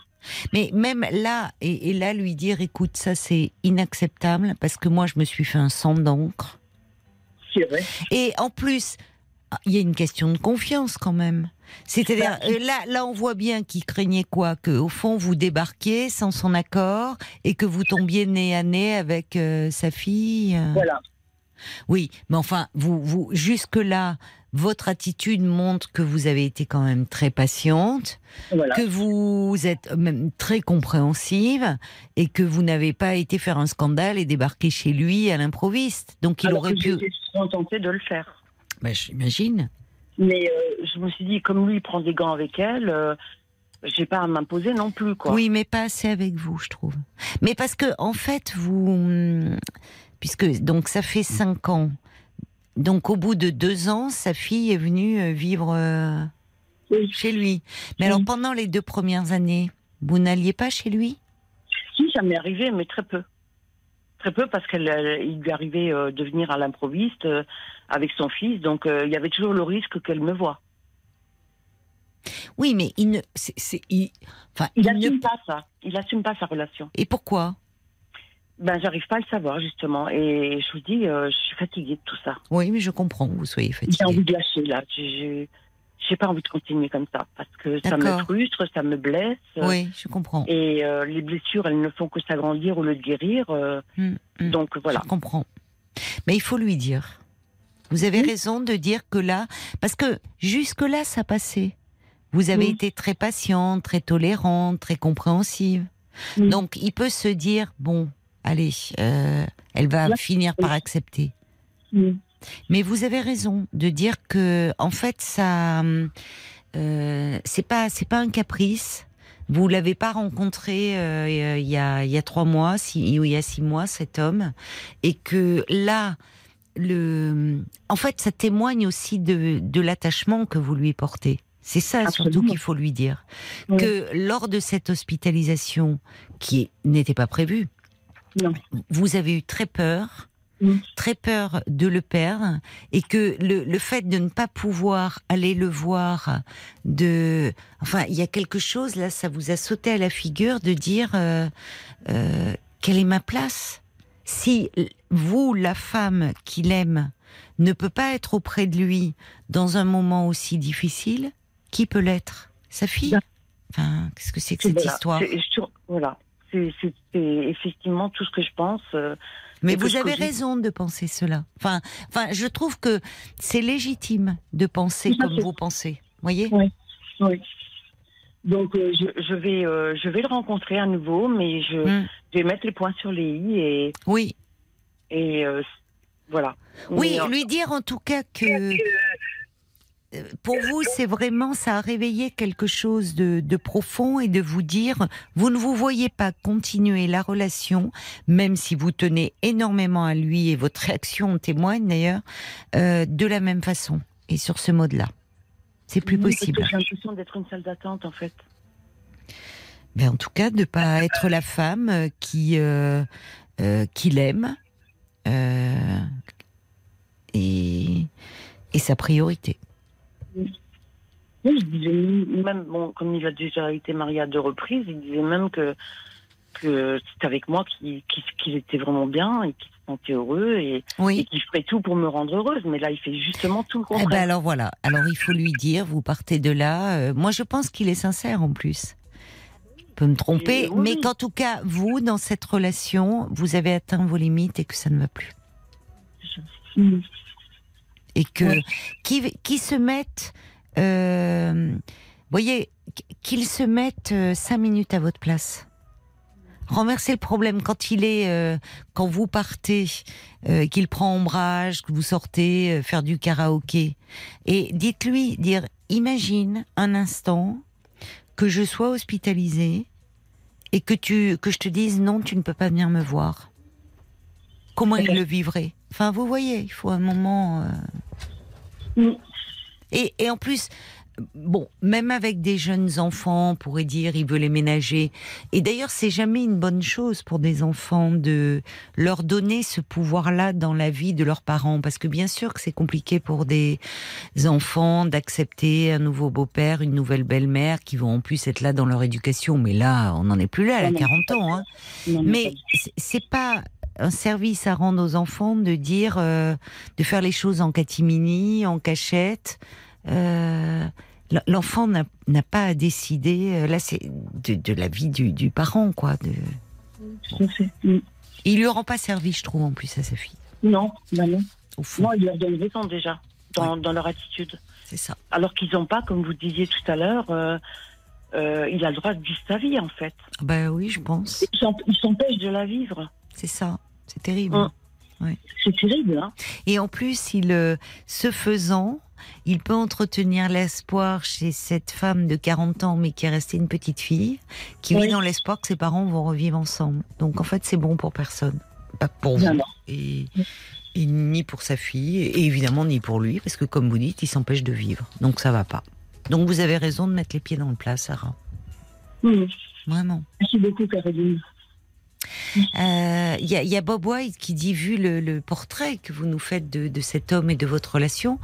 Mais même là, et, et là lui dire, écoute, ça c'est inacceptable parce que moi je me suis fait un sang d'encre. C'est vrai. Et en plus, il y a une question de confiance quand même. C'est-à-dire Bah, euh, là, là on voit bien qu'il craignait quoi, que au fond vous débarquiez sans son accord et que vous tombiez nez à nez avec euh, sa fille? Voilà. Oui, mais enfin, vous, vous, jusque-là, votre attitude montre que vous avez été quand même très patiente, Voilà. que vous êtes même très compréhensive et que vous n'avez pas été faire un scandale et débarquer chez lui à l'improviste. Donc il Alors aurait pu. Tentée de le faire. Ben, j'imagine. Mais euh, je me suis dit, comme lui, il prend des gants avec elle, euh, j'ai pas à m'imposer non plus, quoi. Oui, mais pas assez avec vous, je trouve. Mais parce que, en fait, vous. hum, Puisque, donc, ça fait cinq ans. Donc, au bout de deux ans, sa fille est venue euh, vivre euh, Oui. chez lui. Mais Oui. alors, pendant les deux premières années, vous n'alliez pas chez lui? Si, ça m'est arrivé, mais très peu. Très peu, parce qu'il lui arrivait euh, de venir à l'improviste euh, avec son fils, donc il y avait toujours le risque qu'elle me voie. Oui, mais il ne. c'est- c'est- il, enfin, Il il assume ne- pas ça. Il assume pas sa relation. Et pourquoi? Ben, j'arrive pas à le savoir, justement. Et je vous dis, euh, je suis fatiguée de tout ça. Oui, mais je comprends que vous soyez J'ai fatigué. envie de lâcher, là. J'ai j'ai pas envie de continuer comme ça, parce que ça me frustre, ça me blesse. Oui, je comprends. Et euh, les blessures, elles ne font que s'agrandir au lieu de guérir. euh, Hum, hum. donc voilà. Je comprends. Mais il faut lui dire. Vous avez raison de dire que là, parce que jusque-là, ça passait. Vous avez été très patiente, très tolérante, très compréhensive. Donc, il peut se dire, bon, allez, euh, elle va Là, finir par accepter. Mm. Mais vous avez raison de dire que, en fait, ça, euh, c'est pas, c'est pas un caprice. Vous l'avez pas rencontré euh, il y a il y a trois mois, si, ou il y a six mois, cet homme, et que là, le, en fait, ça témoigne aussi de, de l'attachement que vous lui portez. C'est ça surtout qu'il faut lui dire. Oui. Que lors de cette hospitalisation, qui n'était pas prévue, Non. vous avez eu très peur, très peur de le perdre, et que le, le fait de ne pas pouvoir aller le voir, de, enfin, il y a quelque chose là, ça vous a sauté à la figure de dire euh, euh, quelle est ma place? Si vous, la femme qu'il aime, ne peut pas être auprès de lui dans un moment aussi difficile, qui peut l'être? Sa fille? Enfin, qu'est-ce que c'est que cette Voilà. histoire? C'est- je- Voilà. C'est effectivement tout ce que je pense. euh, Mais vous avez raison de penser cela. Enfin, enfin, je trouve que c'est légitime de penser comme vous pensez. Voyez? Oui. Oui. Donc euh, je, je vais euh, je vais le rencontrer à nouveau, mais je, Mm. je vais mettre les points sur les i et Oui, et euh, voilà. oui, Mais, lui dire en tout cas que pour vous, c'est vraiment ça a réveillé quelque chose de, de profond et de vous dire, vous ne vous voyez pas continuer la relation, même si vous tenez énormément à lui et votre réaction en témoigne d'ailleurs, euh, de la même façon et sur ce mode-là. C'est plus oui, possible. J'ai l'impression d'être une salle d'attente en fait. Mais en tout cas, de pas [laughs] être la femme euh, qui euh, euh, qui l'aime euh, et Et sa priorité. Oui, il disait même, bon, comme il a déjà été marié à deux reprises, il disait même que, que c'est avec moi qu'il qu'il était vraiment bien et qu'il se sentait heureux et, Oui. et qu'il ferait tout pour me rendre heureuse. Mais là, il fait justement tout le Eh ben contraire. alors voilà. Alors il faut lui dire, vous partez de là. euh, moi je pense qu'il est sincère en plus. Je peux me tromper, oui. mais qu'en tout cas, vous, dans cette relation, vous avez atteint vos limites et que ça ne va plus. Et que qui, qui se mettent, euh, voyez, qu'ils se mettent euh, cinq minutes à votre place. Renversez le problème quand il est, euh, quand vous partez, euh, qu'il prend ombrage, que vous sortez faire du karaoké, et dites-lui, dire, imagine un instant que je sois hospitalisée et que tu, que je te dise non, tu ne peux pas venir me voir. Comment il le vivrait Enfin, vous voyez, il faut un moment. Mm. Et, et en plus, bon, même avec des jeunes enfants, on pourrait dire, il veut les ménager. Et d'ailleurs, c'est jamais une bonne chose pour des enfants de leur donner ce pouvoir-là dans la vie de leurs parents. Parce que bien sûr que c'est compliqué pour des enfants d'accepter un nouveau beau-père, une nouvelle belle-mère qui vont en plus être là dans leur éducation. Mais là, on n'en est plus là, elle a Non, non. 40 ans. Hein. Mais c'est pas un service à rendre aux enfants de dire, euh, de faire les choses en catimini, en cachette. Euh, L'enfant n'a pas à décider. euh, Là, c'est de, de la vie du, du parent, quoi. De... Mm. Il lui rend pas service, je trouve, en plus à sa fille. Non, bah non. Au fond, Non, il leur donne raison déjà dans, dans leur attitude. c'est ça. Alors qu'ils n'ont pas, comme vous disiez tout à l'heure, euh, euh, il a le droit de vivre sa vie en fait. Ben oui, je pense. Il s'en- il s'empêche de la vivre. C'est ça. C'est terrible. Mm. C'est terrible, hein Et en plus, il, ce faisant, il peut entretenir l'espoir chez cette femme de 40 ans, mais qui est restée une petite fille, qui vit dans l'espoir que ses parents vont revivre ensemble. Donc en fait, c'est bon pour personne. Pas pour vous. Et, et ni pour sa fille, et évidemment ni pour lui, parce que comme vous dites, il s'empêche de vivre. Donc ça va pas. Donc vous avez raison de mettre les pieds dans le plat, Sarah. Mm. Vraiment. Merci beaucoup, Caroline. Euh, Il y, a, il y a Bob White qui dit, vu le, le portrait que vous nous faites de, de cet homme et de votre relation,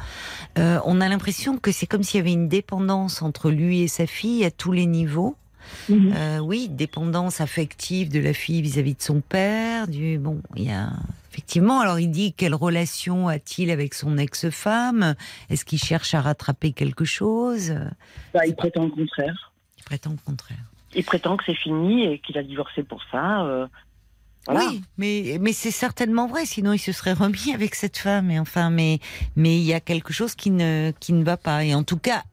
euh, on a l'impression que c'est comme s'il y avait une dépendance entre lui et sa fille à tous les niveaux. Mhm. Euh, oui, dépendance affective de la fille vis-à-vis de son père. Du bon, il y a effectivement. Alors il dit quelle relation a-t-il avec son ex-femme? Est-ce qu'il cherche à rattraper quelque chose? Bah, il prétend le contraire. Il prétend le contraire. Il prétend que c'est fini et qu'il a divorcé pour ça. euh, voilà. Oui, mais, mais c'est certainement vrai, sinon il se serait remis avec cette femme. Et enfin, mais mais il y a quelque chose qui ne qui ne va pas. Et en tout cas,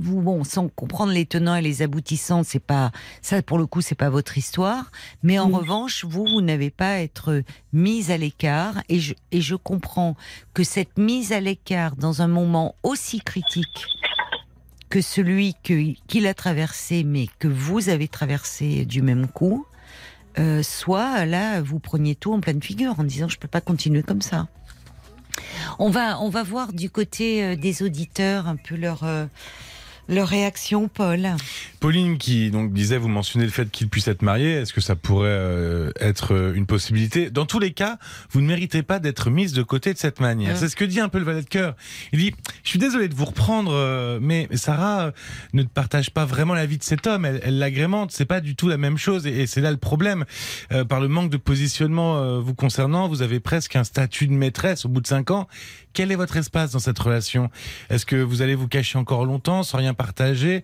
vous bon, sans comprendre les tenants et les aboutissants, c'est pas ça pour le coup, c'est pas votre histoire. Mais en Oui. revanche, vous vous n'avez pas à être mise à l'écart. Et je et je comprends que cette mise à l'écart dans un moment aussi critique que celui qu'il a traversé, mais que vous avez traversé du même coup euh, soit là vous preniez tout en pleine figure en disant je peux pas continuer comme ça. On va on va voir du côté euh, des auditeurs un peu leur euh, leur réaction, Paul. Pauline qui donc disait, vous mentionnez le fait qu'il puisse être marié. Est-ce que ça pourrait euh, être euh, une possibilité? Dans tous les cas, vous ne méritez pas d'être mise de côté de cette manière. Ouais. C'est ce que dit un peu le valet de cœur. Il dit, je suis désolé de vous reprendre, euh, mais Sarah euh, ne partage pas vraiment la vie de cet homme. Elle, elle l'agrémente. C'est pas du tout la même chose, et, et c'est là le problème. Euh, par le manque de positionnement euh, vous concernant, vous avez presque un statut de maîtresse au bout de cinq ans. Quel est votre espace dans cette relation? Est-ce que vous allez vous cacher encore longtemps sans rien partager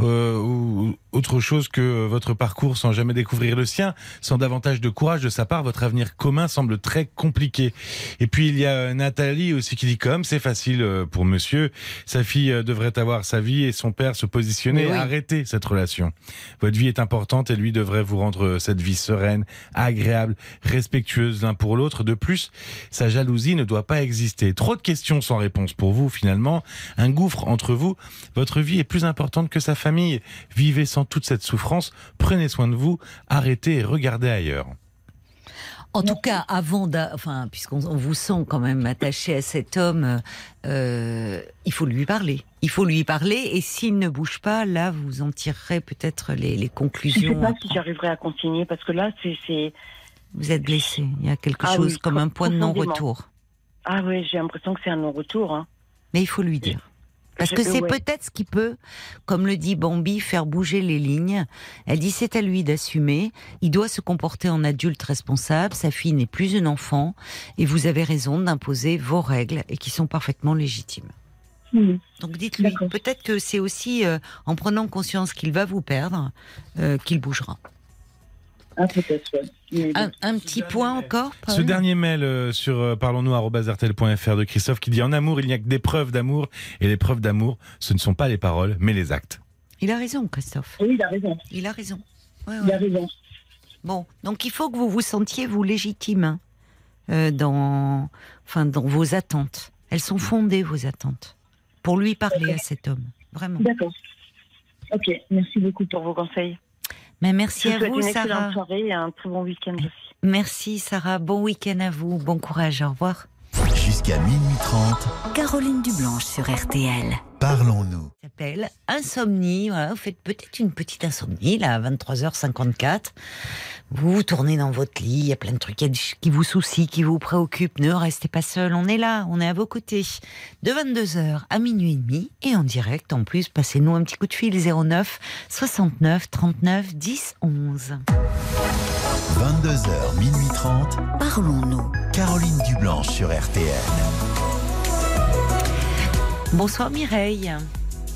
euh, ou autre chose que votre parcours sans jamais découvrir le sien, sans davantage de courage de sa part, votre avenir commun semble très compliqué. Et puis il y a Nathalie aussi qui dit comme c'est facile euh, pour monsieur, sa fille euh, devrait avoir sa vie et son père se positionner oui. et arrêter cette relation. Votre vie est importante et lui devrait vous rendre cette vie sereine, agréable, respectueuse l'un pour l'autre. De plus, sa jalousie ne doit pas exister. Trop de questions sans réponse pour vous finalement, un gouffre entre vous. Votre vie est plus importante que sa famille. Vivez sans toute cette souffrance, prenez soin de vous, arrêtez et regardez ailleurs. En tout cas, avant, d'a- enfin, puisqu'on on vous sent quand même attaché à cet homme, euh, il faut lui parler. Il faut lui parler, et s'il ne bouge pas, là, vous en tirerez peut-être les, les Je ne sais conclusions. pas si j'arriverai à continuer parce que là, c'est. c'est- Vous êtes blessé. Il y a quelque Ah chose oui, comme un point de non-retour. Ah oui, j'ai l'impression que c'est un non-retour. Hein. Mais il faut lui dire. Parce que c'est ouais. peut-être ce qui peut, comme le dit Bambi, faire bouger les lignes. Elle dit c'est à lui d'assumer. Il doit se comporter en adulte responsable. Sa fille n'est plus une enfant. Et vous avez raison d'imposer vos règles et qui sont parfaitement légitimes. Mhm. Donc dites-lui, peut-être que c'est aussi euh, en prenant conscience qu'il va vous perdre euh, qu'il bougera. Ah, peut-être, ouais. Un, un petit point encore Paul Ce dernier mail euh, sur euh, parlons-nous@rtl.fr de Christophe qui dit en amour, il n'y a que des preuves d'amour et les preuves d'amour, ce ne sont pas les paroles, mais les actes. Il a raison, Christophe. Oui, il a raison. Il a raison. Ouais, Il a raison. Bon, donc il faut que vous vous sentiez vous légitime hein, euh, dans, enfin, dans vos attentes. Elles sont fondées vos attentes pour lui parler à cet homme. Vraiment. D'accord. Ok, merci beaucoup pour vos conseils. Mais merci Je vous à vous, une excellente Sarah. soirée et un très bon week-end aussi. Merci, Sarah. Bon week-end à vous. Bon courage. Au revoir. Jusqu'à minuit 30, Caroline Dublanche sur RTL. Parlons-nous. Ça s'appelle Insomnie. Voilà, vous faites peut-être une petite insomnie, là, à 23h54. Vous vous tournez dans votre lit, il y a plein de trucs qui vous soucient, qui vous préoccupent. Ne restez pas seul, on est là, on est à vos côtés. De 22h à minuit et demi, et en direct, en plus, passez-nous un petit coup de fil 09 69 39 10 11. 22h, minuit 30, Parlons-nous. Caroline Dublanche sur RTL. Bonsoir Mireille.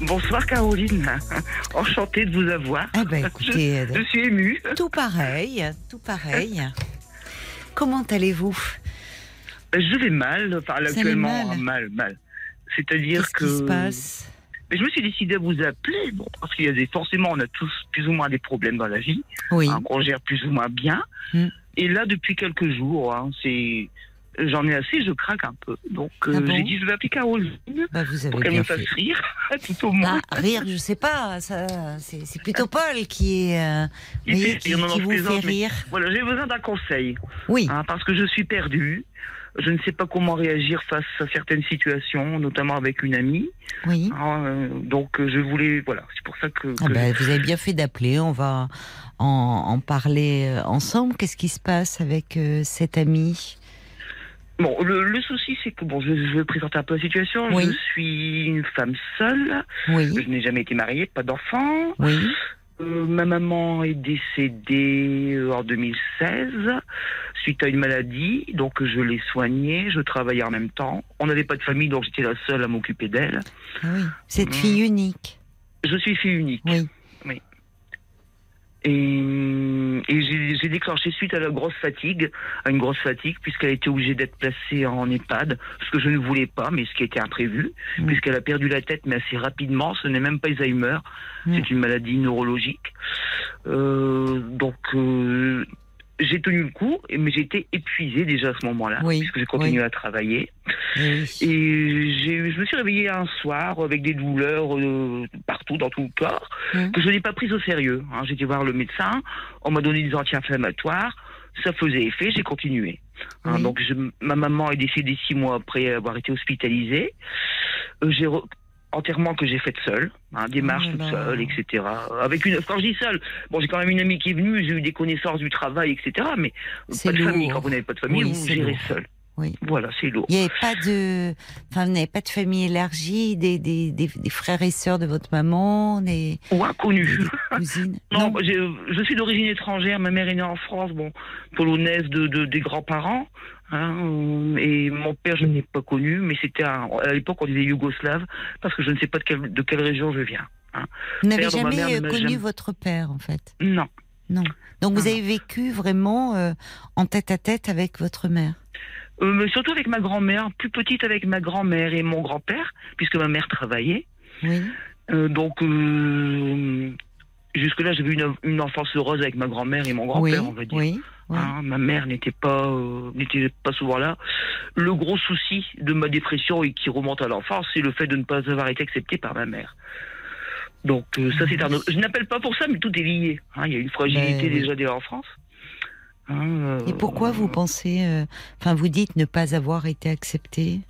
Bonsoir Caroline, [laughs] enchantée de vous avoir. Ah ben écoutez, [laughs] Je suis émue. [laughs] tout pareil, tout pareil. Comment allez-vous? Je vais mal, enfin allez actuellement mal mal, mal. C'est-à-dire Qu'est-ce que qui se passe? Mais je me suis décidé à vous appeler, bon, parce qu'il y a des forcément on a tous plus ou moins des problèmes dans la vie, Oui. hein, qu'on gère plus ou moins bien. Mm. Et là depuis quelques jours, hein, c'est j'en ai assez, je craque un peu. Donc euh, Ah bon j'ai dit je vais appeler Caroline Bah, vous avez pour qu'elle me fasse fait. rire, [laughs] tout au moins. Ah, rire, je sais pas, c'est plutôt Paul qui est, euh, Il voyez, qui, rire, non, non, qui je vous fait mais rire. Voilà, j'ai besoin d'un conseil. Oui, hein, parce que je suis perdue. Je ne sais pas comment réagir face à certaines situations, notamment avec une amie. oui. hein, euh, donc euh, je voulais, voilà, c'est pour ça que. Ah bah, vous avez bien fait d'appeler, on va en, en parler euh, ensemble. Qu'est-ce qui se passe avec euh, cet ami Bon, le, le souci c'est que bon, je, je vais présenter un peu la situation. Oui. Je suis une femme seule. Oui, Je n'ai jamais été mariée, pas d'enfant. oui, Euh, ma maman est décédée euh, en 2016 suite à une maladie, donc je l'ai soignée. Je travaillais en même temps. On n'avait pas de famille, donc j'étais la seule à m'occuper d'elle. ah oui. Cette Mm. fille unique, Je suis fille unique. oui. Et, et j'ai déclenché suite à la grosse fatigue, à une grosse fatigue, puisqu'elle a été obligée d'être placée en EHPAD, ce que je ne voulais pas, mais ce qui était imprévu, Mm. puisqu'elle a perdu la tête, mais assez rapidement. Ce n'est même pas Alzheimer, Mm. c'est une maladie neurologique. Euh, donc, euh, j'ai tenu le coup, mais été épuisée déjà à ce moment-là, Oui, puisque j'ai continué oui. à travailler. Oui. Et je me suis réveillée un soir avec des douleurs euh, partout dans tout le corps Mm. que je n'ai pas prises au sérieux. hein. J'ai été voir le médecin, on m'a donné des anti-inflammatoires, ça faisait effet, j'ai continué. Hein, donc je- ma maman est décédée six mois après avoir été hospitalisée. Euh, j'ai re- entièrement que j'ai faite seule, hein, démarche Oh toute seule, etc. Avec une, quand je dis seule, bon j'ai quand même une amie qui est venue, j'ai eu des connaissances du travail, etc. Mais pas de famille. Quand vous n'avez pas de famille, Oui, vous gérez seul. Oui. Voilà, c'est lourd. Il n'y avait pas de, enfin, vous n'avez pas de famille élargie, des, des, des, des frères et sœurs de votre maman, des, Ou inconnu. des- des cousines? [laughs] Non, je suis d'origine étrangère. Ma mère est née en France, bon, polonaise de, de- des grands-parents. Hein, euh, et mon père, je ne l'ai pas connu, mais c'était à l'époque on disait yougoslave parce que je ne sais pas de quelle, de quelle région je viens. Vous n'avez jamais mère euh, connu jamais- votre père, en fait? Non, Non. Donc vous avez vécu vraiment euh, en tête à tête avec votre mère? Euh, mais surtout avec ma grand-mère, plus petite avec ma grand-mère et mon grand-père, puisque ma mère travaillait. Oui. Euh, donc jusque-là, j'avais une, une enfance heureuse avec ma grand-mère et mon Oui. grand-père, on va dire. Oui. Hein, ma mère n'était pas euh, n'était pas souvent là. Le gros souci de ma dépression et qui remonte à l'enfance, c'est le fait de ne pas avoir été accepté par ma mère. Donc euh, ça c'est un autre. Je n'appelle pas pour ça, mais tout est lié. hein. Il y a une fragilité Ben déjà dès l'enfance. Hein, euh, Et pourquoi vous pensez, enfin, vous dites ne pas avoir été accepté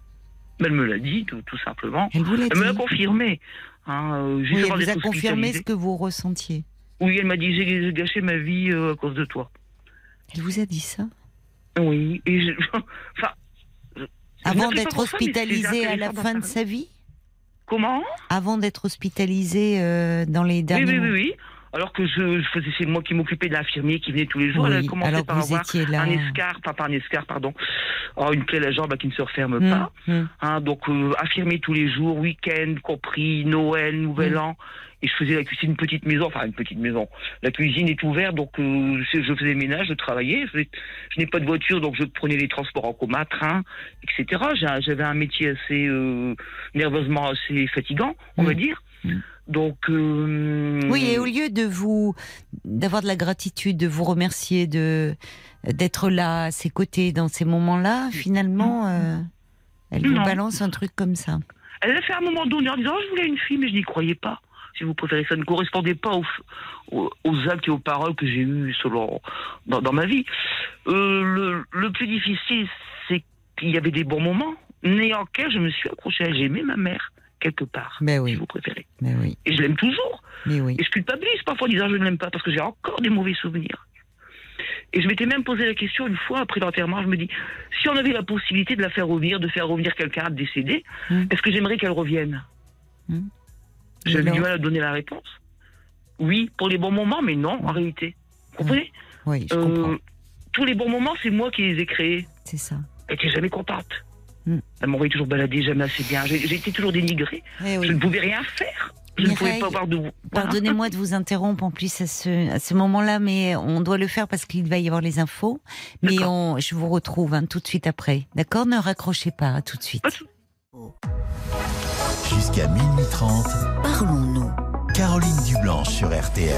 Elle me l'a dit, tout, tout simplement. Elle vous l'a Elle me l'a confirmé. Hein, Oui, elle vous a confirmé ce que vous ressentiez. Oui, elle m'a dit j'ai j'ai gâché ma vie à cause de toi. Elle vous a dit ça? Oui, et je... [laughs] enfin. je- je Avant d'être hospitalisée à la fin de sa vie? Comment? Avant d'être hospitalisé euh, dans les Oui, derniers oui, mois? oui, oui. Alors que je, je faisais, c'est moi qui m'occupais de l'infirmier qui venait tous les jours. Oui, Elle a commencé alors par vous avoir étiez là. un escar, pas, un escar, pardon. Oh, une plaie à la jambe qui ne se referme Hum, pas. hum. Hein, donc euh, infirmier tous les jours, week-end compris, Noël, Nouvel Mm. An. Et je faisais la cuisine, une petite maison, enfin une petite maison. La cuisine est ouverte, donc euh, je faisais le ménage, je travaillais. Je, n'ai pas de voiture, donc je prenais les transports en commun, train, etc. J'avais un métier assez euh, nerveusement assez fatigant, on Mm. va dire. Mm. Donc euh, Oui, et au lieu de vous d'avoir de la gratitude, de vous remercier, de d'être là à ses côtés dans ces moments-là, finalement, euh, elle vous balance un truc comme ça. Elle a fait un moment donné en disant oh, je voulais une fille, mais je n'y croyais pas. Si vous préférez, ça ne correspondait pas aux, aux, aux actes et aux paroles que j'ai eues selon, dans, dans ma vie. Euh, le, le plus difficile, c'est qu'il y avait des bons moments, n'ayant je me suis accrochée à J'aimais ma mère, quelque part, si oui, vous préférez. mais oui, Et je l'aime toujours. mais oui. Et je culpabilise parfois en disant je ne l'aime pas parce que j'ai encore des mauvais souvenirs. Et je m'étais même posé la question une fois après l'enterrement, je me dis, si on avait la possibilité de la faire revenir, de faire revenir quelqu'un décédé, Mm. est-ce que j'aimerais qu'elle revienne? Mm. J'avais du mal à donner la réponse. Oui, pour les bons moments, mais non, en réalité. Vous comprenez Oui, je Euh, comprends. Tous les bons moments, c'est moi qui les ai créés. C'est ça. Elle était jamais contente. Mm. Elle m'envoyait toujours balader, jamais assez bien. J'ai été toujours dénigrée. Eh oui. Je ne pouvais rien faire. Je ne pouvais pas avoir de... Pardonnez-moi de vous interrompre en plus à ce, à ce moment-là, mais on doit le faire parce qu'il va y avoir les infos. Mais on, je vous retrouve hein, tout de suite après. D'accord? Ne raccrochez pas, à tout de suite. Pas Jusqu'à minuit 30, Parlons-nous. Caroline Dublanche sur RTL.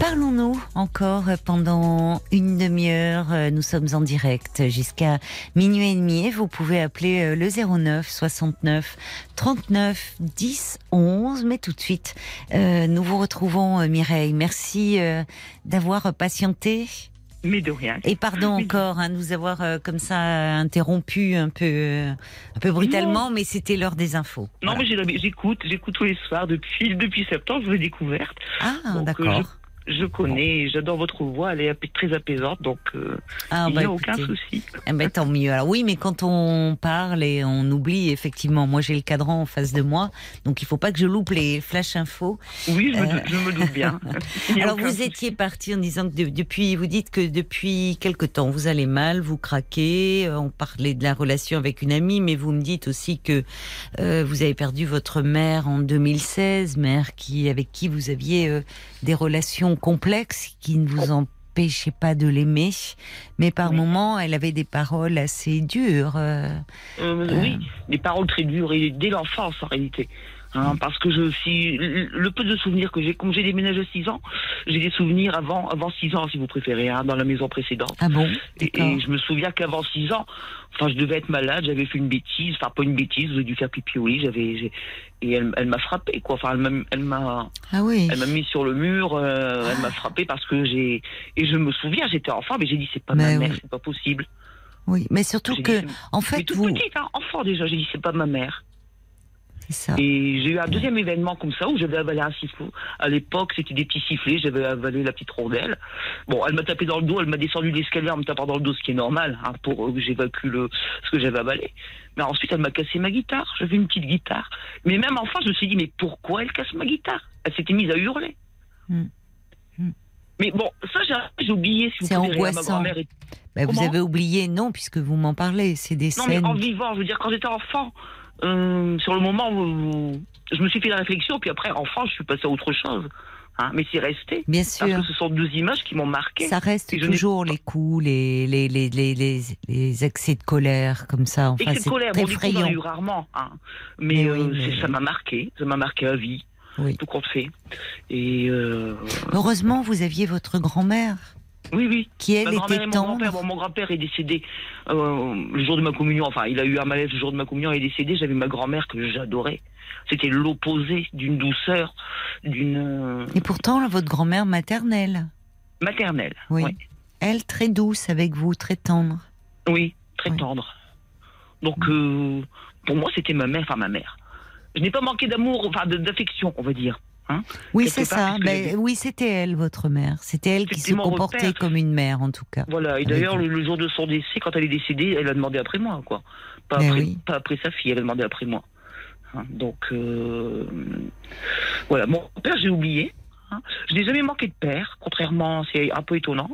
Parlons-nous encore pendant une demi-heure. Nous sommes en direct jusqu'à minuit et demi. Et Vous pouvez appeler euh, le 09 69 39 10 11. Mais tout de suite, euh, nous vous retrouvons, euh, Mireille. Merci d'avoir patienté. Mais de rien. Et pardon encore hein, de nous avoir euh, comme ça interrompu un peu, euh, un peu brutalement, mais c'était l'heure des infos. Non, Voilà. mais j'écoute, j'écoute tous les soirs depuis, depuis septembre, je l'ai découverte. Ah, Donc, d'accord. Je connais, j'adore votre voix, elle est très apaisante, donc euh, Ah, il bah, n'y a aucun écoutez. souci. Eh ben, tant mieux. Alors oui, mais quand on parle et on oublie, effectivement, moi j'ai le cadran en face de moi, donc il faut pas que je loupe les flash infos. Oui, je, me, Euh. je me doute bien. [laughs] Alors aucun vous souci. étiez parti en disant que de- depuis, vous dites que depuis quelque temps vous allez mal, vous craquez. euh, On parlait de la relation avec une amie, mais vous me dites aussi que euh, vous avez perdu votre mère en 2016, mère qui avec qui vous aviez des relations complexes qui ne vous empêchaient pas de l'aimer, mais par Oui. moments elle avait des paroles assez dures. euh, Euh, Oui, des paroles très dures, et dès l'enfance en réalité. Hein, parce que je suis le peu de souvenirs que j'ai, comme j'ai déménagé à 6 ans, j'ai des souvenirs avant avant 6 ans si vous préférez, hein, dans la maison précédente. Ah bon? Et, et je me souviens qu'avant 6 ans, enfin, je devais être malade, j'avais fait une bêtise, enfin, pas une bêtise, j'ai dû faire pipi au lit, j'avais, j'ai- et elle, elle m'a frappé, quoi. Enfin, elle m'a, elle m'a, Ah oui. elle m'a mis sur le mur, euh, elle m'a frappé parce que j'ai, et je me souviens, j'étais enfant, mais j'ai dit, c'est pas Mais ma mère, oui. c'est pas possible. Oui, mais surtout que, dit, en fait, toute vous, petite, hein, enfant déjà, j'ai dit, c'est pas ma mère. Ça. Et j'ai eu un deuxième événement comme ça où j'avais avalé un sifflet. À l'époque, c'était des petits sifflets, j'avais avalé la petite rondelle. Bon, elle m'a tapé dans le dos, elle m'a descendu l'escalier en me tapant dans le dos, ce qui est normal, hein, pour euh, que j'évacue le, ce que j'avais avalé. Mais ensuite, elle m'a cassé ma guitare. J'avais une petite guitare. Mais même enfant, je me suis dit, mais pourquoi elle casse ma guitare? Elle s'était mise à hurler. Hmm. Hmm. Mais bon, ça, j'ai- oublié, si C'est ma angoissant. grand-mère est- Bah, vous avez oublié, non, puisque vous m'en parlez. C'est des Non, mais scènes. en vivant, je veux dire, quand j'étais enfant, euh, sur le moment où je me suis fait la réflexion, puis après, enfant, je suis passé à autre chose. Hein, mais c'est resté. Bien Parce sûr. que ce sont deux images qui m'ont marqué. Ça reste toujours les coups, les, les, les, les, les, accès de colère, comme ça. Enfin, que c'est colère, très bon, coups, j'en ai effrayant. eu rarement. Hein. Mais, Mais oui, euh, mais- ça m'a marqué. Ça m'a marqué à vie. Oui. Tout compte fait. Et euh, Heureusement, vous aviez votre grand-mère, oui, oui. qui elle Ma était et mon grand-père. tendre. Bon, mon grand-père est décédé euh, le jour de ma communion. Enfin, il a eu un malaise le jour de ma communion. Il est décédé. J'avais ma grand-mère que j'adorais. C'était l'opposé d'une douceur, d'une euh, Et pourtant, votre grand-mère maternelle, maternelle. Oui. Elle très douce avec vous, très tendre. Oui, très Oui. tendre. Donc, euh, pour moi, c'était ma mère, enfin ma mère. Je n'ai pas manqué d'amour, enfin de- d'affection, on va dire. Hein Oui, c'est ça. Ben, j'avais- oui, c'était elle, votre mère. C'était elle qui se comportait comme une mère, en tout cas. Voilà, et d'ailleurs, le, le jour de son décès, quand elle est décédée, elle a demandé après moi, quoi. Pas, Mais après, oui. pas après sa fille, elle a demandé après moi. Hein, donc, euh, voilà. Mon père, j'ai oublié. hein. Je n'ai jamais manqué de père, contrairement, c'est un peu étonnant.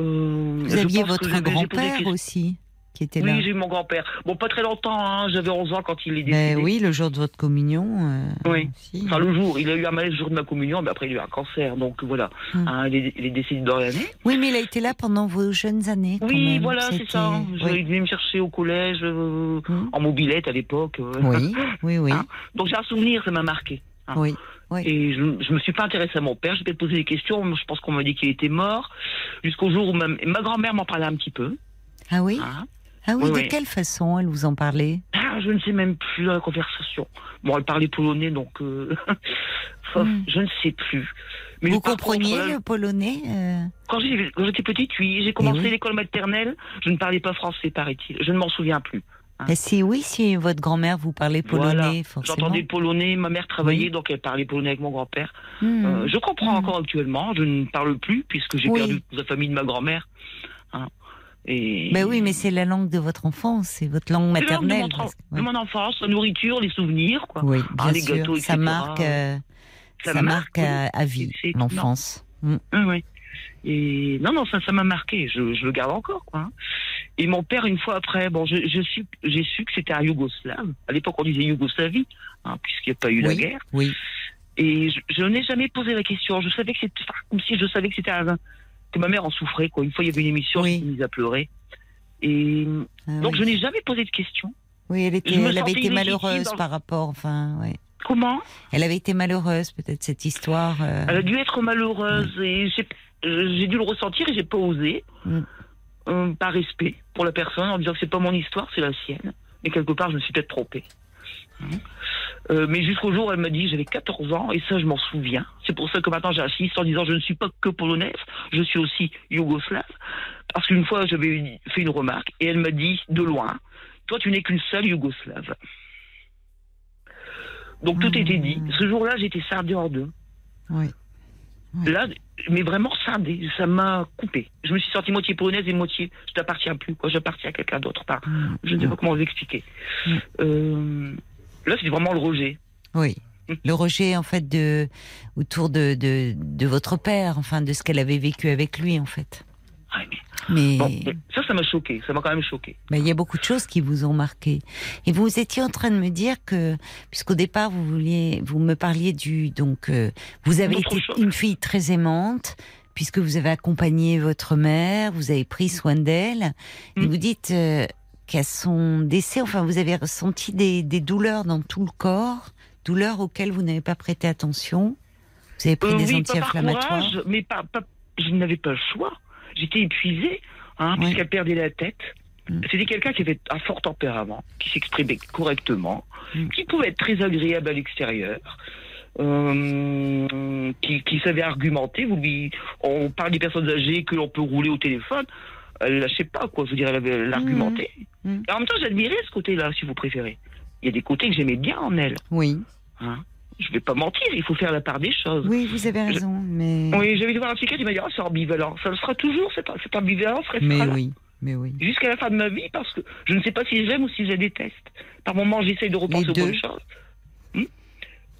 Euh, Vous aviez votre grand-père aussi, qui était là. Oui, j'ai eu mon grand-père. Bon, pas très longtemps, hein, j'avais 11 ans quand il est décédé. Ben oui, le jour de votre communion. euh, Oui. aussi. Enfin, le jour, il a eu un malaise le jour de ma communion, mais après il a eu un cancer, donc voilà. Hum. Hein, il, est, il est décédé dans l'année. Oui, mais il a été là pendant vos jeunes années. Oui, même. voilà, c'est ça. Je, Oui. Il venait me chercher au collège, euh, Hum. en mobilette à l'époque. euh. oui, oui, [laughs] oui. Hein Donc j'ai un souvenir, ça m'a marqué. hein. oui. oui. Et je, je me suis pas intéressée à mon père, j'ai peut-être posé des questions, mais je pense qu'on m'a dit qu'il était mort, jusqu'au jour où ma, ma grand-mère m'en parlait un petit peu. Ah oui? Hein. Ah oui, Oui, de oui. quelle façon elle vous en parlait? Ah, je ne sais même plus la conversation. Bon, elle parlait polonais, donc euh, [laughs] enfin, Hmm. je ne sais plus. Mais Vous contre, compreniez là, le polonais euh? Quand j'étais petite, oui, j'ai commencé oui. l'école maternelle, je ne parlais pas français, paraît-il. Je ne m'en souviens plus. Ben si oui, si votre grand-mère vous parlait polonais, Voilà. forcément. J'entendais polonais, ma mère travaillait, Oui. donc elle parlait polonais avec mon grand-père. Hmm. Euh, je comprends Hmm. encore actuellement, je ne parle plus puisque j'ai Oui. perdu la famille de ma grand-mère. Et... Ben oui, mais c'est la langue de votre enfance, c'est votre langue la langue de maternelle. mon, de mon enfance, la nourriture, les souvenirs, quoi. Oui, Ah, bien les sûr. gâteaux, ça etc. marque, euh, Ça ça, marque, marque à, à vie l'enfance. Hmm. Oui, oui. Et non, non, ça, ça m'a marqué. Je, je le garde encore, quoi. hein. Et mon père, une fois après, bon, je, je j'ai su que c'était un Yougoslave. À l'époque, on disait Yougoslavie, hein, puisqu'il n'y a pas eu la guerre. oui. Et je, je n'ai jamais posé la question. Je savais que c'était, comme si je savais que c'était un, que ma mère en souffrait, quoi. Une fois, il y avait une émission, Oui. je suis mise à pleurer. Et Ah donc, oui. je n'ai jamais posé de question. Oui, elle, était, elle avait été malheureuse dans- par rapport, enfin, ouais. Comment? Elle avait été malheureuse, peut-être, cette histoire. euh, Elle a dû être malheureuse et j'ai j'ai dû le ressentir et j'ai pas osé. Mm. Euh, par respect pour la personne en disant que c'est pas mon histoire, c'est la sienne. Mais quelque part, je me suis peut-être trompée. Euh, mais jusqu'au jour où elle m'a dit j'avais 14 ans et ça je m'en souviens. C'est pour ça que maintenant j'insiste en disant je ne suis pas que polonaise, je suis aussi yougoslave. Parce qu'une fois j'avais fait une remarque et elle m'a dit de loin, toi tu n'es qu'une seule yougoslave. Donc tout était dit. Ce jour-là j'étais scindée en deux. Oui. Oui. Là, mais vraiment scindée, ça m'a coupé. Je me suis sentie moitié polonaise et moitié, je t'appartiens plus, quoi, j'appartiens à quelqu'un d'autre. Pardon. Mm. Je ne sais pas comment vous expliquer. Euh, là, c'est vraiment le rejet. Oui. Le rejet, en fait, de, autour de, de, de votre père, enfin, de ce qu'elle avait vécu avec lui, en fait. Ah, mais- Bon, ça, ça m'a choqué, ça m'a quand même choqué. ben, il y a beaucoup de choses qui vous ont marqué. Et vous étiez en train de me dire que, puisqu'au départ, vous vouliez, vous me parliez du, donc, euh, vous avez été une fille très aimante, puisque vous avez accompagné votre mère, vous avez pris soin d'elle, et Mm. vous dites euh, qu'à son décès, enfin, vous avez ressenti des, des douleurs dans tout le corps, douleurs auxquelles vous n'avez pas prêté attention. Vous avez pris Euh, des oui, pas par anti-inflammatoires. courage, mais pas, pas- je n'avais pas le choix. J'étais épuisée, hein, Oui. puisqu'elle perdait la tête. Mm. C'était quelqu'un qui avait un fort tempérament, qui s'exprimait correctement, Mm. qui pouvait être très agréable à l'extérieur, euh, qui, qui savait argumenter. Vous lui- on parle des personnes âgées que l'on peut rouler au téléphone. Elle lâchait pas, quoi. Je veux dire, elle avait elle argumenté. Mm. Et en même temps, j'admirais ce côté-là, si vous préférez. Il y a des côtés que j'aimais bien en elle. Oui, Hein. Je vais pas mentir, il faut faire la part des choses. oui, vous avez raison, mais, Oui, j'avais dû voir un psychiatre, il m'a dit, ah, c'est ambivalent. Ça le sera toujours, cette, cette ambivalence restera mais là. oui, mais oui. Jusqu'à la fin de ma vie, parce que je ne sais pas si j'aime ou si je déteste. Par moments, j'essaye de repenser aux bonnes choses.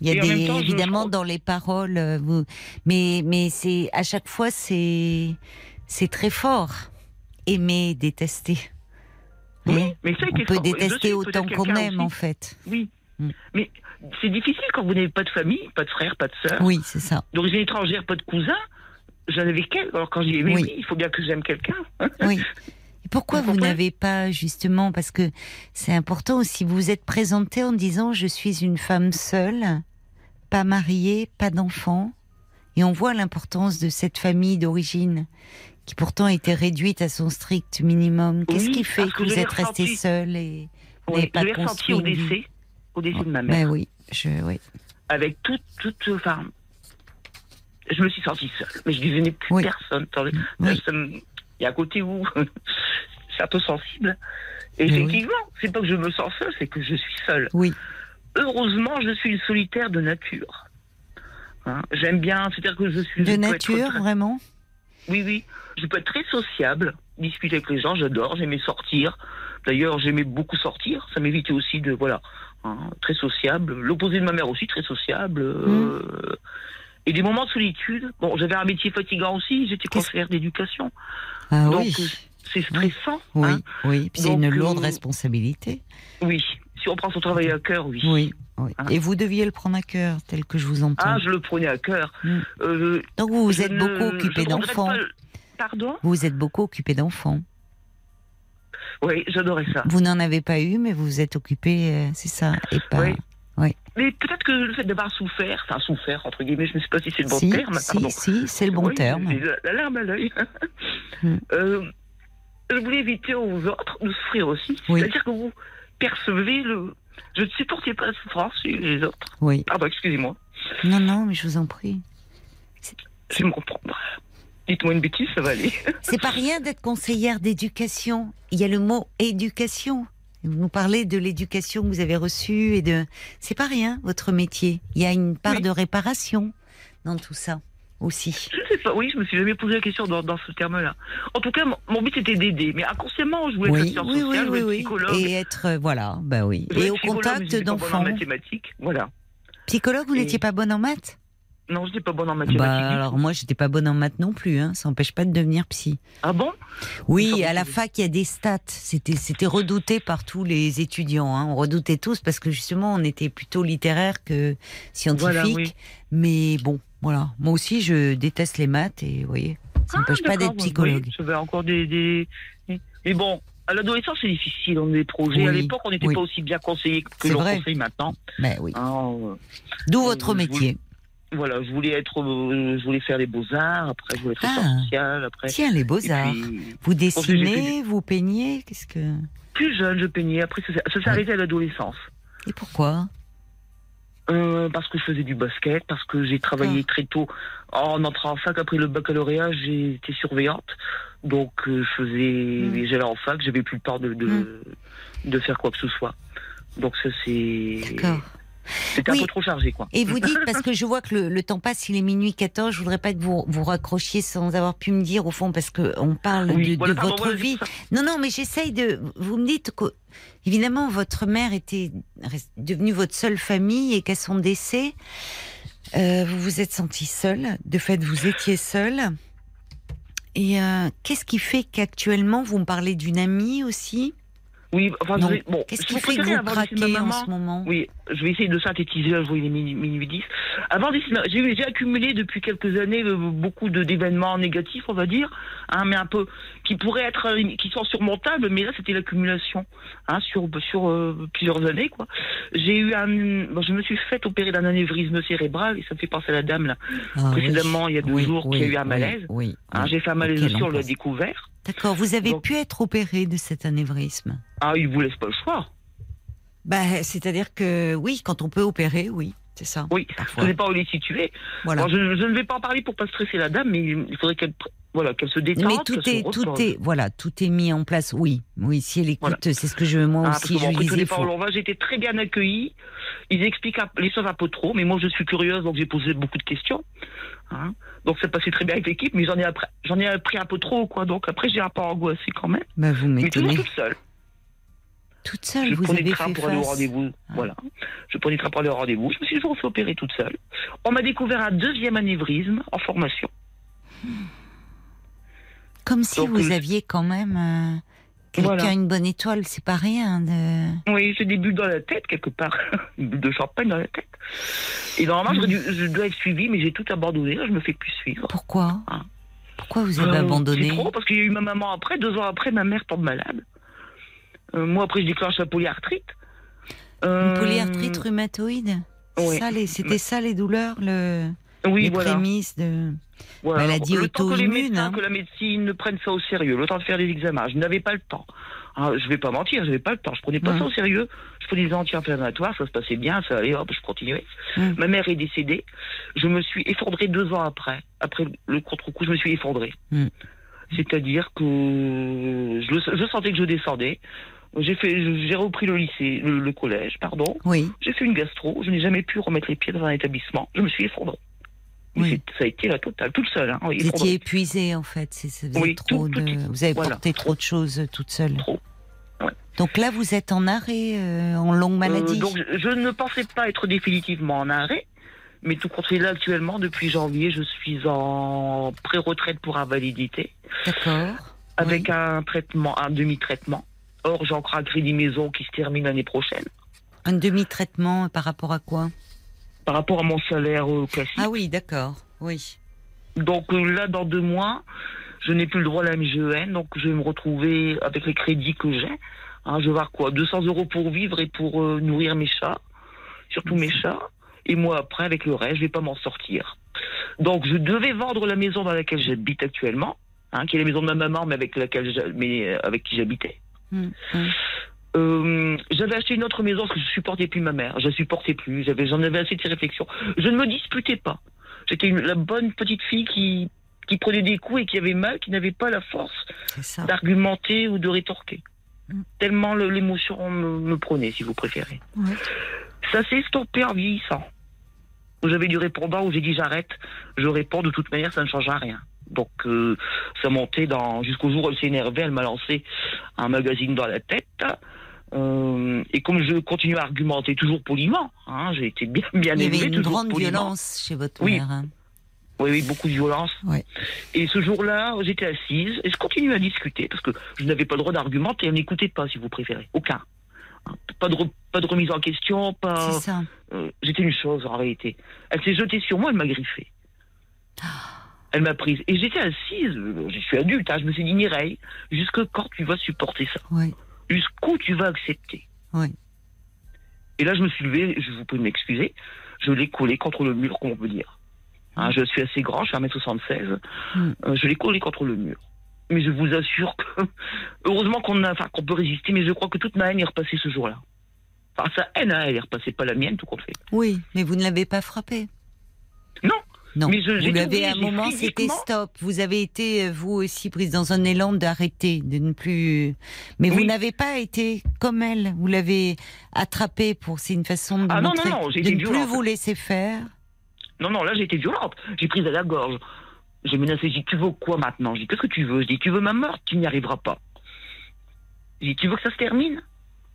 Il y a Et en même des, temps, je- évidemment dans les paroles, euh, vous, mais mais c'est à chaque fois c'est c'est très fort. Aimer, détester. Oui, Hein mais ça On peut détester suis autant qu'on aime aussi. en fait. Oui. Mm. Mais c'est difficile quand vous n'avez pas de famille, pas de frère, pas de sœur, Oui, c'est ça. d'origine étrangère, pas de cousin. J'en avais qu'elle. Alors quand j'ai mais Oui. oui, il faut bien que j'aime quelqu'un. hein. Oui. Et pourquoi Vous vous n'avez pas justement parce que c'est important aussi vous vous êtes présenté en disant je suis une femme seule, pas mariée, pas d'enfant et on voit l'importance de cette famille d'origine qui pourtant était réduite à son strict minimum. Qu'est-ce Oui, qui fait que que vous êtes resté ressenti. seule et Oui, n'avez pas construit au décès, au décès de ma mère. Ben oui, je oui. avec toute, toute, enfin, je me suis sentie seule, mais je devenais plus Oui. personne. Il y a un côté où [laughs] c'est un peu sensible. Et Mais oui. effectivement, c'est pas que je me sens seule, c'est que je suis seule. Oui. Heureusement, je suis une solitaire de nature. Hein. J'aime bien, c'est-à-dire que je suis. De nature, être vraiment? Oui, oui. Je peux être très sociable, discuter avec les gens, j'adore, j'aimais sortir. D'ailleurs, j'aimais beaucoup sortir. Ça m'évitait aussi de. Voilà. hein, très sociable. L'opposé de ma mère aussi, très sociable. euh, Et des moments de solitude. Bon, j'avais un métier fatigant aussi, j'étais conseillère d'éducation. Ah Donc, oui. euh, c'est stressant. Oui, hein. oui. Puis c'est une euh, lourde responsabilité. Oui. Si on prend son travail à cœur, oui. Oui. oui. Hein. Et vous deviez le prendre à cœur, tel que je vous entends. Ah, je le prenais à cœur. Mm. Euh, Donc vous vous êtes ne- beaucoup occupé d'enfants. Pardon Vous êtes beaucoup occupé d'enfants. Oui, j'adorais ça. Vous n'en avez pas eu, mais vous vous êtes occupé, euh, c'est ça, et pas. Oui. Mais peut-être que le fait d'avoir souffert, enfin souffert entre guillemets, je ne sais pas si c'est le bon si, terme, si, pardon. si, c'est le bon Oui, terme. La, la larme à l'œil. [laughs] Hmm. Euh, je voulais éviter aux autres de souffrir aussi. Oui. C'est-à-dire que vous percevez le. Je ne supportais pas la souffrance chez les autres. Oui. Pardon, excusez-moi. Non, non, mais je vous en prie. Je me reprendre. Dites-moi une bêtise, ça va aller. [laughs] C'est pas rien d'être conseillère d'éducation. Il y a le mot éducation. Vous nous parlez de l'éducation que vous avez reçue et de. C'est pas rien, votre métier. Il y a une part Oui. de réparation dans tout ça aussi. Je ne sais pas, oui, je me suis jamais posé la question dans, dans ce terme-là. En tout cas, mon, mon but était d'aider, mais inconsciemment, je voulais être Oui, assistante oui, oui, sociale, je oui, voulais être oui. psychologue. Et être, euh, voilà, bah oui. Je Et être au contact d'enfants. En mathématiques, voilà. Psychologue, vous Et- n'étiez pas bonne en maths? Non, je n'étais pas bonne en mathématiques. Bah alors moi, j'étais pas bonne en maths non plus. Hein. Ça n'empêche pas de devenir psy. Ah bon? Oui, à la fac, il y a des stats. C'était, c'était redouté par tous les étudiants. Hein. On redoutait tous parce que justement, on était plutôt littéraire que scientifique. Voilà, oui. Mais bon, voilà. Moi aussi, je déteste les maths et vous voyez, ça n'empêche Ah, pas d'être psychologue. Oui, j'avais encore des, des. Mais bon, à l'adolescence, c'est difficile. On a des projets. À Oui, l'époque, on n'était oui. pas aussi bien conseillés que l'on conseille maintenant. Ben oui. Euh, D'où euh, votre je métier? Voilà, je voulais être, euh, je voulais faire les beaux arts. Après, je voulais être Ah. sociale. Après, Tiens, les Et beaux-arts. puis, Vous dessinez, vous peignez, qu'est-ce que... plus jeune, je peignais. Après, ça, s'est- ça s'est arrêté à l'adolescence. Et pourquoi? Euh, parce que je faisais du basket, parce que j'ai travaillé Ah. très tôt. En entrant en fac, après le baccalauréat, j'ai été surveillante. Donc, euh, je faisais, j'allais en fac, j'avais plus le temps de, de, Mm. de faire quoi que ce soit. Donc, ça, c'est. D'accord. C'était Oui. un peu trop chargé, quoi. Et vous dites, parce [laughs] que je vois que le, le temps passe, il est minuit 14, je voudrais pas que vous vous raccrochiez sans avoir pu me dire, au fond, parce que on parle Oui, de, voilà, de pardon, votre voilà, vie. c'est. Non, non, mais j'essaye de. Vous me dites que, évidemment, votre mère était devenue votre seule famille et qu'à son décès, euh, vous vous êtes senti seule. De fait, vous étiez seule. Et euh, qu'est-ce qui fait qu'actuellement, vous me parlez d'une amie aussi? Oui, enfin, Non. je vais- bon. Qu'est-ce qui fait que vous craquez en ce moment? Oui, je vais essayer de synthétiser, je vois il est minuit, minuit 10. Avant, j'ai accumulé depuis quelques années euh, beaucoup d'événements négatifs, on va dire, hein, mais un peu, qui pourraient être, euh, qui sont surmontables, mais là, c'était l'accumulation, hein, sur, sur euh, plusieurs années, quoi. J'ai eu un, bon, je me suis fait opérer d'un anévrisme cérébral, et ça me fait penser à la dame, là, Ah, oui. précédemment, il y a deux Oui, jours, oui, qui a eu un malaise. Oui. Hein, j'ai fait un malaise aussi, on l'a découvert. D'accord, vous avez Donc- pu être opéré de cet anévrisme? Ah, il vous laisse pas le choix. Bah, C'est-à-dire que oui, quand on peut opérer, oui, c'est ça. Oui, Parfois. je ne sais pas où il est situé. Voilà. Je, je ne vais pas en parler pour pas stresser la dame, mais il faudrait qu'elle voilà, qu'elle se détende. Mais tout est, tout est, voilà, tout est mis en place. Oui, oui. Si elle écoute, Voilà. c'est ce que je, moi Ah, aussi, que bon, je disais. on va, très bien accueillie. Ils expliquent les choses un peu trop, mais moi je suis curieuse, donc j'ai posé beaucoup de questions. Hein. Donc ça passait très bien avec l'équipe, mais j'en ai, appris- j'en ai appris un peu trop, quoi. Donc après j'ai un peu angoissé quand même. Bah, vous Mais toujours m'étonnez. toute seule. Toute seule, je vous prenais avez le train fait pour aller au rendez-vous. Ah. Voilà. Je prenais le train pour aller au rendez-vous. Je me suis toujours fait opérer toute seule. On m'a découvert un deuxième anévrisme en formation. Comme si Donc, vous euh, aviez quand même euh, quelqu'un, Voilà. une bonne étoile. C'est pas rien. De... Oui, j'ai des bulles dans la tête, quelque part. [laughs] Une bulle de champagne dans la tête. Et normalement, je dois être suivie, mais j'ai tout abandonné. Là, je me fais plus suivre. Pourquoi? Ah. Pourquoi vous avez Euh, abandonné? C'est trop, parce qu'il y a eu ma maman après. Deux ans après, ma mère tombe malade. Euh, moi, après, je déclenche la polyarthrite. Euh, Une polyarthrite rhumatoïde oui. C'était ça les douleurs, le, Oui, les voilà. prémices de. Voilà. Maladie auto-immune, hein. que la médecine ne prenne ça au sérieux, le temps de faire des examens, je n'avais pas le temps. Ah, je vais pas mentir, je n'avais pas le temps. Je prenais pas ça au sérieux. Je prenais des anti-inflammatoires, ça se passait bien, ça allait, hop, je continuais. Ma mère est décédée. Je me suis effondrée deux ans après. Après le contre-coup, je me suis effondrée. C'est-à-dire que je sentais que je descendais. J'ai fait, j'ai repris le lycée, le, le collège, pardon. Oui. J'ai fait une gastro. Je n'ai jamais pu remettre les pieds dans un établissement. Je me suis effondrée. Oui. Ça a été la totale, toute seule. Hein. Vous étiez épuisée en fait. Oui, trop tout- tout- de- vous avez voilà. porté trop de choses euh, toute seule. Trop. Ouais. Donc là, vous êtes en arrêt, euh, en longue maladie. Euh, donc, je, je ne pensais pas être définitivement en arrêt, mais tout compte fait, là, actuellement, depuis janvier, je suis en pré-retraite pour invalidité, D'accord. avec un traitement, un demi-traitement. Or, j'ai encore un crédit maison qui se termine l'année prochaine. Un demi-traitement par rapport à quoi? Par rapport à mon salaire euh, classique. Ah oui, d'accord. Oui. Donc euh, là, dans deux mois, je n'ai plus le droit à la MGEN, donc je vais me retrouver avec les crédits que j'ai. Hein, je vais avoir quoi? 200 euros pour vivre et pour euh, nourrir mes chats, surtout mes chats. Et moi, après, avec le reste, je vais pas m'en sortir. Donc, je devais vendre la maison dans laquelle j'habite actuellement, hein, qui est la maison de ma maman, mais avec laquelle mais avec qui j'habitais. Euh, j'avais acheté une autre maison parce que je supportais plus ma mère. Je supportais plus. J'avais, j'en avais assez de ces réflexions. Je ne me disputais pas. J'étais une- la bonne petite fille qui, qui prenait des coups et qui avait mal, qui n'avait pas la force d'argumenter ou de rétorquer. Mm. Tellement le- l'émotion me, me prenait, si vous préférez. Ça s'est stoppé en vieillissant. J'avais du répondant où j'ai dit j'arrête. Je réponds de toute manière, ça ne change rien. Donc euh, ça montait dans jusqu'au jour où elle s'est énervée, elle m'a lancé un magazine dans la tête. Euh, et comme je continue à argumenter toujours poliment, hein, j'ai été bien bien Il y avait une grande poliment. violence chez votre Oui. mère. hein. Oui, oui, beaucoup de violence. Ouais. Et ce jour-là, j'étais assise et je continuais à discuter parce que je n'avais pas le droit d'argumenter. Elle n'écoutait pas, si vous préférez. Aucun. Hein, Pas de, pas de remise en question, pas. C'est ça. Euh, J'étais une chose en réalité. Elle s'est jetée sur moi, elle m'a griffé. Elle m'a prise. Et j'étais assise, je suis adulte, hein, je me suis dit, Mireille, jusque quand tu vas supporter ça. Jusqu'où tu vas accepter. Et là, je me suis levée, je vous prie de m'excuser, je l'ai collé contre le mur, comme on peut dire. Hein, je suis assez grand, je suis 1m76, Mm. euh, je l'ai collé contre le mur. Mais je vous assure que, [laughs] heureusement qu'on a, qu'on peut résister, mais je crois que toute ma haine est repassée ce jour-là. Enfin, sa haine, hein, elle est repassée, pas la mienne, tout compte fait. Oui, mais vous ne l'avez pas frappé. Non. Non. Mais je- j'ai vous l'avez trouvé, à un j'ai moment, c'était stop. Vous avez été euh, vous aussi prise dans un élan d'arrêter, de ne plus. Mais vous n'avez pas été comme elle. Vous l'avez attrapé pour. C'est une façon de Ah non, montrer non, non, j'ai de ne plus violente. vous laisser faire. Non, non, là, j'ai été violente. J'ai prise à la gorge. J'ai menacé, j'ai dit, tu veux quoi maintenant? Je dis, qu'est-ce que tu veux? Je dis, tu veux ma mort Tu n'y arriveras pas. Je dis, tu veux que ça se termine?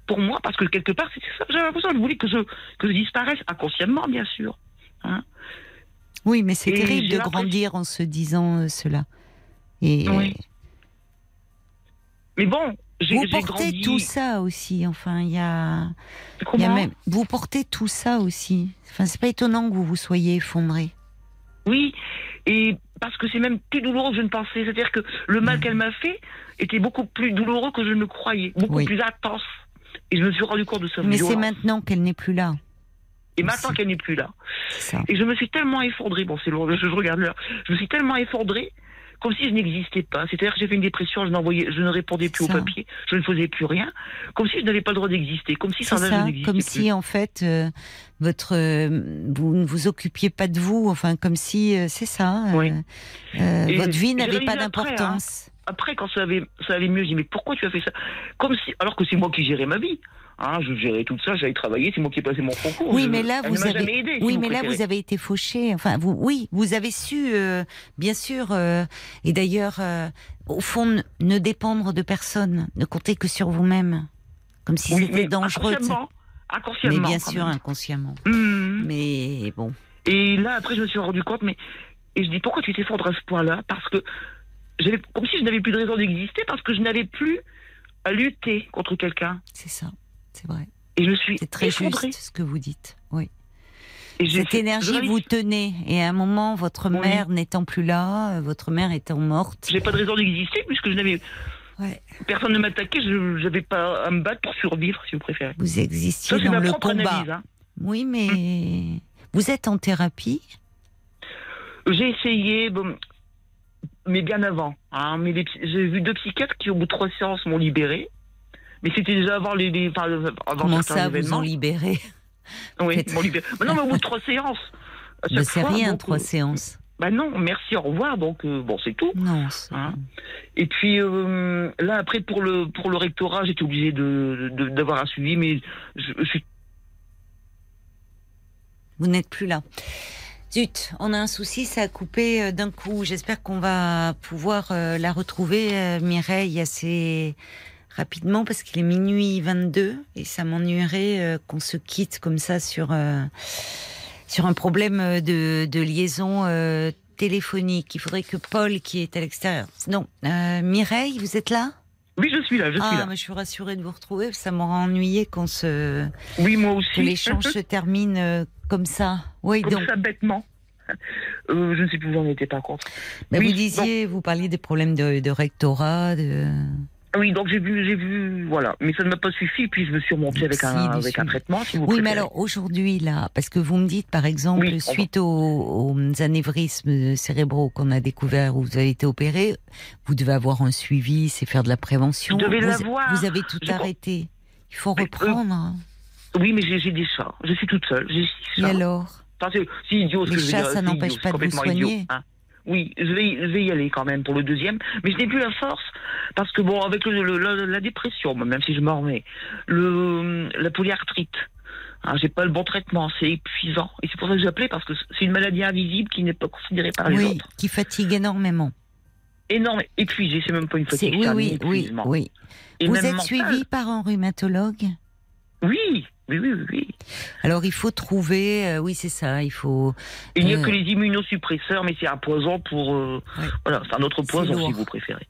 Pour moi, parce que quelque part, c'était ça. J'avais l'impression, je voulais que je, que je disparaisse, inconsciemment, bien sûr. Hein Oui, mais c'est terrible de grandir en se disant euh, cela. Et Oui. Mais bon, j'ai vous portez grandi. tout ça aussi. Enfin, il y a. Il y a Comment? même, vous portez tout ça aussi. Enfin, c'est pas étonnant que vous vous soyez effondré. Oui, et parce que c'est même plus douloureux que je ne pensais. C'est-à-dire que le mal qu'elle m'a fait était beaucoup plus douloureux que je ne croyais, beaucoup Oui. plus intense. Et je me suis rendu compte de ça. Mais c'est maintenant qu'elle n'est plus là. Et maintenant qu'elle n'est plus là. Ça. Et je me suis tellement effondrée, bon c'est long, je, regarde l'heure, je me suis tellement effondrée comme si je n'existais pas. C'est-à-dire que j'ai fait une dépression, je, n'envoyais, je ne répondais plus au Ça. papier, je ne faisais plus rien, comme si je n'avais pas le droit d'exister, comme si sans ça, n'existais comme plus. si en fait euh, votre euh, vous ne vous occupiez pas de vous, enfin comme si euh, c'est ça. Oui. votre vie n'avait pas après, hein. d'importance. Après, quand ça, avait, ça allait mieux, je dis mais pourquoi tu as fait ça? Comme si, alors que c'est moi qui gérais ma vie. Hein, je gérais tout ça, j'allais travailler, c'est moi qui ai passé mon concours. Oui, je- mais là vous avez, si vous là vous été fauché. Enfin, vous, oui, vous avez su, euh, bien sûr, euh, et d'ailleurs, euh, au fond, ne- dépendre de personne, ne compter que sur vous-même, comme si Oui, c'était dangereux. Inconsciemment, inconsciemment. Mais bien sûr, même. inconsciemment. Hum. Mais bon, Et là, après, je me suis rendu compte, mais. Et je dis, pourquoi tu t'effondres à ce point-là? Parce que. j'avais Comme si je n'avais plus de raison d'exister, parce que je n'avais plus à lutter contre quelqu'un. c'est ça, c'est vrai. Et je me suis C'est très effondrée. juste ce que vous dites. Oui. Cette fait- énergie vous tenait, et à un moment, votre Oui. mère n'étant plus là, euh, votre mère étant morte. J'ai pas de raison d'exister, puisque je n'avais. Ouais. Personne ne m'attaquait, je n'avais pas à me battre pour survivre, si vous préférez. Vous Ça, existiez c'est dans ma le combat. analyse. hein. Oui, mais vous êtes en thérapie? J'ai essayé, bon, mais bien avant. hein, mais les j'ai vu deux psychiatres qui, au bout de trois séances, m'ont libéré. Mais c'était déjà avant les, les- enfin, avant Comment ça, vous en libérez Oui, m'ont libéré. Mais non, mais au bout de trois séances. sais fois, rien, donc, trois euh, séances. Bah non, merci, au revoir. Donc euh, bon, c'est tout. Non. c'est- Hein. Et puis euh, là, après pour le pour le rectorat, j'étais obligé de de- d'avoir un suivi, mais je, je suis Vous n'êtes plus là. Zut, on a un souci, ça a coupé d'un coup. J'espère qu'on va pouvoir la retrouver, Mireille, assez rapidement parce qu'il est minuit 22 et ça m'ennuierait euh, qu'on se quitte comme ça sur, euh, sur un problème euh, de, de liaison euh, téléphonique. Il faudrait que Paul, qui est à l'extérieur. Non, Mireille, vous êtes là? Oui, je suis là, je suis ah, là. mais je suis rassurée de vous retrouver. Ça m'aurait ennuyé qu'on se Oui, moi que aussi. l'échange se termine comme ça. Oui, Comme donc. ça, bêtement. Euh, je ne sais plus où j'en étais, par contre. Mais Oui, vous disiez, vous parliez des problèmes de, de rectorat, de. Oui, donc j'ai vu, j'ai vu, voilà. Mais ça ne m'a pas suffi, puis je me suis remontée avec, Si, un, avec un traitement, si vous Oui, mais alors aujourd'hui, là, parce que vous me dites, par exemple, Oui, suite aux, aux anévrismes cérébraux qu'on a découverts où vous avez été opéré, vous devez avoir un suivi, c'est faire de la prévention. Je devais vous, l'avoir. vous avez tout Je- arrêté. Il faut Mais, euh, reprendre. Oui, mais j'ai j'ai des chats. Je suis toute seule. J'ai six Et alors? Enfin, c'est c'est idiot ce Les que je veux chats, dire, ça n'empêche idiot, pas de vous idiot, soigner. hein. Oui, je vais, je vais y aller quand même pour le deuxième, mais je n'ai plus la force parce que bon, avec le, le- la, la dépression, même si je m'en remets, le la polyarthrite, hein, j'ai pas le bon traitement, c'est épuisant et c'est pour ça que j'ai appelé parce que c'est une maladie invisible qui n'est pas considérée par les Oui, autres. qui fatigue énormément. Énorme, épuisé, c'est même pas une fatigue, oui, oui, oui, oui. Et Vous êtes mental. suivi par un rhumatologue? Oui, oui, oui, oui. Alors il faut trouver, euh, oui c'est ça, il faut. Il n'y a Euh, que les immunosuppresseurs, mais c'est un poison pour. euh, Ouais. Voilà, c'est un autre poison si vous préférez.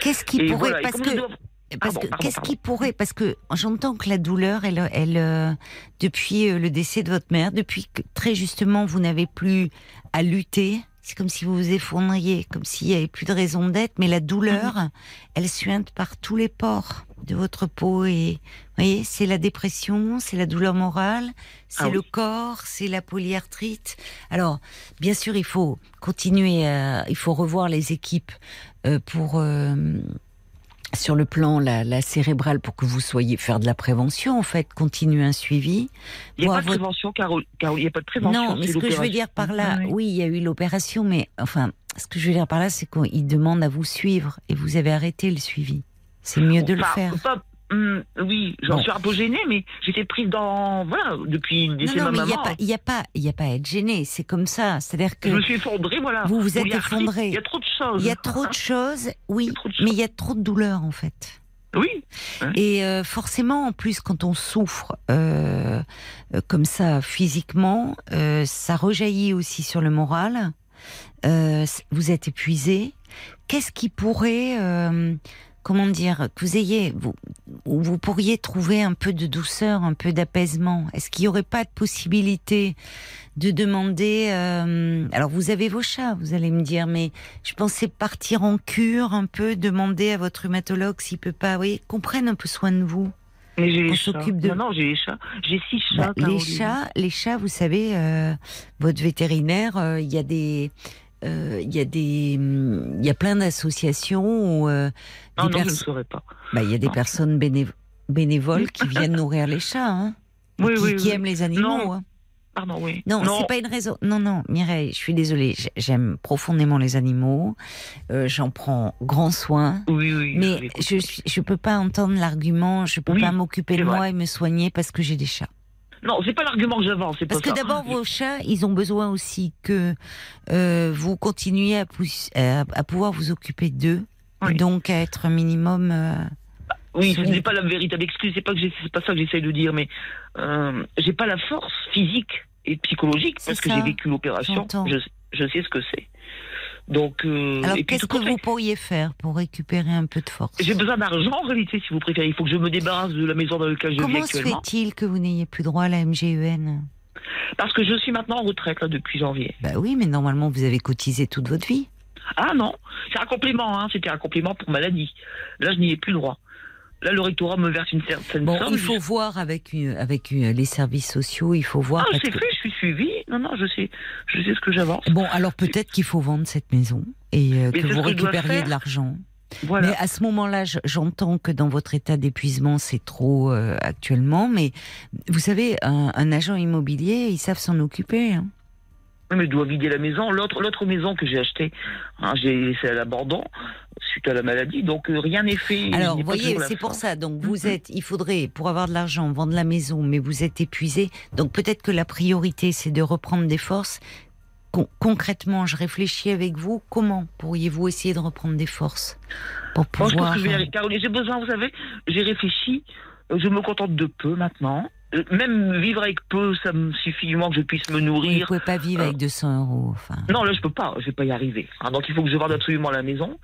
Qu'est-ce qui Et pourrait, voilà, parce que Parce que pardon, qu'est-ce qui pourrait Parce que j'entends que la douleur, elle, elle, euh, depuis le décès de votre mère, depuis que très justement vous n'avez plus à lutter, c'est comme si vous vous effondriez, comme s'il y avait plus de raison d'être. Mais la douleur, Mhm. elle suinte par tous les pores de votre peau et vous voyez, c'est la dépression, c'est la douleur morale, c'est Ah oui. le corps, c'est la polyarthrite. Alors, bien sûr, il faut continuer, à, il faut revoir les équipes euh, pour euh, sur le plan la, la cérébrale pour que vous soyez faire de la prévention en fait, continuer un suivi. Il n'y a pas de prévention, Carole. Il n'y a pas de prévention. non, mais ce que je veux dire par là, Ah oui. oui, il y a eu l'opération, mais enfin, ce que je veux dire par là, c'est qu'il demande à vous suivre et vous avez arrêté le suivi. C'est mieux de le faire. pas- hum, oui, j'en Bon. suis un peu gênée, mais j'étais prise dans. Voilà, depuis Non, non, ma mais il n'y a pas, y a pas, il y a pas à être gêné. C'est comme ça. C'est-à-dire que Je me suis effondrée, voilà. Vous vous êtes effondrée. Il y a trop de choses. il y a trop de choses, oui, mais il y a trop de douleurs en fait. Oui. Et euh, forcément, en plus, quand on souffre euh, euh, comme ça physiquement, euh, ça rejaillit aussi sur le moral. Vous êtes épuisé. Qu'est-ce qui pourrait, comment dire, que vous ayez, vous, vous pourriez trouver un peu de douceur, un peu d'apaisement Est-ce qu'il n'y aurait pas de possibilité de demander euh, Alors, vous avez vos chats, vous allez me dire, mais je pensais partir en cure un peu, demander à votre rhumatologue s'il peut pas, oui, qu'on prenne un peu soin de vous. Mais j'ai On les chats. de- Non, non, j'ai les chats. J'ai six Bah, chats. les chats, les chats, vous savez, euh, votre vétérinaire, euh, il y a des, euh, il y a des, il y a plein d'associations où Non, non, je ne saurais pas. bah, il y a des Non. personnes bénév- bénévoles qui viennent [laughs] nourrir les chats, hein, Oui, qui, oui, qui oui. aiment les animaux. Non. hein. Pardon, oui. Non, c'est pas une raison. Non, non, Mireille, je suis désolée. J'ai- J'aime profondément les animaux. Euh, J'en prends grand soin. Oui, oui. Mais je je peux pas entendre l'argument. Je peux Oui, pas m'occuper de vrai. moi et me soigner parce que j'ai des chats. Non, c'est pas l'argument que j'avance. Parce pas que d'abord, vos chats, ils ont besoin aussi que euh, vous continuiez à, pouss- à, à pouvoir vous occuper d'eux. Et donc à être minimum. euh, Oui, ce n'est pas la véritable excuse, c'est pas que c'est pas ça que j'essaye de dire, mais euh, j'ai pas la force physique et psychologique parce que j'ai vécu l'opération. Je, je sais ce que c'est. Donc, euh, Alors qu'est-ce que vous pourriez faire pour récupérer un peu de force? J'ai besoin d'argent en réalité, si vous préférez. Il faut que je me débarrasse de la maison dans laquelle je vis Comment se actuellement. fait-il que vous n'ayez plus droit à la MGEN Parce que je suis maintenant en retraite là depuis janvier. Bah oui, mais normalement vous avez cotisé toute votre vie. Ah non, c'est un complément, hein. c'était un complément pour maladie. Là, je n'y ai plus le droit. Là, le rectorat me verse une certaine Bon, somme. il faut voir avec avec les services sociaux. Il faut voir. Ah, c'est que- fait, je suis suivie. Non, non, je sais, je sais ce que j'avance. Bon, alors peut-être qu'il faut vendre cette maison et euh, que vous je récupériez de l'argent. Voilà. Mais à ce moment-là, je- j'entends que dans votre état d'épuisement, c'est trop euh, actuellement. Mais vous savez, un, un agent immobilier, ils savent s'en occuper. hein. Mais je dois vider la maison. L'autre, l'autre maison que j'ai achetée, hein, j'ai laissé à l'abandon suite à la maladie, donc euh, rien n'est fait. Alors, vous voyez, c'est pour ça. Donc, vous êtes, il faudrait, pour avoir de l'argent, vendre la maison, mais vous êtes épuisé. Donc, peut-être que la priorité, c'est de reprendre des forces. Con- concrètement, je réfléchis avec vous. Comment pourriez-vous essayer de reprendre des forces pour Bon, je pense pouvoir que je vais. Caroline, j'ai besoin, vous savez, j'ai réfléchi, je me contente de peu maintenant. Même vivre avec peu, ça me suffit du moins que je puisse me oui, Vous nourrir. pouvez pas vivre Euh, avec 200 euros. Enfin, Non, là, je peux pas, je vais pas y arriver. hein. donc, il faut que je vende absolument la maison.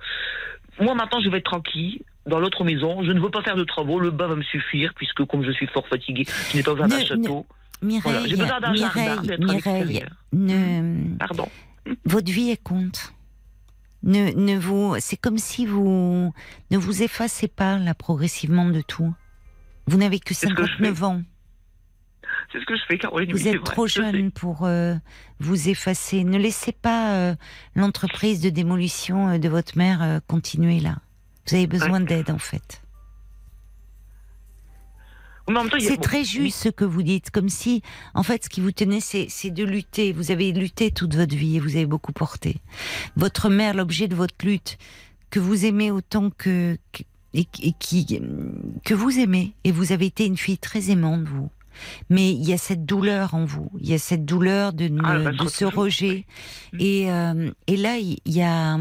Moi, maintenant, je vais être tranquille dans l'autre maison. Je ne veux pas faire de travaux. Le bas va me suffire, puisque comme je suis fort fatigué, je n'ai pas besoin d'un Ne- château. Mireille, Voilà, besoin d'un jardin, Mireille, ne, Pardon. votre vie est compte. Ne, ne vous, c'est comme si vous ne vous effacez pas là progressivement de tout. Vous n'avez que C'est ce que je 59 ans. C'est ce que je fais, Caroline. oui, Vous êtes vrai, trop je sais. jeune pour euh, vous effacer. Ne laissez pas euh, l'entreprise de démolition euh, de votre mère continuer là. Vous avez besoin d'aide en fait. C'est très juste ce que vous dites, comme si, en fait, ce qui vous tenait, c'est c'est de lutter. Vous avez lutté toute votre vie et vous avez beaucoup porté. Votre mère, l'objet de votre lutte, que vous aimez autant que, que- et, et qui que vous aimez, et vous avez été une fille très aimante, vous. Mais il y a cette douleur en vous, il y a cette douleur de, ne- Ah, ce retrouver. rejet. Et, euh, et là, il y a,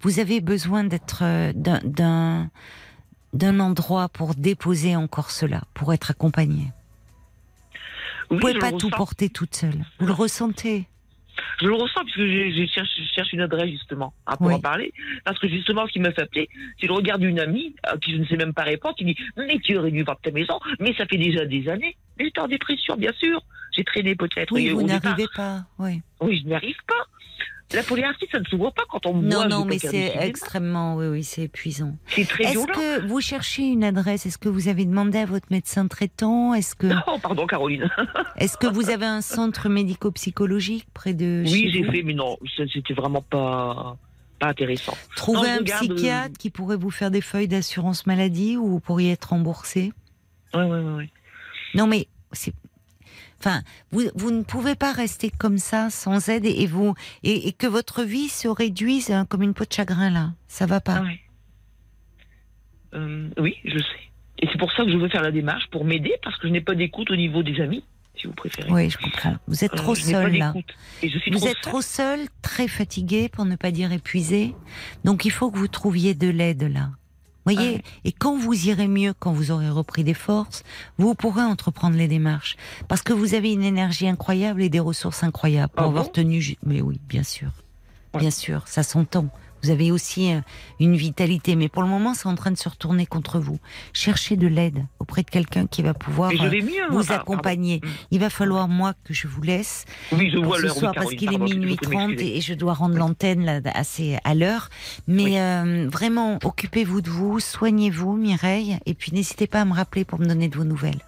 vous avez besoin d'être euh, d'un- d'un endroit pour déposer encore cela, pour être accompagné. Vous Oui, pouvez pas tout ressens. porter toute seule. Vous le ressentez. Je le ressens puisque je, je cherche, je cherche une adresse justement hein, pour Oui. en parler. Parce que justement, ce qui m'a fait appeler, c'est le regard d'une amie à qui je ne sais même pas répondre qui dit Mais tu aurais dû vendre ta maison, mais ça fait déjà des années. Mais j'étais en dépression, bien sûr. J'ai traîné peut-être. Oui, Et vous n'arrivez pas. Oui. Oui, je n'y arrive pas. La polyarthrite, ça ne se voit pas quand on Non, voit. non, je mais c'est extrêmement, oui, oui, c'est épuisant. C'est très Est-ce que vous cherchez une adresse? Est-ce que vous avez demandé à votre médecin traitant? Est-ce que, [laughs] Oh, pardon, Caroline. [laughs] est-ce que vous avez un centre médico-psychologique près de oui, j'ai fait, mais non, c'était vraiment pas, pas intéressant. Trouvez Non, je un regarde, euh, psychiatre qui pourrait vous faire des feuilles d'assurance maladie où vous pourriez être remboursé? Ouais, ouais, ouais. Non, mais c'est. Enfin, vous, vous ne pouvez pas rester comme ça sans aide et, et vous et, et que votre vie se réduise hein, comme une peau de chagrin là. Ça va pas. Ah ouais. Euh, oui, je sais. Et c'est pour ça que je veux faire la démarche, pour m'aider, parce que je n'ai pas d'écoute au niveau des amis, si vous préférez. Oui, je comprends. Vous êtes trop seul là. d'écoute. Et je suis Vous trop êtes seule. trop seul, très fatigué, pour ne pas dire épuisé. Donc il faut que vous trouviez de l'aide là. Voyez, ouais. et quand vous irez mieux, quand vous aurez repris des forces, vous pourrez entreprendre les démarches. Parce que vous avez une énergie incroyable et des ressources incroyables pour Ah avoir bon? tenu. Mais oui, bien sûr. Ouais. Bien sûr, ça s'entend. Vous avez aussi euh, une vitalité, mais pour le moment, c'est en train de se retourner contre vous. Cherchez de l'aide auprès de quelqu'un qui va pouvoir je euh, vous pardon. accompagner. Mm. Il va falloir, moi, que je vous laisse Oui, je vois ce oui, soir parce qu'il est je minuit peux 30 m'excuser. et je dois rendre l'antenne assez à l'heure. Mais Oui. euh, vraiment, occupez-vous de vous, soignez-vous, Mireille, et puis n'hésitez pas à me rappeler pour me donner de vos nouvelles.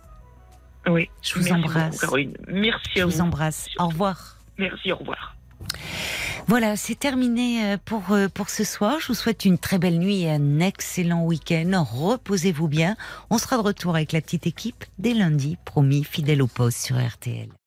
Oui. Je vous Merci embrasse. beaucoup, Caroline. Merci Je à vous vous. embrasse. Au revoir. Merci, au revoir. Voilà, c'est terminé euh, pour, euh, pour ce soir. Je vous souhaite une très belle nuit et un excellent week-end. Reposez-vous bien. On sera de retour avec la petite équipe dès lundi, promis, fidèle au poste sur RTL.